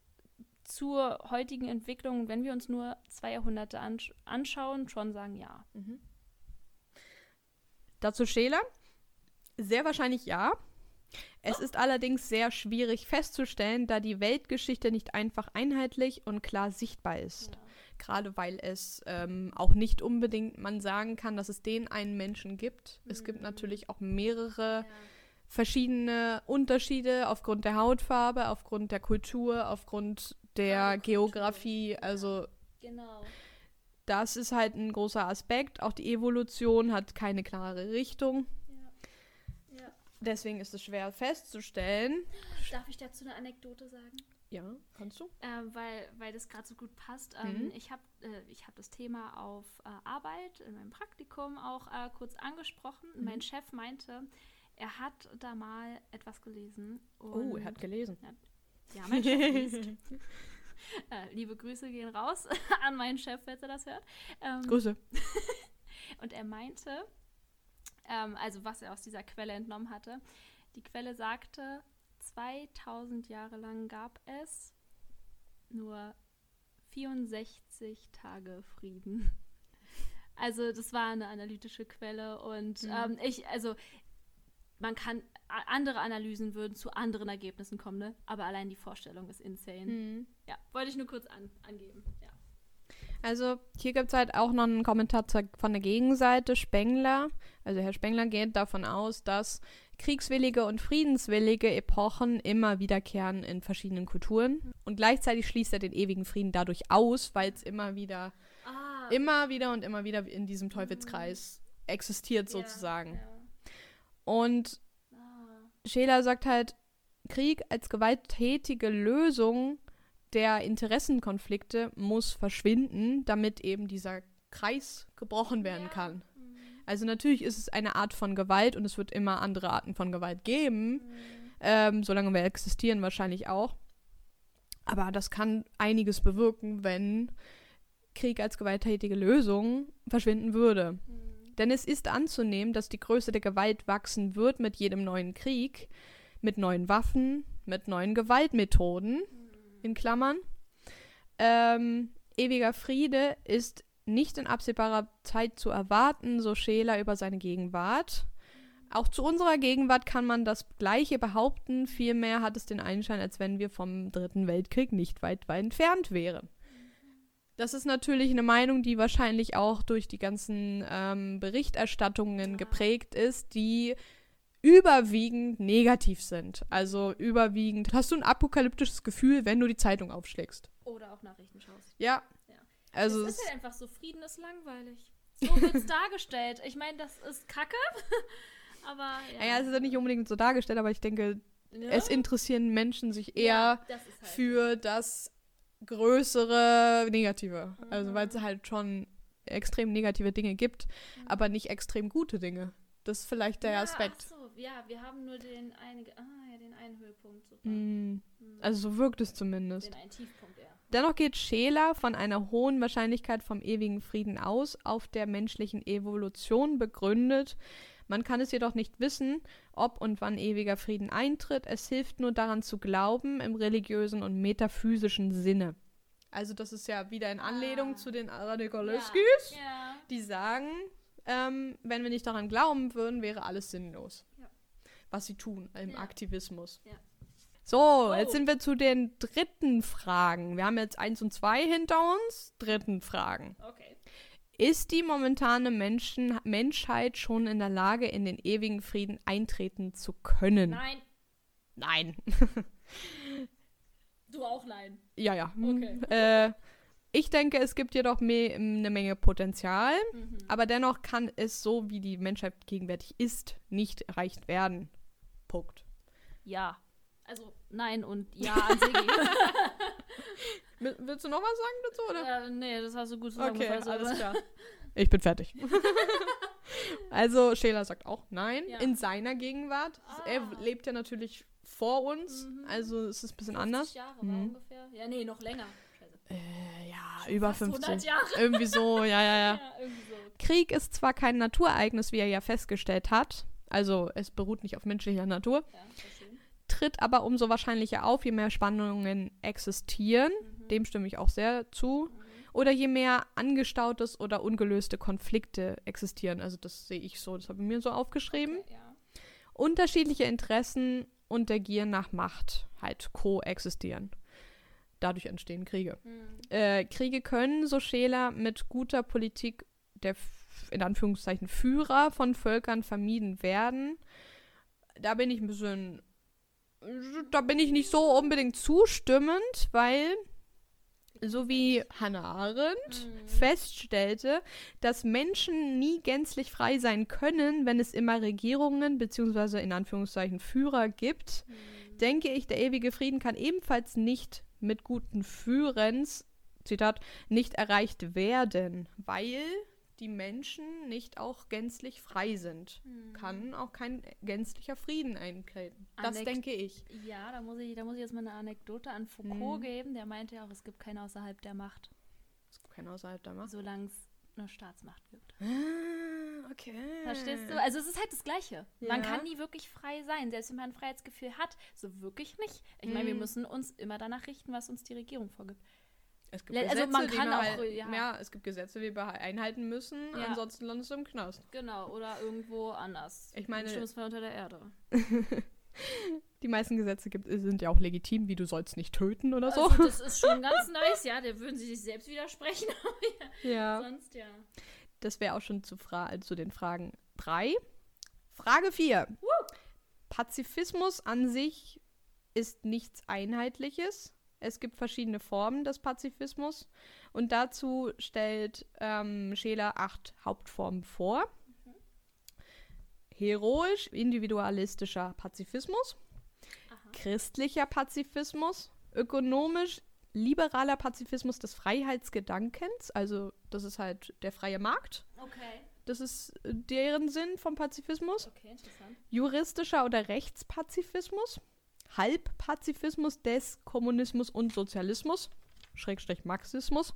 zur heutigen Entwicklung, wenn wir uns nur zwei Jahrhunderte ansch anschauen, schon sagen, ja. Mhm. Dazu Scheler? Sehr wahrscheinlich ja. Es ist allerdings sehr schwierig festzustellen, da die Weltgeschichte nicht einfach einheitlich und klar sichtbar ist. Gerade weil es ähm, auch nicht unbedingt man sagen kann, dass es den einen Menschen gibt. Es gibt Mhm. natürlich auch mehrere verschiedene Unterschiede aufgrund der Hautfarbe, aufgrund der Kultur, aufgrund der Geografie. Also Genau. das ist halt ein großer Aspekt. Auch die Evolution hat keine klare Richtung. Ja. Ja. Deswegen ist es schwer festzustellen. Darf ich dazu eine Anekdote sagen? Ja, kannst du? Ähm, weil, weil das gerade so gut passt. Ähm, Mhm. Ich habe äh, ich hab das Thema auf äh, Arbeit in meinem Praktikum auch äh, kurz angesprochen. Mhm. Mein Chef meinte, er hat da mal etwas gelesen. Oh, er hat gelesen. Ja, mein Chef liest. [LAUGHS] äh, liebe Grüße gehen raus [LAUGHS] an meinen Chef, falls er das hört. Ähm, Grüße. [LAUGHS] Und er meinte, ähm, also was er aus dieser Quelle entnommen hatte, die Quelle sagte, 2000 Jahre lang gab es nur 64 Tage Frieden. Also das war eine analytische Quelle und Mhm. ähm, ich, also man kann, andere Analysen würden zu anderen Ergebnissen kommen, ne? aber allein die Vorstellung ist insane. Mhm. Ja, wollte ich nur kurz an, angeben. Ja. Also hier gibt es halt auch noch einen Kommentar von der Gegenseite, Spengler. Also Herr Spengler geht davon aus, dass kriegswillige und friedenswillige Epochen immer wiederkehren in verschiedenen Kulturen. Und gleichzeitig schließt er den ewigen Frieden dadurch aus, weil es immer wieder, Ah, immer wieder und immer wieder in diesem Teufelskreis existiert sozusagen. Ja. Und Ah. Scheler sagt halt, Krieg als gewalttätige Lösung der Interessenkonflikte muss verschwinden, damit eben dieser Kreis gebrochen werden Ja. kann. Mhm. Also natürlich ist es eine Art von Gewalt und es wird immer andere Arten von Gewalt geben, Mhm. ähm, solange wir existieren wahrscheinlich auch. Aber das kann einiges bewirken, wenn Krieg als gewalttätige Lösung verschwinden würde. Mhm. Denn es ist anzunehmen, dass die Größe der Gewalt wachsen wird mit jedem neuen Krieg, mit neuen Waffen, mit neuen Gewaltmethoden, in Klammern. Ähm, ewiger Friede ist nicht in absehbarer Zeit zu erwarten, so Scheler über seine Gegenwart. Auch zu unserer Gegenwart kann man das Gleiche behaupten, vielmehr hat es den Einschein, als wenn wir vom Dritten Weltkrieg nicht weit, weit entfernt wären. Das ist natürlich eine Meinung, die wahrscheinlich auch durch die ganzen ähm, Berichterstattungen Ja. geprägt ist, die überwiegend negativ sind. Also überwiegend hast du ein apokalyptisches Gefühl, wenn du die Zeitung aufschlägst. Oder auch Nachrichten schaust. Ja. Ja. Also es ist halt einfach so, Frieden ist langweilig. So [LAUGHS] wird es dargestellt. Ich meine, das ist Kacke. [LAUGHS] Aber ja. naja, es ist ja nicht unbedingt so dargestellt, aber ich denke, Ne? es interessieren Menschen sich eher ja, halt für das größere Negative. Also Mhm. weil es halt schon extrem negative Dinge gibt, Mhm. aber nicht extrem gute Dinge. Das ist vielleicht der ja, Aspekt. So, ja, wir haben nur den, einige, ah, ja, den einen Höhepunkt. Mm. Also so wirkt es zumindest. den einen Tiefpunkt, ja. Dennoch geht Scheler von einer hohen Wahrscheinlichkeit vom ewigen Frieden aus, auf der menschlichen Evolution begründet. Man kann es jedoch nicht wissen, ob und wann ewiger Frieden eintritt. Es hilft nur daran zu glauben im religiösen und metaphysischen Sinne. Also das ist ja wieder in Anlehnung Ah. zu den Radikaleskis, Ja. die sagen, ähm, wenn wir nicht daran glauben würden, wäre alles sinnlos. Ja. Was sie tun im Ja. Aktivismus. Ja. So, jetzt Oh. sind wir zu den dritten Fragen. Wir haben jetzt eins und zwei hinter uns. Dritten Fragen. Okay. Ist die momentane Menschen Menschheit schon in der Lage, in den ewigen Frieden eintreten zu können? Nein, Nein. du auch nein. ja, ja. Okay. Äh, ich denke, es gibt jedoch me eine Menge Potenzial, Mhm. aber dennoch kann es so, wie die Menschheit gegenwärtig ist, nicht erreicht werden. Punkt. Ja. Also nein und ja an [LAUGHS] Willst du noch was sagen dazu, oder? äh, nee, das hast du gut Okay, zusammengefasst. alles klar. [LAUGHS] Ich bin fertig. [LAUGHS] also, Scheler sagt auch nein Ja. in seiner Gegenwart. Er Ah. lebt ja natürlich vor uns, Mhm. also es ist ein bisschen 50 anders. Jahre war Mhm. ungefähr. Ja, nee, noch länger. Scheiße. Äh, ja, über Fast 100 50. Jahre. [LAUGHS] Irgendwie so, ja, ja, ja. Ja, so. Krieg ist zwar kein Naturereignis, wie er ja festgestellt hat, also es beruht nicht auf menschlicher Natur, Ja, tritt aber umso wahrscheinlicher auf, je mehr Spannungen existieren. Mhm. Dem stimme ich auch sehr zu. Oder je mehr angestautes oder ungelöste Konflikte existieren. Also das sehe ich so, das habe ich mir so aufgeschrieben. Okay, ja. Unterschiedliche Interessen und der Gier nach Macht halt koexistieren. Dadurch entstehen Kriege. Mhm. Äh, Kriege können, so Scheler, mit guter Politik der in Anführungszeichen Führer von Völkern vermieden werden. Da bin ich ein bisschen, da bin ich nicht so unbedingt zustimmend, weil so wie Hannah Arendt Mhm. feststellte, dass Menschen nie gänzlich frei sein können, wenn es immer Regierungen bzw. in Anführungszeichen Führer gibt, Mhm. denke ich, der ewige Frieden kann ebenfalls nicht mit guten Führens, Zitat, nicht erreicht werden, weil die Menschen nicht auch gänzlich frei sind. Mhm. Kann auch kein gänzlicher Frieden eintreten. Das Anek- denke ich. Ja, da muss, ich, da muss ich jetzt mal eine Anekdote an Foucault Mhm. geben. Der meinte ja auch, es gibt keinen außerhalb der Macht, Es gibt keinen außerhalb der Macht. solange es eine Staatsmacht gibt. Ah, okay. Verstehst du? Also es ist halt das Gleiche. Man Ja. kann nie wirklich frei sein, selbst wenn man ein Freiheitsgefühl hat. So wirklich nicht. Ich meine, wir Mhm. müssen uns immer danach richten, was uns die Regierung vorgibt. Es gibt Le- Gesetze, also man die kann wir auch, halt, ja. ja. es gibt Gesetze, die wir einhalten müssen, Ja. ansonsten landest du im Knast. Genau, oder irgendwo anders. Ich meine- Im schlimmsten Fall unter der Erde. [LAUGHS] Die meisten Gesetze gibt, sind ja auch legitim, wie du sollst nicht töten oder so. Also das ist schon [LAUGHS] ganz nice, ja. Da würden sie sich selbst widersprechen. [LAUGHS] ja. Sonst ja. Das wäre auch schon zu, Fra zu den Fragen 3. Frage 4. Pazifismus an sich ist nichts Einheitliches. Es gibt verschiedene Formen des Pazifismus und dazu stellt ähm, Scheler acht Hauptformen vor. Heroisch, individualistischer Pazifismus, Aha. christlicher Pazifismus, ökonomisch, liberaler Pazifismus des Freiheitsgedankens, also das ist halt der freie Markt. Okay. Das ist deren Sinn vom Pazifismus. Okay, interessant. Juristischer oder Rechtspazifismus. Halbpazifismus des Kommunismus und Sozialismus. Schrägstrich Marxismus.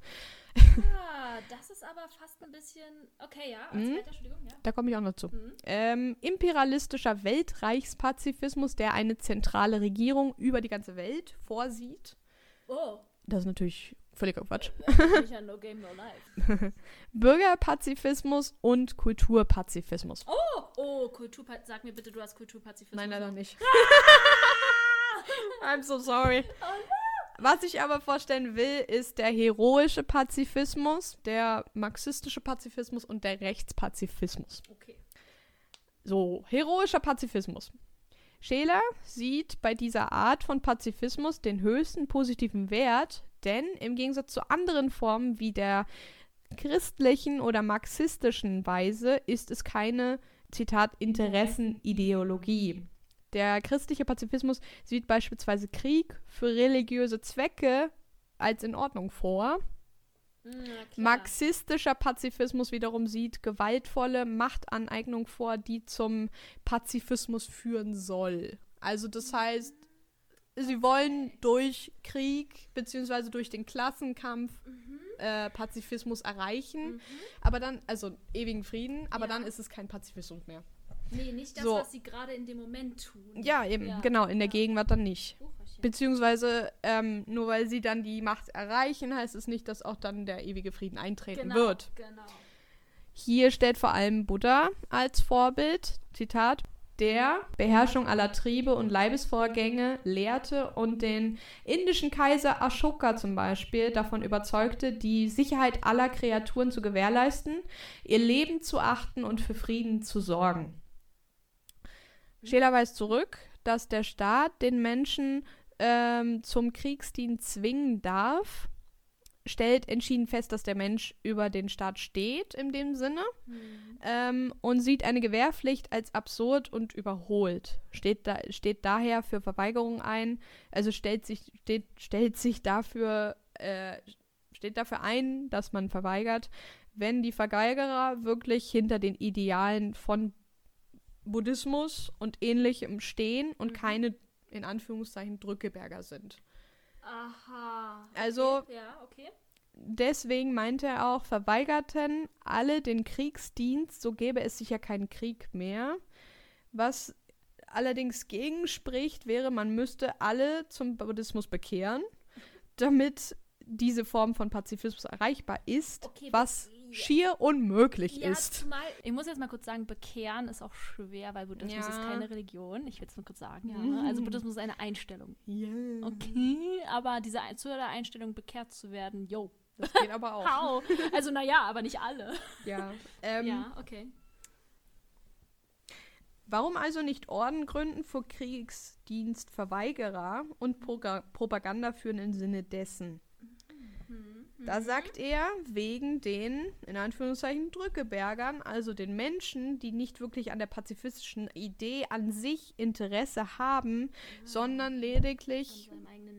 Ah, das ist aber fast ein bisschen. Okay, ja. Mhm. weiter, Entschuldigung, ja. Da komme ich auch noch zu. Mhm. Ähm, imperialistischer Weltreichspazifismus, der eine zentrale Regierung über die ganze Welt vorsieht. Oh, Das ist natürlich völliger Quatsch. ja no game, no life. [LAUGHS] Bürgerpazifismus und Kulturpazifismus. Oh, oh, Kulturpa Sag mir bitte, du hast Kulturpazifismus. Nein, leider nicht. [LAUGHS] I'm so sorry. [LAUGHS] Was ich aber vorstellen will, ist der heroische Pazifismus, der marxistische Pazifismus und der Rechtspazifismus. Okay. So, heroischer Pazifismus. Scheler sieht bei dieser Art von Pazifismus den höchsten positiven Wert, denn im Gegensatz zu anderen Formen wie der christlichen oder marxistischen Weise ist es keine, Zitat, Interessenideologie. Der christliche Pazifismus sieht beispielsweise Krieg für religiöse Zwecke als in Ordnung vor. Marxistischer Pazifismus wiederum sieht gewaltvolle Machtaneignung vor, die zum Pazifismus führen soll. Also das heißt, sie wollen durch Krieg beziehungsweise durch den Klassenkampf mhm. äh, Pazifismus erreichen, mhm. aber dann, also ewigen Frieden, aber ja. dann ist es kein Pazifismus mehr. Nee, nicht das, so. was sie gerade in dem Moment tun. Ja, eben, ja. genau, in der. Gegenwart dann nicht. Beziehungsweise ähm, nur weil sie dann die Macht erreichen, heißt es nicht, dass auch dann der ewige Frieden eintreten genau, wird. Genau. Hier stellt vor allem Buddha als Vorbild, Zitat, der Beherrschung aller Triebe und Leibesvorgänge lehrte und den indischen Kaiser Ashoka zum Beispiel davon überzeugte, die Sicherheit aller Kreaturen zu gewährleisten, ihr Leben zu achten und für Frieden zu sorgen. Scheler weist zurück, dass der Staat den Menschen ähm, zum Kriegsdienst zwingen darf, stellt entschieden fest, dass der Mensch über den Staat steht, in dem Sinne, mhm. ähm, und sieht eine Gewährpflicht als absurd und überholt. Steht, da, steht daher für Verweigerung ein, also stellt sich, steht, stellt sich dafür, äh, steht dafür ein, dass man verweigert, wenn die Verweigerer wirklich hinter den Idealen von Buddhismus und ähnlichem stehen und mhm. keine, in Anführungszeichen, Drückeberger sind. Aha. Also, okay. ja, okay. deswegen meinte er auch, verweigerten alle den Kriegsdienst, so gäbe es sicher keinen Krieg mehr. Was allerdings gegenspricht, wäre, man müsste alle zum Buddhismus bekehren, damit diese Form von Pazifismus erreichbar ist, okay, was schier unmöglich ja, ist. Zumal, ich muss jetzt mal kurz sagen, bekehren ist auch schwer, weil Buddhismus ja. ist keine Religion. Ich will es nur kurz sagen. Ja. Mhm. Also Buddhismus ist eine Einstellung. Yeah. Okay, aber diese zu der Einstellung bekehrt zu werden, yo. Das geht aber auch. [LAUGHS] How? Also naja, aber nicht alle. Ja. Ähm, ja, okay. Warum also nicht Orden gründen für Kriegsdienstverweigerer und Propaganda führen im Sinne dessen? Da mhm. sagt er, wegen den, in Anführungszeichen, Drückebergern, also den Menschen, die nicht wirklich an der pazifistischen Idee an sich Interesse haben, ja. sondern lediglich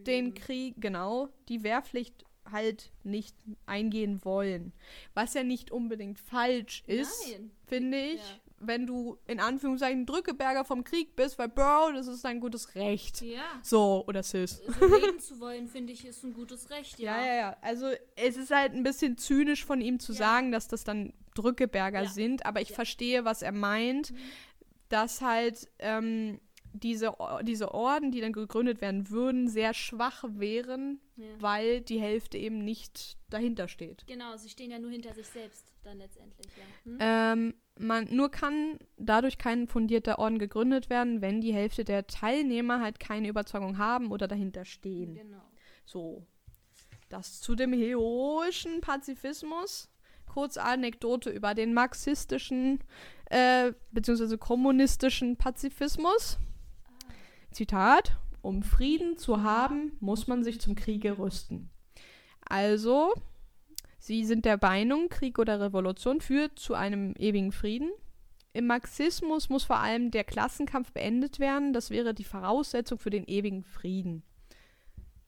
den Krieg, genau, die Wehrpflicht halt nicht eingehen wollen. Was ja nicht unbedingt falsch ist, finde ich. Ja wenn du in Anführungszeichen Drückeberger vom Krieg bist, weil Bro, das ist ein gutes Recht. Ja. So, oder Sis. So leben zu wollen, finde ich, ist ein gutes Recht, ja. Ja, ja, ja. Also es ist halt ein bisschen zynisch von ihm zu ja. sagen, dass das dann Drückeberger ja. sind, aber ich verstehe, was er meint, mhm. dass halt ähm, diese, diese Orden, die dann gegründet werden würden, sehr schwach wären, weil die Hälfte eben nicht dahinter steht. Genau, sie stehen ja nur hinter sich selbst dann letztendlich, ja. Hm? Ähm, man, nur kann dadurch kein fundierter Orden gegründet werden, wenn die Hälfte der Teilnehmer halt keine Überzeugung haben oder dahinter stehen. Genau. So. Das zu dem heroischen Pazifismus. Kurz Anekdote über den marxistischen äh, bzw. kommunistischen Pazifismus. Ah. Zitat: Um Frieden zu haben, muss man sich zum Kriege rüsten. Also, Sie sind der Meinung, Krieg oder Revolution führt zu einem ewigen Frieden. Im Marxismus muss vor allem der Klassenkampf beendet werden. Das wäre die Voraussetzung für den ewigen Frieden.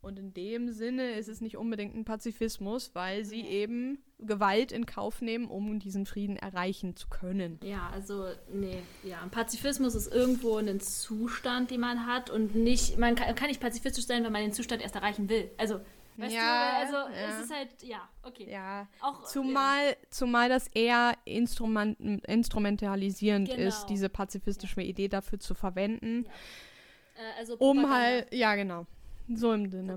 Und in dem Sinne ist es nicht unbedingt ein Pazifismus, weil sie eben Gewalt in Kauf nehmen, um diesen Frieden erreichen zu können. Ja, also nee, ja, ein Pazifismus ist irgendwo ein Zustand, den man hat und nicht, man kann, kann nicht pazifistisch sein, wenn man den Zustand erst erreichen will. Also Weißt ja, du, also ja. es ist halt, ja, okay. Ja. Auch, zumal, ja. zumal das eher Instrument, instrumentalisierend genau. ist, diese pazifistische Idee dafür zu verwenden. Äh, also um halt, ja genau, so im Sinne.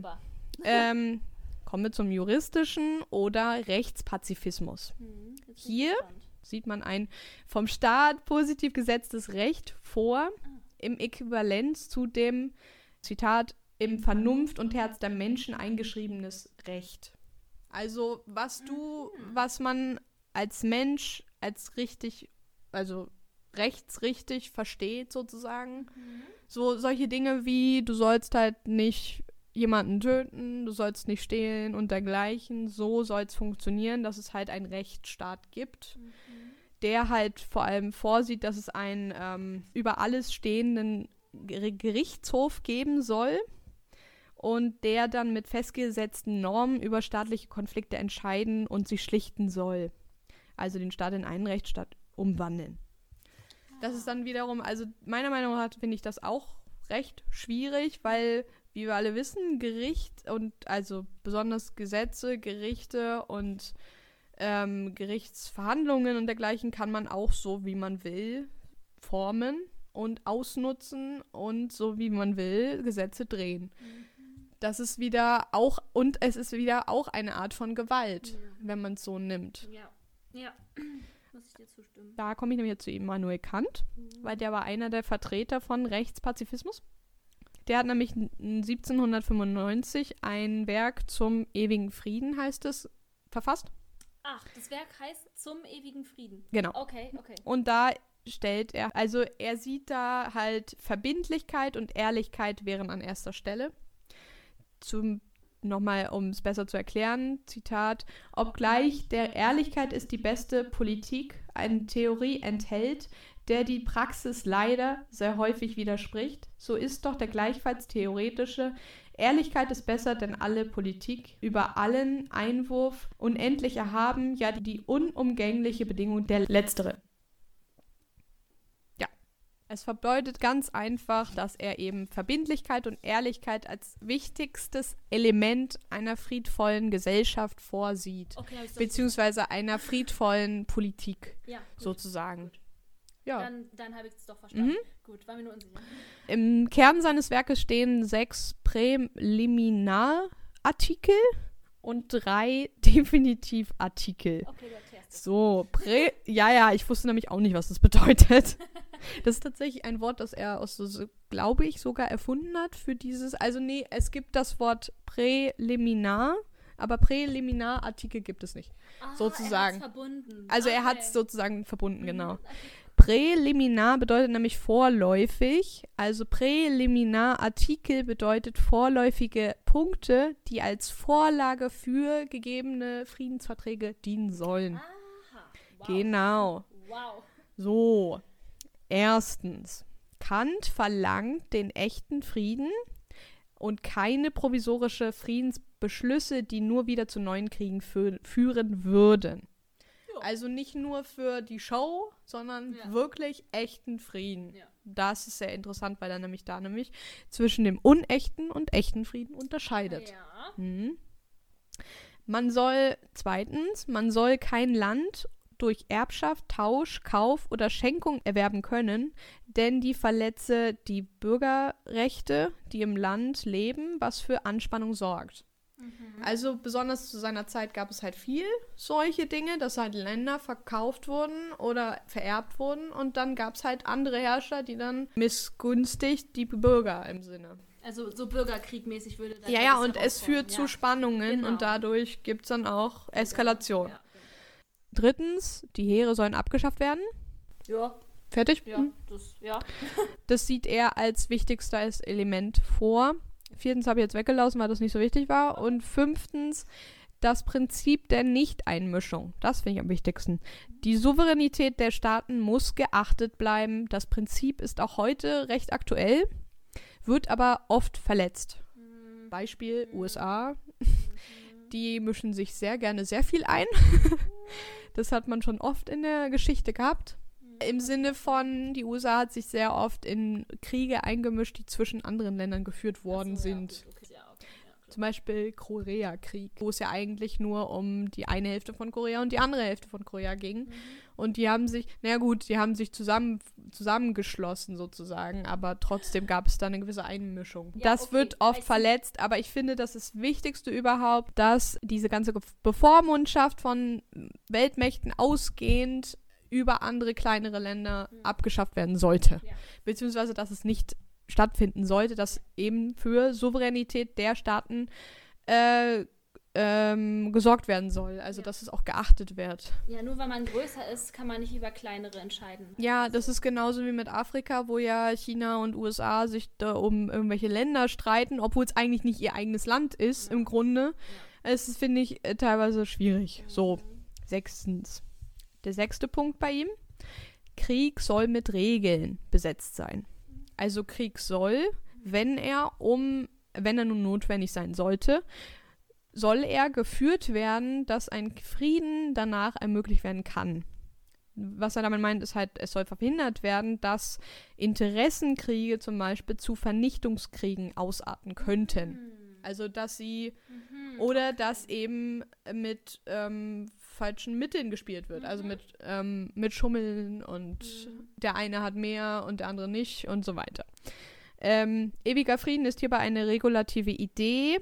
Ähm, kommen wir zum juristischen oder Rechtspazifismus. Hm, Hier sieht man ein vom Staat positiv gesetztes Recht vor, ah. im Äquivalenz zu dem, Zitat, im Vernunft und Herz der Menschen eingeschriebenes Recht. Also, was du, was man als Mensch als richtig, also rechtsrichtig versteht, sozusagen. Mhm. So solche Dinge wie, du sollst halt nicht jemanden töten, du sollst nicht stehlen und dergleichen. So soll es funktionieren, dass es halt einen Rechtsstaat gibt, mhm. der halt vor allem vorsieht, dass es einen ähm, über alles stehenden Gerichtshof geben soll und der dann mit festgesetzten Normen über staatliche Konflikte entscheiden und sie schlichten soll. Also den Staat in einen Rechtsstaat umwandeln. Das ist dann wiederum, also meiner Meinung nach finde ich das auch recht schwierig, weil, wie wir alle wissen, Gericht und also besonders Gesetze, Gerichte und ähm, Gerichtsverhandlungen und dergleichen kann man auch so, wie man will, formen und ausnutzen und so, wie man will, Gesetze drehen. Das ist wieder auch, und es ist wieder auch eine Art von Gewalt, Ja. wenn man es so nimmt. Ja. Ja. [CLEARS THROAT] Muss ich dir zustimmen. Da komme ich nämlich jetzt zu Immanuel Kant, weil der war einer der Vertreter von Rechtspazifismus. Der hat nämlich n- 1795 ein Werk zum ewigen Frieden, heißt es, verfasst. Ach, das Werk heißt Zum ewigen Frieden. Genau. Okay, okay. Und da stellt er, also er sieht da halt Verbindlichkeit und Ehrlichkeit wären an erster Stelle. Zum nochmal, um es besser zu erklären, Zitat, obgleich der Ehrlichkeit ist die beste Politik, eine Theorie enthält, der die Praxis leider sehr häufig widerspricht, so ist doch der gleichfalls theoretische Ehrlichkeit ist besser denn alle Politik, über allen Einwurf unendlich erhaben, ja die unumgängliche Bedingung der letztere. Es bedeutet ganz einfach, dass er eben Verbindlichkeit und Ehrlichkeit als wichtigstes Element einer friedvollen Gesellschaft vorsieht, Okay, beziehungsweise einer friedvollen Politik [LAUGHS] Ja, gut. sozusagen. Gut. Ja. Dann, dann habe ich es doch verstanden. Mhm. Gut, war mir nur unsicher. Im Kern seines Werkes stehen sechs Präliminarartikel und drei [LAUGHS] Definitivartikel. Okay. So, Prä. [LAUGHS] Ja, ja, ich wusste nämlich auch nicht, was das bedeutet. [LAUGHS] Das ist tatsächlich ein Wort, das er aus, so, glaube ich, sogar erfunden hat für dieses. Also, nee, es gibt das Wort Präliminar, aber Präliminarartikel gibt es nicht. Ah, sozusagen. Er verbunden. Also, er hat Okay. es sozusagen verbunden, Mhm, genau. okay. Präliminar bedeutet nämlich vorläufig. Also Präliminarartikel bedeutet vorläufige Punkte, die als Vorlage für gegebene Friedensverträge dienen sollen. Aha. Wow. Genau. Wow. So. Erstens. Kant verlangt den echten Frieden und keine provisorische Friedensbeschlüsse, die nur wieder zu neuen Kriegen fü führen würden. Ja. Also nicht nur für die Show, sondern Ja. wirklich echten Frieden. Ja. Das ist sehr interessant, weil er nämlich da nämlich zwischen dem unechten und echten Frieden unterscheidet. Ja. Mhm. Man soll, zweitens, man soll kein Land durch Erbschaft, Tausch, Kauf oder Schenkung erwerben können, denn die verletze die Bürgerrechte, die im Land leben, was für Anspannung sorgt. Mhm. Also besonders zu seiner Zeit gab es halt viel solche Dinge, dass halt Länder verkauft wurden oder vererbt wurden und dann gab es halt andere Herrscher, die dann missgünstigt die Bürger im Sinne. Also so Bürgerkriegmäßig würde dann Ja, ja, und es führt zu ja. Spannungen Genau. und dadurch gibt es dann auch Eskalation. Ja, Drittens, die Heere sollen abgeschafft werden. ja, Fertig? ja, Hm. das, ja. [LAUGHS] Das sieht er als wichtigstes Element vor. Viertens habe ich jetzt weggelassen, weil das nicht so wichtig war. Und fünftens, das Prinzip der Nichteinmischung. Das finde ich am wichtigsten. Die Souveränität der Staaten muss geachtet bleiben. Das Prinzip ist auch heute recht aktuell, wird aber oft verletzt. Mhm. Beispiel USA. Die mischen sich sehr gerne sehr viel ein. [LAUGHS] Das hat man schon oft in der Geschichte gehabt. Im Sinne von, die USA hat sich sehr oft in Kriege eingemischt, die zwischen anderen Ländern geführt worden so, sind. ja, okay. Zum Beispiel Koreakrieg, wo es ja eigentlich nur um die eine Hälfte von Korea und die andere Hälfte von Korea ging. Mhm. Und die haben sich, naja gut, die haben sich zusammen, zusammengeschlossen sozusagen, aber trotzdem gab es da eine gewisse Einmischung. Ja, das okay, wird oft see. verletzt, aber ich finde, das ist das Wichtigste überhaupt, dass diese ganze Bevormundschaft von Weltmächten ausgehend über andere kleinere Länder Mhm. abgeschafft werden sollte. Ja. Beziehungsweise, dass es nicht stattfinden sollte, dass eben für Souveränität der Staaten äh, ähm, gesorgt werden soll. Also, Ja. dass es auch geachtet wird. Ja, nur weil man größer ist, kann man nicht über kleinere entscheiden. Ja, das ist genauso wie mit Afrika, wo ja China und USA sich da um irgendwelche Länder streiten, obwohl es eigentlich nicht ihr eigenes Land ist, Ja. im Grunde. Es ist, finde ich, äh, teilweise schwierig. So, Mhm. sechstens. Der sechste Punkt bei ihm. Krieg soll mit Regeln besetzt sein. Also Krieg soll, wenn er um wenn er nun notwendig sein sollte, soll er geführt werden, dass ein Frieden danach ermöglicht werden kann. Was er damit meint, ist halt, es soll verhindert werden, dass Interessenkriege zum Beispiel zu Vernichtungskriegen ausarten könnten. Mhm. Also, dass sie Mhm. oder dass eben mit ähm, falschen Mitteln gespielt wird. Also Mhm. mit, ähm, mit Schummeln und Mhm. der eine hat mehr und der andere nicht und so weiter. Ähm, ewiger Frieden ist hierbei eine regulative Idee,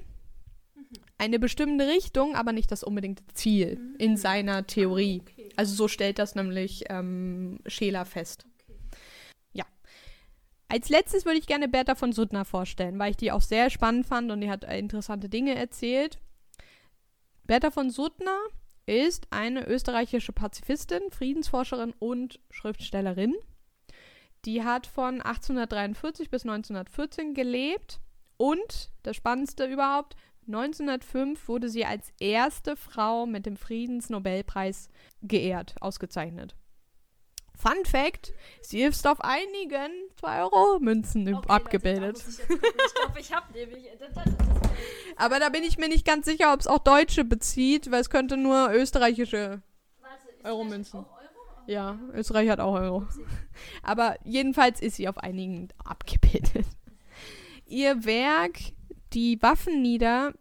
Mhm. eine bestimmte Richtung, aber nicht das unbedingte Ziel Mhm. in seiner Theorie. Okay. Also so stellt das nämlich ähm, Scheler fest. Als letztes würde ich gerne Bertha von Suttner vorstellen, weil ich die auch sehr spannend fand und die hat äh, interessante Dinge erzählt. Bertha von Suttner ist eine österreichische Pazifistin, Friedensforscherin und Schriftstellerin. Die hat von 1843 bis 1914 gelebt und das Spannendste überhaupt, 1905 wurde sie als erste Frau mit dem Friedensnobelpreis geehrt, ausgezeichnet. Fun Fact: Sie ist auf einigen 2-Euro-Münzen Okay, abgebildet. Ich, ich glaube, ich habe nämlich. Aber da bin ich mir nicht ganz sicher, ob es auch Deutsche bezieht, weil es könnte nur österreichische. Euromünzen. Euro? Ja, Österreich hat auch Euro. [LAUGHS] Aber jedenfalls ist sie auf einigen abgebildet. Ihr Werk, Die Waffen nieder,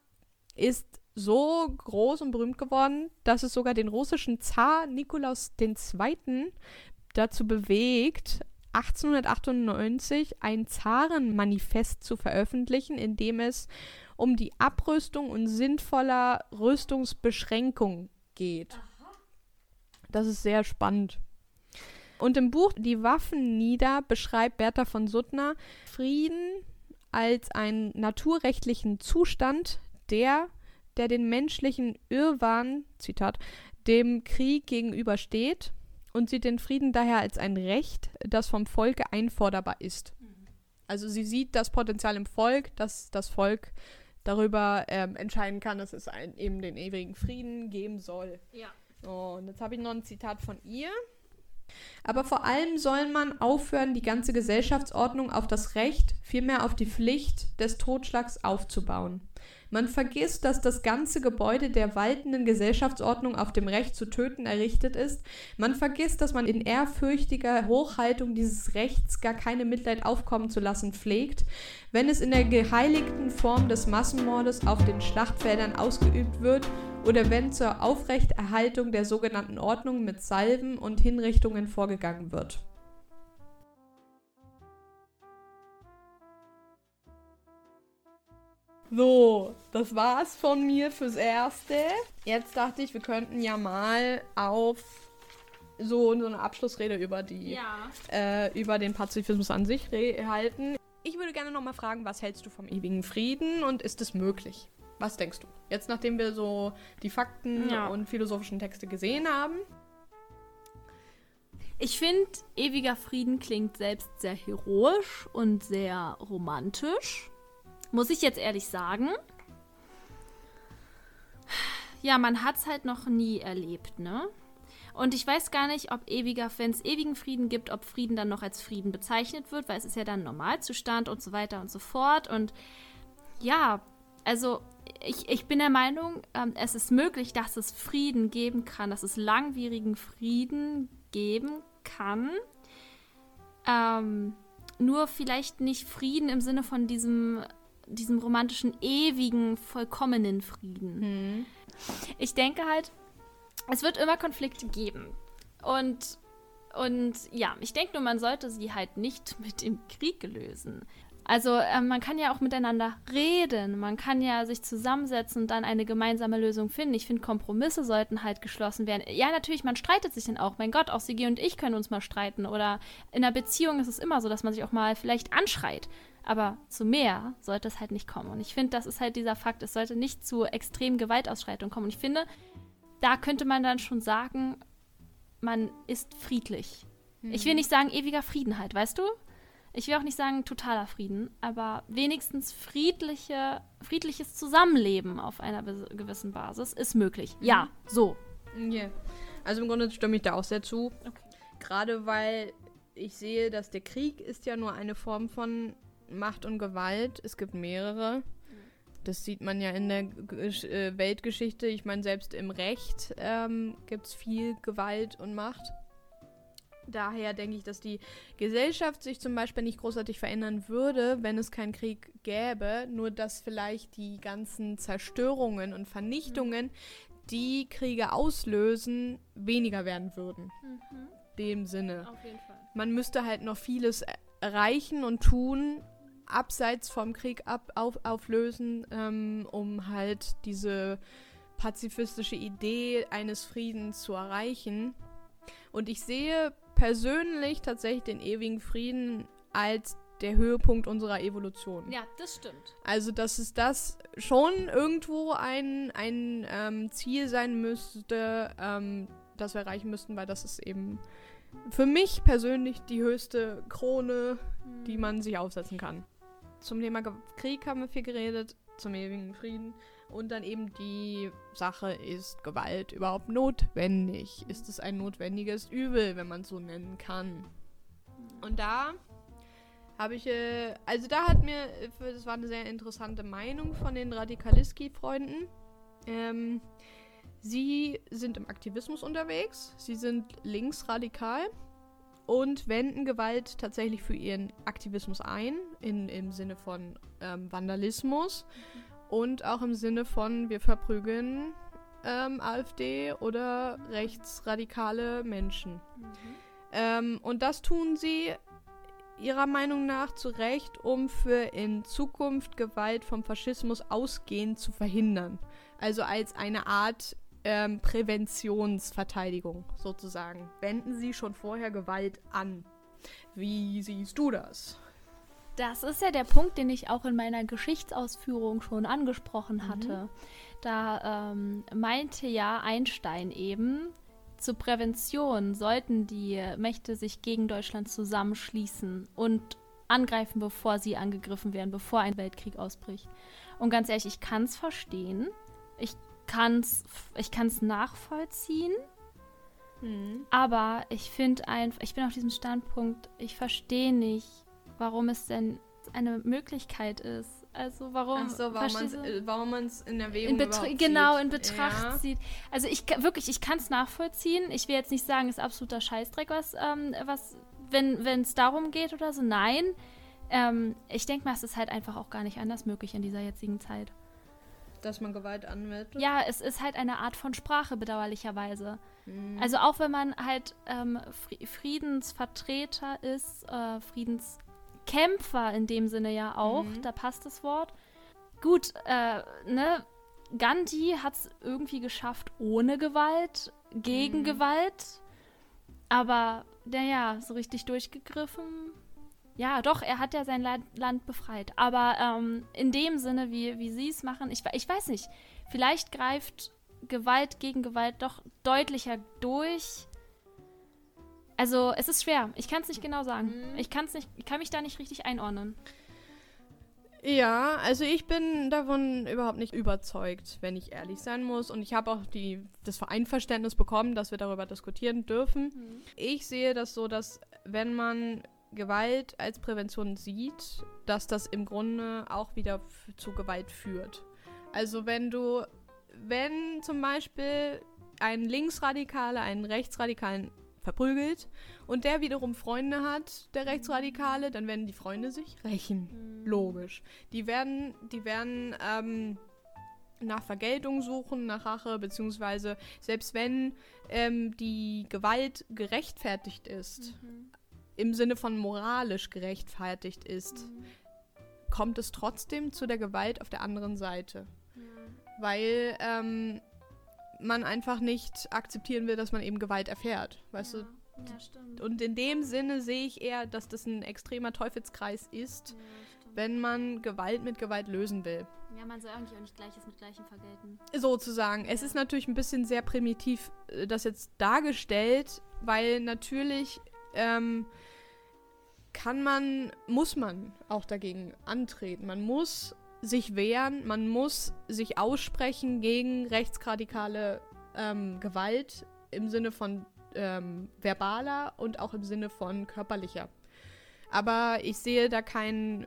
ist so groß und berühmt geworden, dass es sogar den russischen Zar Nikolaus II. Dazu bewegt, 1898 ein Zarenmanifest zu veröffentlichen, in dem es um die Abrüstung und sinnvoller Rüstungsbeschränkung geht. Das ist sehr spannend. Und im Buch Die Waffen nieder beschreibt Bertha von Suttner Frieden als einen naturrechtlichen Zustand, der, der den menschlichen Irrwahn, Zitat, dem Krieg gegenübersteht und sieht den Frieden daher als ein Recht, das vom Volke einforderbar ist. Also sie sieht das Potenzial im Volk, dass das Volk darüber ähm, entscheiden kann, dass es ein, eben den ewigen Frieden geben soll. Ja. Oh, und jetzt habe ich noch ein Zitat von ihr. Aber vor allem soll man aufhören, die ganze Gesellschaftsordnung auf das Recht, vielmehr auf die Pflicht des Totschlags aufzubauen. Man vergisst, dass das ganze Gebäude der waltenden Gesellschaftsordnung auf dem Recht zu töten errichtet ist. Man vergisst, dass man in ehrfürchtiger Hochhaltung dieses Rechts gar keine Mitleid aufkommen zu lassen pflegt, wenn es in der geheiligten Form des Massenmordes auf den Schlachtfeldern ausgeübt wird oder wenn zur Aufrechterhaltung der sogenannten Ordnung mit Salven und Hinrichtungen vorgegangen wird. So, das war's von mir fürs Erste. Jetzt dachte ich, wir könnten ja mal auf so, so eine Abschlussrede über die Ja. äh, über den Pazifismus an sich halten. Ich würde gerne nochmal fragen, was hältst du vom ewigen Frieden und ist es möglich? Was denkst du? Jetzt, nachdem wir so die Fakten Ja. und philosophischen Texte gesehen haben. Ich finde, ewiger Frieden klingt selbst sehr heroisch und sehr romantisch. Muss ich jetzt ehrlich sagen. Ja, man hat es halt noch nie erlebt, ne? Und ich weiß gar nicht, ob ewiger, wenn es ewigen Frieden gibt, ob Frieden dann noch als Frieden bezeichnet wird, weil es ist ja dann Normalzustand und so weiter und so fort. Und ja, also ich, ich bin der Meinung, ähm, es ist möglich, dass es Frieden geben kann, dass es langwierigen Frieden geben kann. Ähm, nur vielleicht nicht Frieden im Sinne von diesem, diesem romantischen, ewigen, vollkommenen Frieden. Ich denke halt, es wird immer Konflikte geben. Und, und ja, ich denke nur, man sollte sie halt nicht [LAUGHS] mit dem Krieg lösen. Also ähm, man kann ja auch miteinander reden, man kann ja sich zusammensetzen und dann eine gemeinsame Lösung finden. Ich finde, Kompromisse sollten halt geschlossen werden. Ja, natürlich, man streitet sich dann auch. Mein Gott, auch Sigi und ich können uns mal streiten. Oder in einer Beziehung ist es immer so, dass man sich auch mal vielleicht anschreit. Aber zu mehr sollte es halt nicht kommen. Und ich finde, das ist halt dieser Fakt, es sollte nicht zu extremen Gewaltausschreitungen kommen. Und ich finde, da könnte man dann schon sagen, man ist friedlich. Ich will nicht sagen ewiger Frieden halt, weißt du? Ich will auch nicht sagen totaler Frieden, aber wenigstens friedliche, friedliches Zusammenleben auf einer gewissen Basis ist möglich. Ja, so. Ja. Also im Grunde stimme ich da auch sehr zu. Okay. Gerade weil ich sehe, dass der Krieg ist ja nur eine Form von Macht und Gewalt. Es gibt mehrere. Das sieht man ja in der G äh, Weltgeschichte. Ich meine, selbst im Recht ähm, gibt es viel Gewalt und Macht. Daher denke ich, dass die Gesellschaft sich zum Beispiel nicht großartig verändern würde, wenn es keinen Krieg gäbe. Nur dass vielleicht die ganzen Zerstörungen und Vernichtungen, die Kriege auslösen, weniger werden würden. Mhm. Dem Sinne. Auf jeden Fall. Man müsste halt noch vieles erreichen und tun, abseits vom Krieg ab, auf, auflösen, ähm, um halt diese pazifistische Idee eines Friedens zu erreichen. Und ich sehe persönlich tatsächlich den ewigen Frieden als der Höhepunkt unserer Evolution. Ja, das stimmt. Also, dass es das schon irgendwo ein, ein ähm, Ziel sein müsste, ähm, das wir erreichen müssten, weil das ist eben für mich persönlich die höchste Krone, die man sich aufsetzen kann. Zum Thema Krieg haben wir viel geredet, zum ewigen Frieden. Und dann eben die Sache, ist Gewalt überhaupt notwendig? Ist es ein notwendiges Übel, wenn man es so nennen kann? Und da habe ich, äh, also da hat mir, äh, das war eine sehr interessante Meinung von den Radikaliski-Freunden. Ähm, sie sind im Aktivismus unterwegs, sie sind linksradikal und wenden Gewalt tatsächlich für ihren Aktivismus ein, in, im Sinne von ähm, Vandalismus und auch im Sinne von wir verprügeln ähm, AfD oder rechtsradikale Menschen. Ähm, und das tun sie ihrer Meinung nach zu Recht, um für in Zukunft Gewalt vom Faschismus ausgehend zu verhindern. Also als eine Art ähm, Präventionsverteidigung sozusagen. Wenden sie schon vorher Gewalt an. Wie siehst du das? Das ist ja der Punkt, den ich auch in meiner Geschichtsausführung schon angesprochen hatte. Da ähm, meinte ja Einstein eben, zur Prävention sollten die Mächte sich gegen Deutschland zusammenschließen und angreifen, bevor sie angegriffen werden, bevor ein Weltkrieg ausbricht. Und ganz ehrlich, ich kann es verstehen. Ich kann es ich kann's nachvollziehen. Aber ich finde einfach, ich bin auf diesem Standpunkt, ich verstehe nicht, warum es denn eine Möglichkeit ist. Also warum, so, warum äh, man es in in Erwägung überhaupt genau in Betracht Ja. zieht. Also ich wirklich, ich kann es nachvollziehen. Ich will jetzt nicht sagen, es ist absoluter Scheißdreck, was, ähm, was wenn es darum geht oder so. Nein, ähm, ich denke mal, es ist halt einfach auch gar nicht anders möglich in dieser jetzigen Zeit. Dass man Gewalt anwendet. Ja, es ist halt eine Art von Sprache, bedauerlicherweise. Mhm. Also auch wenn man halt ähm, Fri- Friedensvertreter ist, äh, Friedenskämpfer in dem Sinne ja auch, Mhm. da passt das Wort. Gut, äh, ne, Gandhi hat es irgendwie geschafft ohne Gewalt, gegen Mhm. Gewalt, aber naja, so richtig durchgegriffen. Ja, doch, er hat ja sein Land, Land befreit. Aber ähm, in dem Sinne, wie, wie sie es machen, ich, ich weiß nicht, vielleicht greift Gewalt gegen Gewalt doch deutlicher durch. Also, es ist schwer. Ich kann es nicht genau sagen. Mhm. Ich, kann's nicht, ich kann mich da nicht richtig einordnen. Ja, also ich bin davon überhaupt nicht überzeugt, wenn ich ehrlich sein muss. Und ich habe auch die, das Einverständnis bekommen, dass wir darüber diskutieren dürfen. Ich sehe das so, dass wenn man Gewalt als Prävention sieht, dass das im Grunde auch wieder zu Gewalt führt. Also wenn du, wenn zum Beispiel ein Linksradikaler einen Rechtsradikalen verprügelt und der wiederum Freunde hat, der Rechtsradikale, dann werden die Freunde sich rächen. Logisch. Die werden, die werden ähm, nach Vergeltung suchen, nach Rache, beziehungsweise selbst wenn ähm, die Gewalt gerechtfertigt ist, im Sinne von moralisch gerechtfertigt ist, kommt es trotzdem zu der Gewalt auf der anderen Seite. Weil ähm, man einfach nicht akzeptieren will, dass man eben Gewalt erfährt. Weißt du? Ja, stimmt. Und in dem Sinne sehe ich eher, dass das ein extremer Teufelskreis ist, wenn man Gewalt mit Gewalt lösen will. Ja, man soll eigentlich auch nicht Gleiches mit Gleichem vergelten. Sozusagen. Es ist natürlich ein bisschen sehr primitiv, äh, das jetzt dargestellt, weil natürlich ähm, kann man, muss man auch dagegen antreten. Man muss sich wehren, man muss sich aussprechen gegen rechtsradikale ähm, Gewalt im Sinne von ähm, verbaler und auch im Sinne von körperlicher. Aber ich sehe da keinen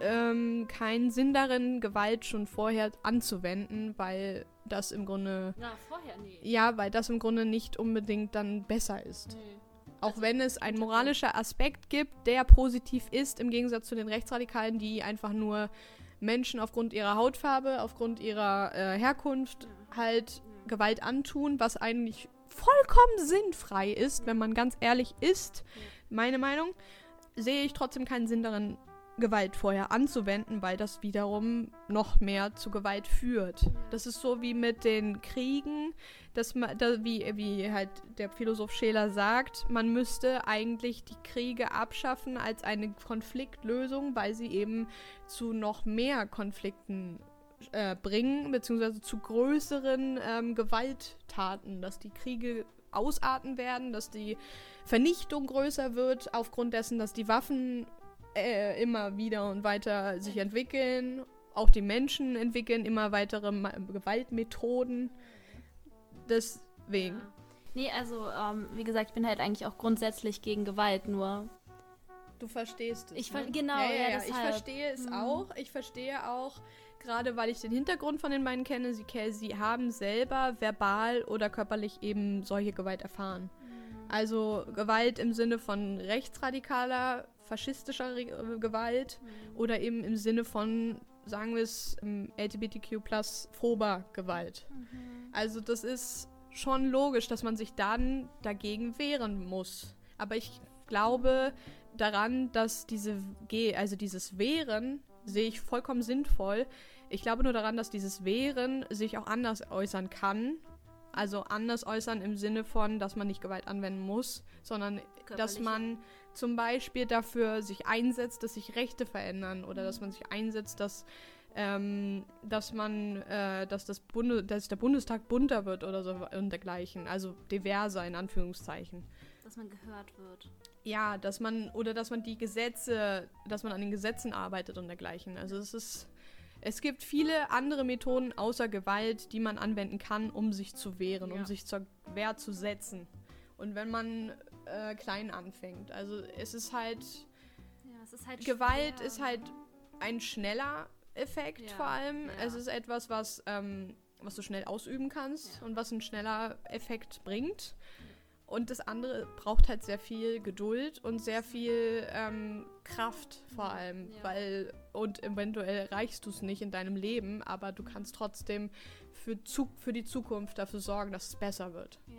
ähm, keinen Sinn darin, Gewalt schon vorher anzuwenden, weil das im Grunde. Ja, vorher, nee. Ja, weil das im Grunde nicht unbedingt dann besser ist. Nee. Auch Also, wenn es ein guter moralischer Aspekt gibt, der positiv ist, im Gegensatz zu den Rechtsradikalen, die einfach nur Menschen aufgrund ihrer Hautfarbe, aufgrund ihrer äh, Herkunft halt Gewalt antun, was eigentlich vollkommen sinnfrei ist, wenn man ganz ehrlich ist. Meine Meinung, sehe ich trotzdem keinen Sinn darin, Gewalt vorher anzuwenden, weil das wiederum noch mehr zu Gewalt führt. Das ist so wie mit den Kriegen, dass man, da, wie, wie halt der Philosoph Scheler sagt, man müsste eigentlich die Kriege abschaffen als eine Konfliktlösung, weil sie eben zu noch mehr Konflikten äh, bringen, beziehungsweise zu größeren ähm, Gewalttaten, dass die Kriege ausarten werden, dass die Vernichtung größer wird, aufgrund dessen, dass die Waffen äh, immer wieder und weiter sich entwickeln, auch die Menschen entwickeln immer weitere Ma Gewaltmethoden. Deswegen. Ja. Nee, also, ähm, wie gesagt, ich bin halt eigentlich auch grundsätzlich gegen Gewalt, nur. Du verstehst es. Ich ver- ne? genau, ja, ja, ja. Ich verstehe es Mhm. auch. Ich verstehe auch, gerade weil ich den Hintergrund von den beiden kenne, sie, sie haben selber verbal oder körperlich eben solche Gewalt erfahren. Mhm. Also Gewalt im Sinne von rechtsradikaler, faschistischer Re äh, Gewalt Mhm. oder eben im Sinne von, sagen wir es, ähm, LGBTQ plus phober Gewalt. Mhm. Also das ist schon logisch, dass man sich dann dagegen wehren muss. Aber ich glaube daran, dass diese Ge also dieses Wehren sehe ich vollkommen sinnvoll. Ich glaube nur daran, dass dieses Wehren sich auch anders äußern kann. Also anders äußern im Sinne von, dass man nicht Gewalt anwenden muss, sondern dass man zum Beispiel dafür sich einsetzt, dass sich Rechte verändern oder dass man sich einsetzt, dass ähm, dass man, äh, dass das Bunde, dass der Bundestag bunter wird oder so und dergleichen. Also diverser in Anführungszeichen. Dass man gehört wird. Ja, dass man, oder dass man die Gesetze, dass man an den Gesetzen arbeitet und dergleichen. Also es ist, es gibt viele andere Methoden außer Gewalt, die man anwenden kann, um sich zu wehren, Ja. um sich zur Wehr zu setzen. Und wenn man äh, klein anfängt. Also es ist halt, Ja, es ist halt Gewalt schwer. ist halt ein schneller Effekt Ja, vor allem. ja. Es ist etwas, was, ähm, was du schnell ausüben kannst und was ein schneller Effekt bringt. Und das andere braucht halt sehr viel Geduld und sehr viel ähm, Kraft vor allem, Ja. weil und eventuell reichst du es nicht in deinem Leben, aber du kannst trotzdem für, zu, für die Zukunft dafür sorgen, dass es besser wird. Ja.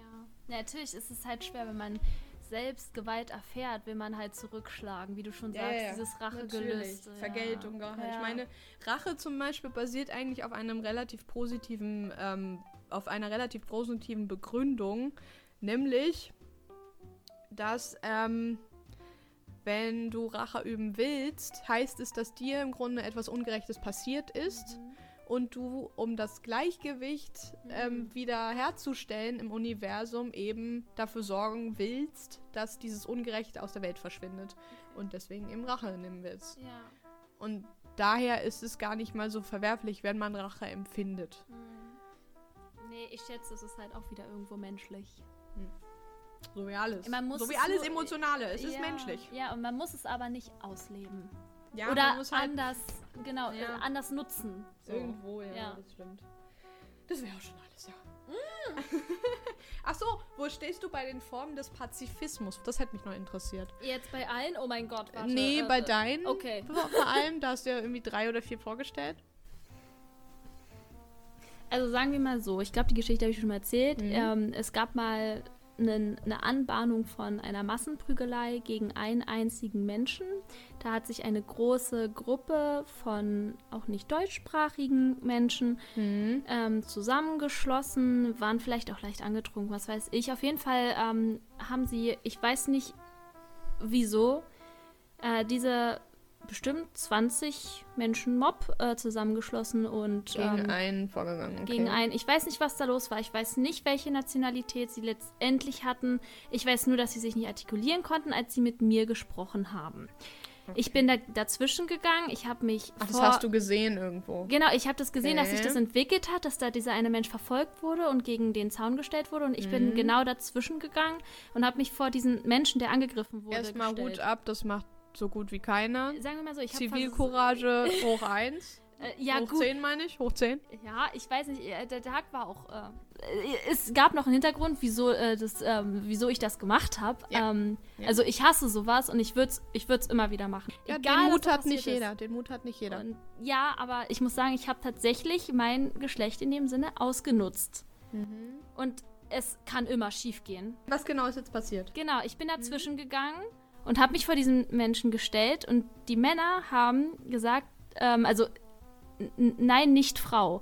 ja, natürlich ist es halt schwer, wenn man selbst Gewalt erfährt, will man halt zurückschlagen, wie du schon sagst, ja, ja. dieses. Rachegelüste. Vergeltung. Ja. Ich meine, Rache zum Beispiel basiert eigentlich auf einem relativ positiven, ähm, auf einer relativ positiven Begründung, nämlich, dass ähm, wenn du Rache üben willst, heißt es, dass dir im Grunde etwas Ungerechtes passiert ist Mhm. Und du, um das Gleichgewicht ähm, wieder herzustellen im Universum, eben dafür sorgen willst, dass dieses Ungerechte aus der Welt verschwindet und deswegen eben Rache nehmen willst. Ja. Und daher ist es gar nicht mal so verwerflich, wenn man Rache empfindet. Mhm. Nee, ich schätze, es ist halt auch wieder irgendwo menschlich. So wie alles. So wie es alles Emotionale. Es ist ja, menschlich. Ja, und man muss es aber nicht ausleben. Ja, Oder halt anders, genau, Ja. äh, anders nutzen. So. Irgendwo, ja, Ja. das stimmt. Das wäre auch schon alles, ja. Mm. [LAUGHS] Ach so, wo stehst du bei den Formen des Pazifismus? Das hätte mich noch interessiert. Jetzt bei allen? Oh mein Gott, warte. nee, bei deinen. Okay. Vor allem, da hast du ja irgendwie drei oder vier vorgestellt. Also sagen wir mal so, ich glaube, die Geschichte habe ich schon mal erzählt. Mhm. Ähm, es gab mal einen- eine Anbahnung von einer Massenprügelei gegen einen einzigen Menschen. Da hat sich eine große Gruppe von auch nicht deutschsprachigen Menschen ähm, zusammengeschlossen, waren vielleicht auch leicht angetrunken, was weiß ich. Auf jeden Fall ähm, haben sie, ich weiß nicht wieso, äh, diese bestimmt 20 Menschen Mob äh, zusammengeschlossen und Gegen ähm, einen vorgegangen. Okay. gegen einen. Ich weiß nicht, was da los war. Ich weiß nicht, welche Nationalität sie letztendlich hatten. Ich weiß nur, dass sie sich nicht artikulieren konnten, als sie mit mir gesprochen haben. Ich bin da dazwischen gegangen. Ich habe mich Ach, das hast du gesehen irgendwo. Genau, ich habe das gesehen, dass sich Okay. das entwickelt hat, dass da dieser eine Mensch verfolgt wurde und gegen den Zaun gestellt wurde. Und ich bin Mhm. genau dazwischen gegangen und habe mich vor diesen Menschen, der angegriffen wurde, Erstmal. Hut ab, das macht so gut wie keiner. Sagen wir mal so, ich habe Zivilcourage hoch 1. [LAUGHS] Äh, ja, hoch gut. 10 meine ich, hoch 10. Ja, ich weiß nicht, äh, der Tag war auch. Äh, es gab noch einen Hintergrund, wieso, äh, das, ähm, wieso ich das gemacht habe. Ja. Ähm, Ja. Also ich hasse sowas und ich würde es ich würd's immer wieder machen. Ja, Egal, den Mut hat nicht ist. jeder. Den Mut hat nicht jeder. Und, ja, aber ich muss sagen, ich habe tatsächlich mein Geschlecht in dem Sinne ausgenutzt. Mhm. Und es kann immer schief gehen. Was genau ist jetzt passiert? Genau, ich bin dazwischen gegangen und habe mich vor diesen Menschen gestellt und die Männer haben gesagt, ähm, also nein, nicht Frau.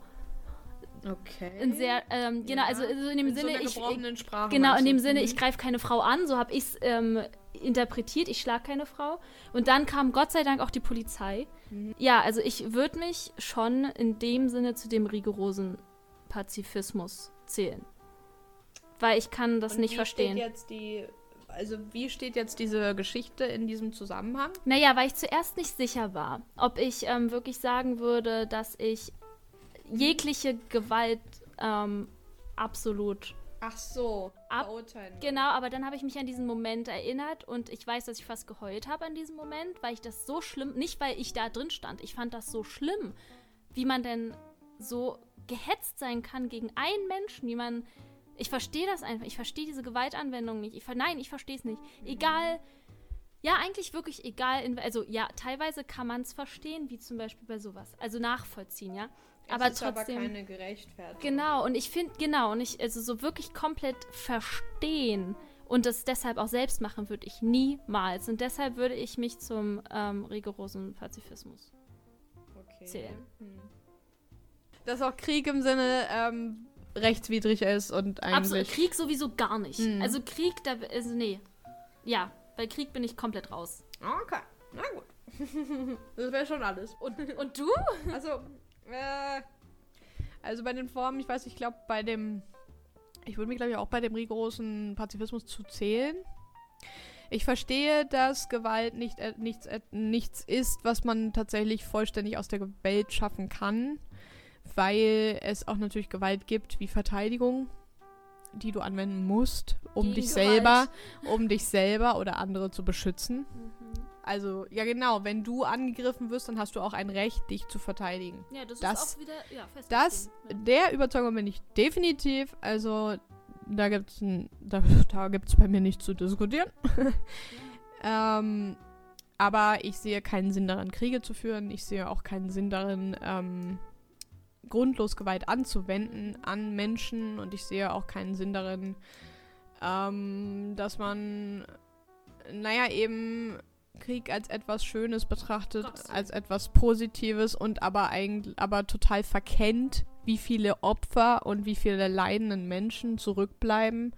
Okay. In sehr, ähm, genau, Ja. also, also in dem In so Sinne, einer ich, Sprache. genau, in dem? Sinne, Mhm. ich greife keine Frau an, so habe ich es ähm, interpretiert, ich schlage keine Frau. Und dann kam Gott sei Dank auch die Polizei. Mhm. Ja, also ich würde mich schon in dem Sinne zu dem rigorosen Pazifismus zählen. Weil ich kann das Und nicht verstehen. Steht jetzt die, also wie steht jetzt diese Geschichte in diesem Zusammenhang? Naja, weil ich zuerst nicht sicher war, ob ich ähm, wirklich sagen würde, dass ich jegliche Gewalt ähm, absolut. Ach so, Ab- verurteilen. Genau, aber dann habe ich mich an diesen Moment erinnert und ich weiß, dass ich fast geheult habe an diesem Moment, weil ich das so schlimm, nicht weil ich da drin stand, ich fand das so schlimm, wie man denn so gehetzt sein kann gegen einen Menschen, wie man. Ich verstehe das einfach. Ich verstehe diese Gewaltanwendung nicht. Ich, nein, ich verstehe es nicht. Egal. Ja, eigentlich wirklich egal. In, also ja, teilweise kann man es verstehen, wie zum Beispiel bei sowas. Also nachvollziehen, ja. Es aber ist trotzdem. aber keine Gerechtfertigung. Genau, und ich finde, genau, und ich, also so wirklich komplett verstehen und das deshalb auch selbst machen würde ich niemals. Und deshalb würde ich mich zum ähm, rigorosen Pazifismus. okay. zählen. Hm. Dass auch Krieg im Sinne ähm, rechtswidrig ist und Absolut, eigentlich. Krieg sowieso gar nicht. Mhm. Also Krieg, da, also nee. Ja, bei Krieg bin ich komplett raus. Okay, na gut. [LAUGHS] das wäre schon alles. Und, und du? [LAUGHS] Also, äh, also bei den Formen, ich weiß, ich glaube, bei dem, ich würde mich, glaube ich, auch bei dem rigorosen Pazifismus zu zählen. Ich verstehe, dass Gewalt nicht, äh, nichts, äh, nichts ist, was man tatsächlich vollständig aus der Welt schaffen kann, weil es auch natürlich Gewalt gibt wie Verteidigung, die du anwenden musst, um Gegen dich Gewalt. selber, um dich selber oder andere zu beschützen. Mhm. Also, ja genau, wenn du angegriffen wirst, dann hast du auch ein Recht, dich zu verteidigen. Ja, das, Das- ist auch wieder, ja, Das, verstehen, der Überzeugung bin ich definitiv. Also, da gibt es da, da gibt's bei mir nichts zu diskutieren. [LAUGHS] ähm, aber ich sehe keinen Sinn daran, Kriege zu führen. Ich sehe auch keinen Sinn darin, ähm, grundlos Gewalt anzuwenden an Menschen. Und ich sehe auch keinen Sinn darin, ähm, dass man, naja, eben Krieg als etwas Schönes betrachtet, als etwas Positives und aber eigentlich aber total verkennt, wie viele Opfer und wie viele leidenden Menschen zurückbleiben,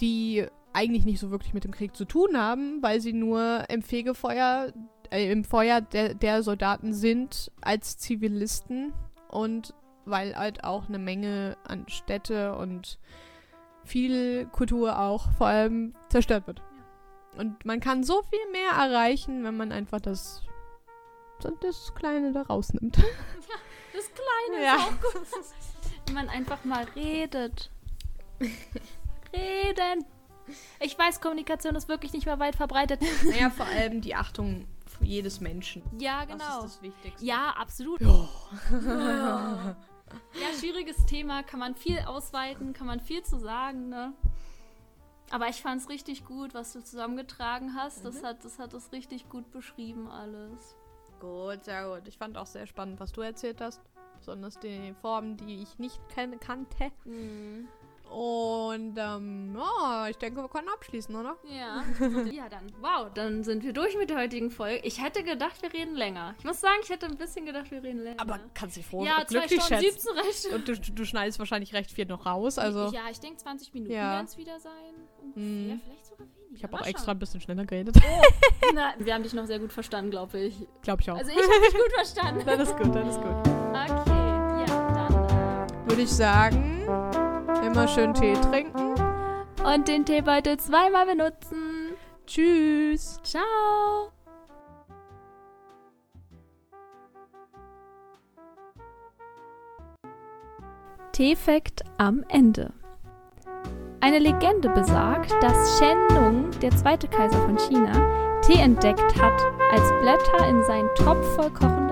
die eigentlich nicht so wirklich mit dem Krieg zu tun haben, weil sie nur im Fegefeuer, äh, im Feuer der, der Soldaten sind als Zivilisten und weil halt auch eine Menge an Städte und viel Kultur auch vor allem zerstört wird. Und man kann so viel mehr erreichen, wenn man einfach das, das Kleine da rausnimmt. [LAUGHS] Das Kleine Ja. ist auch gut. Wenn man einfach mal redet. Reden. Ich weiß, Kommunikation ist wirklich nicht mehr weit verbreitet. Naja, vor allem die Achtung jedes Menschen. Ja, Das genau. ist das Wichtigste. Ja, absolut. Ja. Ja, schwieriges Thema, kann man viel ausweiten, kann man viel zu sagen, ne? Aber ich fand es richtig gut, was du zusammengetragen hast. Das, hat, das hat das richtig gut beschrieben alles. Gut, sehr gut. Ich fand auch sehr spannend, was du erzählt hast. Besonders die Formen, die ich nicht kannte. Mhm. Und ähm, ja, ich denke, wir können abschließen, oder? Ja. [LAUGHS] ja, dann, wow, dann sind wir durch mit der heutigen Folge. Ich hätte gedacht, wir reden länger. Ich muss sagen, ich hätte ein bisschen gedacht, wir reden länger. Aber kannst dich froh ja, zwei glücklich Stunden schätzen. 17 recht. Und du, du schneidest wahrscheinlich recht viel noch raus. Also, ja, ich denke 20 Minuten Ja. werden es wieder sein. Ungefähr, Mhm. vielleicht sogar weniger. ich habe auch extra ein bisschen schneller geredet. [LAUGHS] Na, wir haben dich noch sehr gut verstanden, glaube ich. Glaube ich auch. Also ich habe dich gut verstanden. [LAUGHS] dann ist gut, dann ist gut. Okay, ja, dann. Würde ich sagen, immer schön Tee trinken. Und den Teebeutel zweimal benutzen. Tschüss. Ciao. Teefakt am Ende. Eine Legende besagt, dass Shen Nung, der zweite Kaiser von China, Tee entdeckt hat, als Blätter in seinen Topf voll Wasser